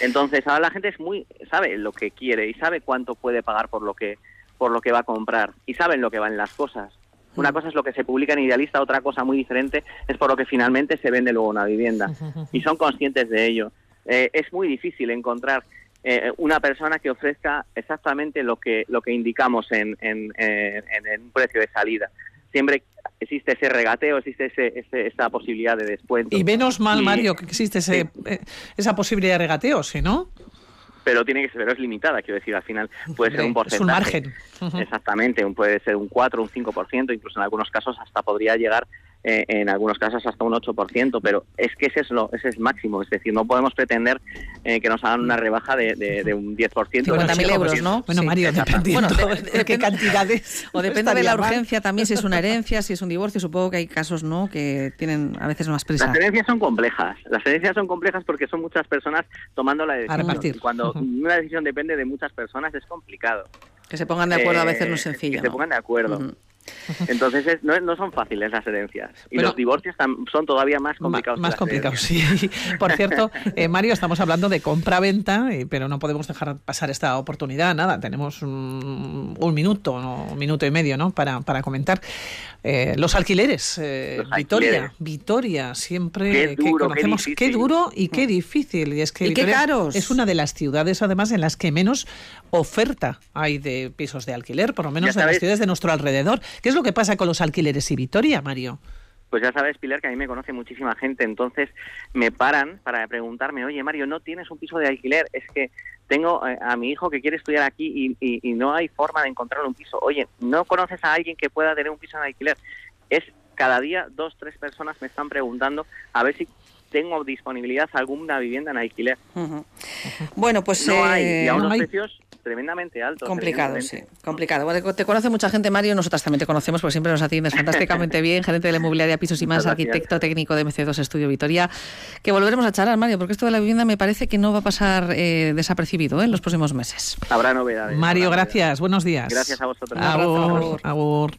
Entonces ahora la gente es muy, sabe lo que quiere y sabe cuánto puede pagar por lo que, por lo que va a comprar y saben lo que van las cosas. Una cosa es lo que se publica en Idealista, otra cosa muy diferente es por lo que finalmente se vende luego una vivienda. Y son conscientes de ello. Eh, es muy difícil encontrar eh, una persona que ofrezca exactamente lo que, lo que indicamos en, en, en- en un precio de salida. Siempre existe ese regateo, existe ese, ese- esa posibilidad de descuento. Y menos mal, Y- Mario, que existe ese, eh, esa posibilidad de regateo, ¿sí, no? pero tiene que ser, pero es limitada, quiero decir, al final puede ser un Es porcentaje. un margen. Exactamente, puede ser un 4, un 5%, incluso en algunos casos hasta podría llegar eh, en algunos casos hasta un 8%, pero es que ese es, lo, ese es máximo, es decir, no podemos pretender eh, que nos hagan una rebaja de, de- de un 10%. 50.000 euros, ¿no? Bueno, Sí. Mario, dependiendo Bueno, de- de qué cantidades. O depende de la mal. urgencia también, si es una herencia, si es un divorcio. Supongo que hay casos, ¿no?, que tienen a veces más prisa. Las herencias son complejas. Las herencias son complejas porque son muchas personas tomando la decisión. repartir. Y Cuando una decisión depende de muchas personas es complicado. Que se pongan de acuerdo a veces no es Eh, sencillo. Que se pongan de acuerdo. Entonces es- no, no son fáciles las herencias. Y Bueno, los divorcios son todavía más complicados. Más complicados, herencias. sí. Por cierto, eh, Mario, estamos hablando de compra-venta, eh, pero no podemos dejar pasar esta oportunidad. Nada, tenemos un, un minuto, ¿no? un minuto y medio, ¿no? Para, para comentar Eh, los alquileres. eh, Los Vitoria, alquileres. Vitoria, siempre Qué que qué conocemos, qué, duro y qué difícil. Y es que Y qué caros. es una de las ciudades, además, en las que menos oferta hay de pisos de alquiler, por lo menos en las ciudades de nuestro alrededor. ¿Qué es lo que pasa con los alquileres y Vitoria, Mario? Pues ya sabes, Pilar, que a mí me conoce muchísima gente, entonces me paran para preguntarme, oye, Mario, ¿no tienes un piso de alquiler? Es que tengo eh, a mi hijo que quiere estudiar aquí y, y- y no hay forma de encontrar un piso. Oye, ¿no conoces a alguien que pueda tener un piso de alquiler? Es cada día dos, tres personas me están preguntando a ver si tengo disponibilidad alguna vivienda en alquiler. Bueno, pues no hay, eh, y a no unos hay. precios tremendamente altos. Complicado, sí, complicado. Bueno, te- te conoce mucha gente, Mario, nosotras también te conocemos, porque siempre nos atiendes fantásticamente bien, gerente de la inmobiliaria Pisos y Más, arquitecto técnico de MC2 Estudio Vitoria, que volveremos a charlar, Mario, porque esto de la vivienda me parece que no va a pasar eh, desapercibido ¿eh? en los próximos meses. Habrá novedades. Mario, habrá gracias. Buenos días. Gracias a vosotros. Agur, agur.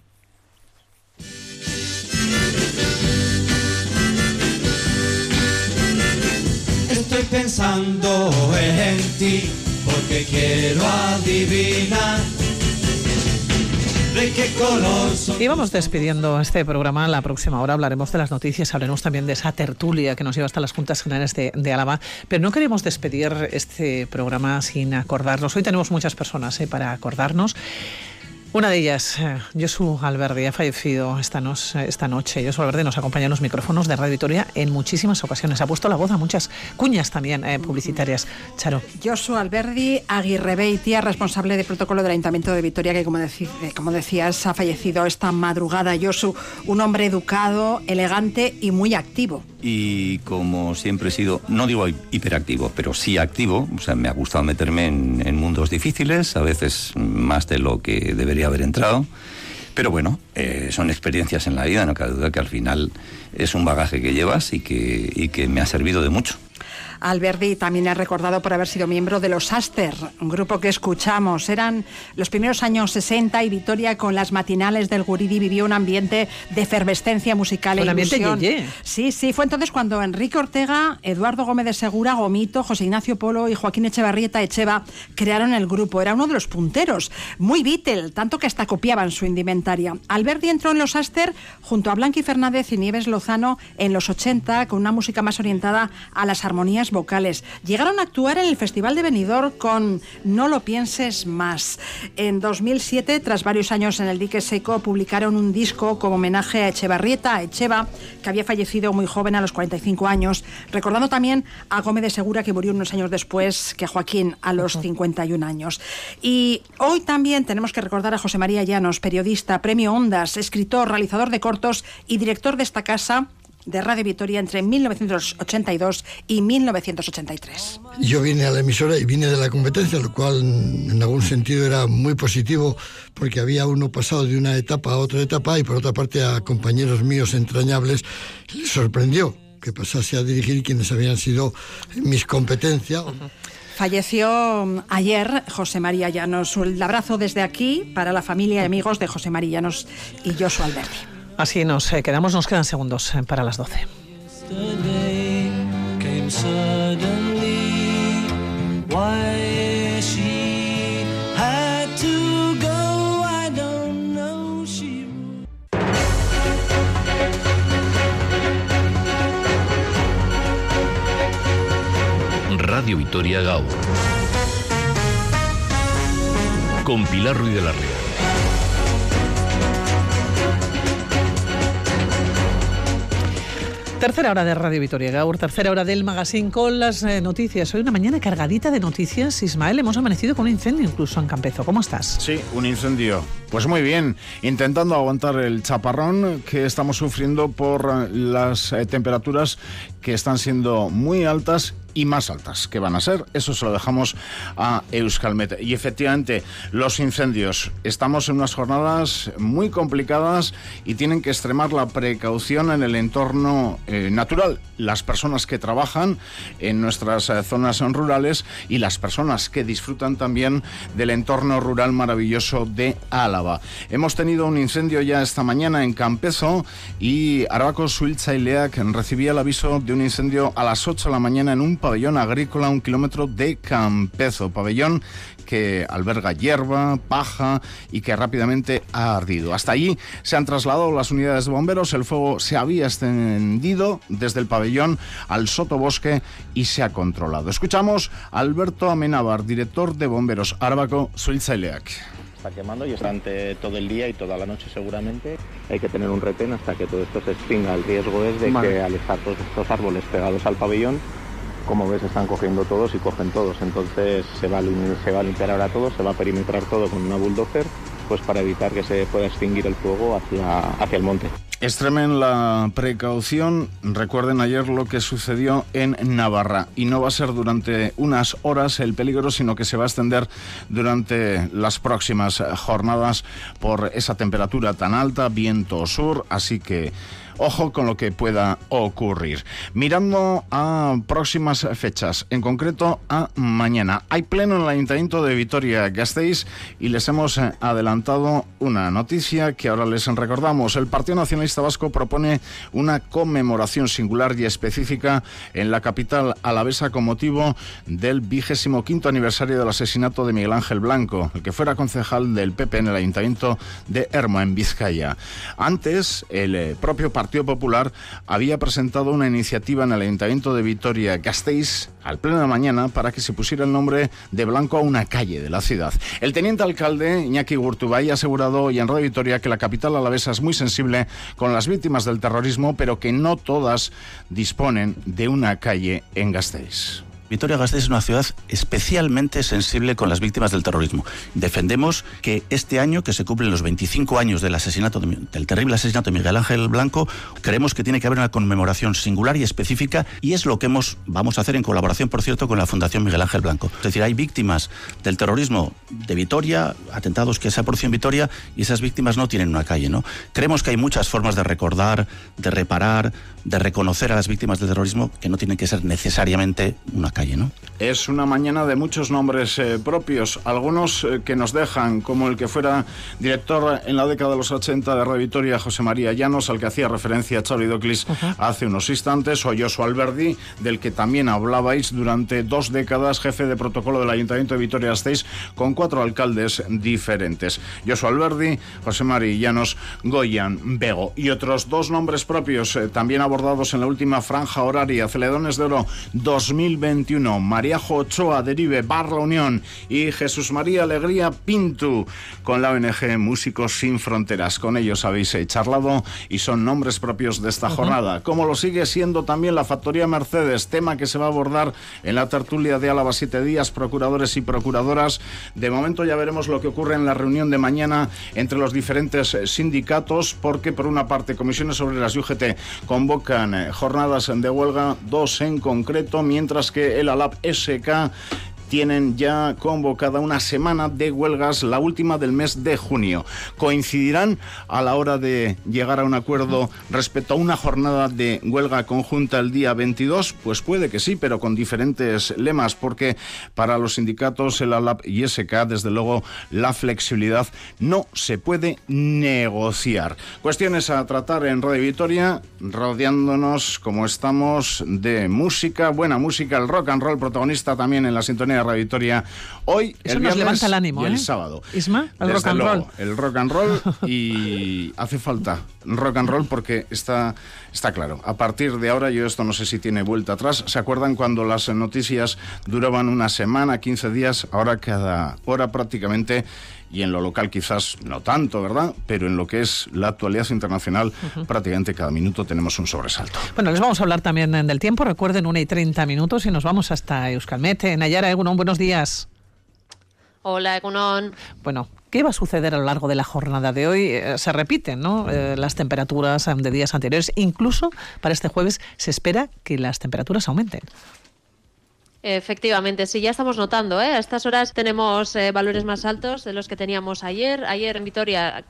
Estoy pensando en ti porque quiero adivinar de qué color. Y vamos despidiendo este programa. La próxima hora hablaremos de las noticias, hablaremos también de esa tertulia que nos lleva hasta las Juntas Generales de, de Álava. Pero no queremos despedir este programa sin acordarnos. Hoy tenemos muchas personas eh, para acordarnos. Una de ellas, eh, Josu Alberdi, ha fallecido esta, nos- esta noche. Josu Alberdi nos acompaña en los micrófonos de Radio Vitoria en muchísimas ocasiones. Ha puesto la voz a muchas cuñas también eh, publicitarias. Charo. Josu Alberdi Aguirrebeitia, responsable de protocolo del Ayuntamiento de Vitoria, que como, eh, como decías ha fallecido esta madrugada. Josu, un hombre educado, elegante y muy activo. Y como siempre he sido, no digo hiperactivo, pero sí activo, o sea, me ha gustado meterme en, en mundos difíciles, a veces más de lo que debería haber entrado. Pero bueno, eh, son experiencias en la vida, no cabe duda que al final es un bagaje que llevas y que, y que me ha servido de mucho. Alberdi también es recordado por haber sido miembro de los Aster, un grupo que escuchamos. Eran los primeros años 60 y Vitoria con las matinales del Guridi vivió un ambiente de efervescencia musical Un e ambiente ilusión. yeye. Sí, sí, fue entonces cuando Enrique Ortega, Eduardo Gómez de Segura, Gomito, José Ignacio Polo y Joaquín Echevarrieta Echeva crearon el grupo. Era uno de los punteros, muy Beatle, tanto que hasta copiaban su indumentaria. Alberdi entró en los Aster junto a Blanqui Fernández y Nieves Lozano en los 80 con una música más orientada a las armonías vocales. Llegaron a actuar en el Festival de Benidorm con No lo pienses más. En 2007, tras varios años en el dique seco, publicaron un disco como homenaje a Echevarrieta, a Echeva, que había fallecido muy joven a los 45 años, recordando también a Gómez de Segura, que murió unos años después que Joaquín a los 51 años. Y hoy también tenemos que recordar a José María Llanos, periodista, premio Ondas, escritor, realizador de cortos y director de esta casa de Radio Vitoria entre 1982 y 1983. Yo vine a la emisora y vine de la competencia, lo cual en algún sentido era muy positivo porque había uno pasado de una etapa a otra etapa y por otra parte a compañeros míos entrañables les sorprendió que pasase a dirigir quienes habían sido mis competencias. Falleció mm, ayer José María Llanos. El abrazo desde aquí para la familia y amigos de José María Llanos y Josu Alberti. Así nos eh, quedamos, nos quedan segundos eh, para las 12. Yesterday came suddenly. Why she had to go, I don't know. She Radio Vitoria Gau. Con Pilar Ruiz de la Ría. Tercera hora de Radio Vitoria Gaur, tercera hora del magazine con las eh, noticias. Hoy una mañana cargadita de noticias. Ismael, hemos amanecido con un incendio incluso en Campezo. ¿Cómo estás? Sí, un incendio. Pues muy bien, intentando aguantar el chaparrón que estamos sufriendo por eh, las eh, temperaturas que están siendo muy altas y más altas que van a ser. Eso se lo dejamos a Euskalmet. Y efectivamente, los incendios. Estamos en unas jornadas muy complicadas y tienen que extremar la precaución en el entorno eh, natural. Las personas que trabajan en nuestras eh, zonas rurales y las personas que disfrutan también del entorno rural maravilloso de Álava. Hemos tenido un incendio ya esta mañana en Campezo y Arabaco Suiltzaileak recibía el aviso de un incendio a las 8 de la mañana en un pabellón agrícola a un kilómetro de Campezo. Pabellón que alberga hierba, paja y que rápidamente ha ardido. Hasta allí se han trasladado las unidades de bomberos, el fuego se había extendido desde el pabellón al sotobosque y se ha controlado. Escuchamos a Alberto Amenábar, director de bomberos Arbaco Suiltzaileak. Está quemando y durante todo el día y toda la noche seguramente hay que tener un retén hasta que todo esto se extinga. El riesgo es de Vale. que al estar todos estos árboles pegados al pabellón, como ves están cogiendo todos y cogen todos. Entonces se va, a se va a limpiar ahora todo, se va a perimetrar todo con una bulldozer pues para evitar que se pueda extinguir el fuego hacia, hacia el monte. Extremen la precaución. Recuerden ayer lo que sucedió en Navarra. Y no va a ser durante unas horas el peligro, sino que se va a extender durante las próximas jornadas por esa temperatura tan alta, viento sur. Así que ojo con lo que pueda ocurrir. Mirando a próximas fechas, en concreto a mañana. Hay pleno en el Ayuntamiento de Vitoria-Gasteiz y les hemos eh, adelantado una noticia que ahora les recordamos. El Partido Nacionalista Vasco propone una conmemoración singular y específica en la capital alavesa con motivo del vigésimo quinto aniversario del asesinato de Miguel Ángel Blanco, el que fuera concejal del PP en el Ayuntamiento de Hermo, en Vizcaya. Antes, el eh, propio Partido Popular había presentado una iniciativa en el Ayuntamiento de Vitoria-Gasteiz al pleno de mañana para que se pusiera el nombre de Blanco a una calle de la ciudad. El teniente alcalde Iñaki Gurtubay ha asegurado hoy en Radio Vitoria que la capital alavesa es muy sensible con las víctimas del terrorismo, pero que no todas disponen de una calle en Gasteiz. Vitoria-Gasteiz es una ciudad especialmente sensible con las víctimas del terrorismo. Defendemos que este año, que se cumplen los 25 años del asesinato de- terrible asesinato de Miguel Ángel Blanco, creemos que tiene que haber una conmemoración singular y específica y es lo que hemos vamos a hacer en colaboración, por cierto, con la Fundación Miguel Ángel Blanco. Es decir, hay víctimas del terrorismo de Vitoria, atentados que se ha producido en Vitoria y esas víctimas no tienen una calle, ¿no? Creemos que hay muchas formas de recordar, de reparar, de reconocer a las víctimas del terrorismo que no tienen que ser necesariamente una calle, ¿no? Es una mañana de muchos nombres eh, propios, algunos eh, que nos dejan, como el que fuera director en la década de los 80 de Radio Vitoria, José María Llanos, al que hacía referencia Chori Doclis hace unos instantes, o Josu Alberdi, del que también hablabais durante dos décadas, jefe de protocolo del Ayuntamiento de Vitoria-Gasteiz, con cuatro alcaldes diferentes. Josu Alberdi, José María Llanos, Goyan Bego. Y otros dos nombres propios, eh, también abordados en la última franja horaria, Celedones de Oro 2021, Mariajo Ochoa, Derive, Bar La Unión y Jesús María Alegría Pintu, con la ONG Músicos Sin Fronteras. Con ellos habéis charlado y son nombres propios de esta Ujú. jornada, como lo sigue siendo también la Factoría Mercedes, tema que se va a abordar en la tertulia de Álava Siete Días, procuradores y procuradoras. De momento ya veremos lo que ocurre en la reunión de mañana entre los diferentes sindicatos, porque por una parte Comisiones Obreras y UGT convocan eh, jornadas de huelga, dos en concreto, mientras que el ALAP SK tienen ya convocada una semana de huelgas, la última del mes de junio. ¿Coincidirán a la hora de llegar a un acuerdo respecto a una jornada de huelga conjunta el día 22? Pues puede que sí, pero con diferentes lemas, porque para los sindicatos, el ALAP y SK, desde luego, la flexibilidad no se puede negociar. Cuestiones a tratar en Radio Vitoria, rodeándonos como estamos de música, buena música, el rock and roll protagonista también en la sintonía Radio Vitoria. Hoy, Eso el nos levanta el ánimo, y el ¿eh? sábado. Isma, el Desde rock and luego, roll. El rock and roll y hace falta rock and roll porque está, está claro. A partir de ahora, yo esto no sé si tiene vuelta atrás. ¿Se acuerdan cuando las noticias duraban una semana, 15 días? Ahora cada hora prácticamente y en lo local quizás no tanto, ¿verdad? Pero en lo que es la actualidad internacional, prácticamente cada minuto tenemos un sobresalto. Bueno, les vamos a hablar también eh, del tiempo. Recuerden, una y 30 minutos y nos vamos hasta Euskalmete. Nayara Egunon, buenos días. Hola, Egunon. Bueno, ¿qué va a suceder a lo largo de la jornada de hoy? Eh, se repiten ¿no? Eh, las temperaturas eh, de días anteriores. Incluso para este jueves se espera que las temperaturas aumenten. Efectivamente, sí, ya estamos notando, ¿eh? A estas horas tenemos eh, valores más altos de los que teníamos ayer. Ayer en Vitoria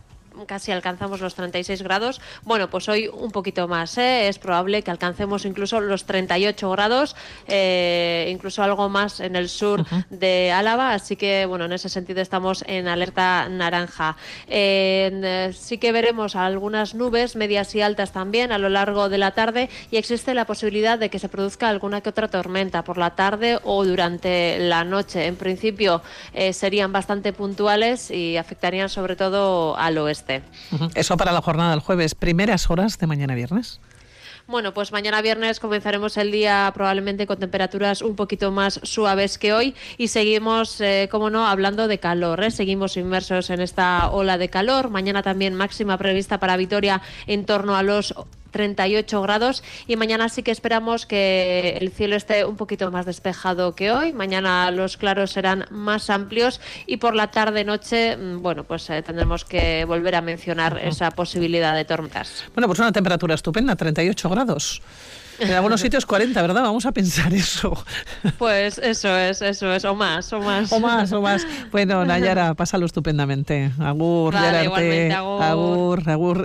casi alcanzamos los 36 grados. Bueno, pues hoy un poquito más. ¿eh? Es probable que alcancemos incluso los 38 grados, eh, incluso algo más en el sur de Álava. Así que, bueno, en ese sentido estamos en alerta naranja. Eh, sí que veremos algunas nubes medias y altas también a lo largo de la tarde y existe la posibilidad de que se produzca alguna que otra tormenta por la tarde o durante la noche. En principio serían bastante puntuales y afectarían sobre todo al oeste. Eso para la jornada del jueves. Primeras horas de mañana viernes. Bueno, pues mañana viernes comenzaremos el día probablemente con temperaturas un poquito más suaves que hoy y seguimos, eh, como no, hablando de calor. ¿eh? Seguimos inmersos en esta ola de calor. Mañana también máxima prevista para Vitoria en torno a los 38 grados y mañana sí que esperamos que el cielo esté un poquito más despejado que hoy. Mañana los claros serán más amplios y por la tarde noche, mm, bueno, pues eh, tendremos que volver a mencionar esa posibilidad de tormentas. Bueno, pues una temperatura estupenda, 38 grados. En algunos sitios 40, ¿verdad? Vamos a pensar eso. Pues eso es, eso es, o más, o más. O más, o más. Bueno, Nayara, pásalo estupendamente. Agur, Vale, agur. agur, agur.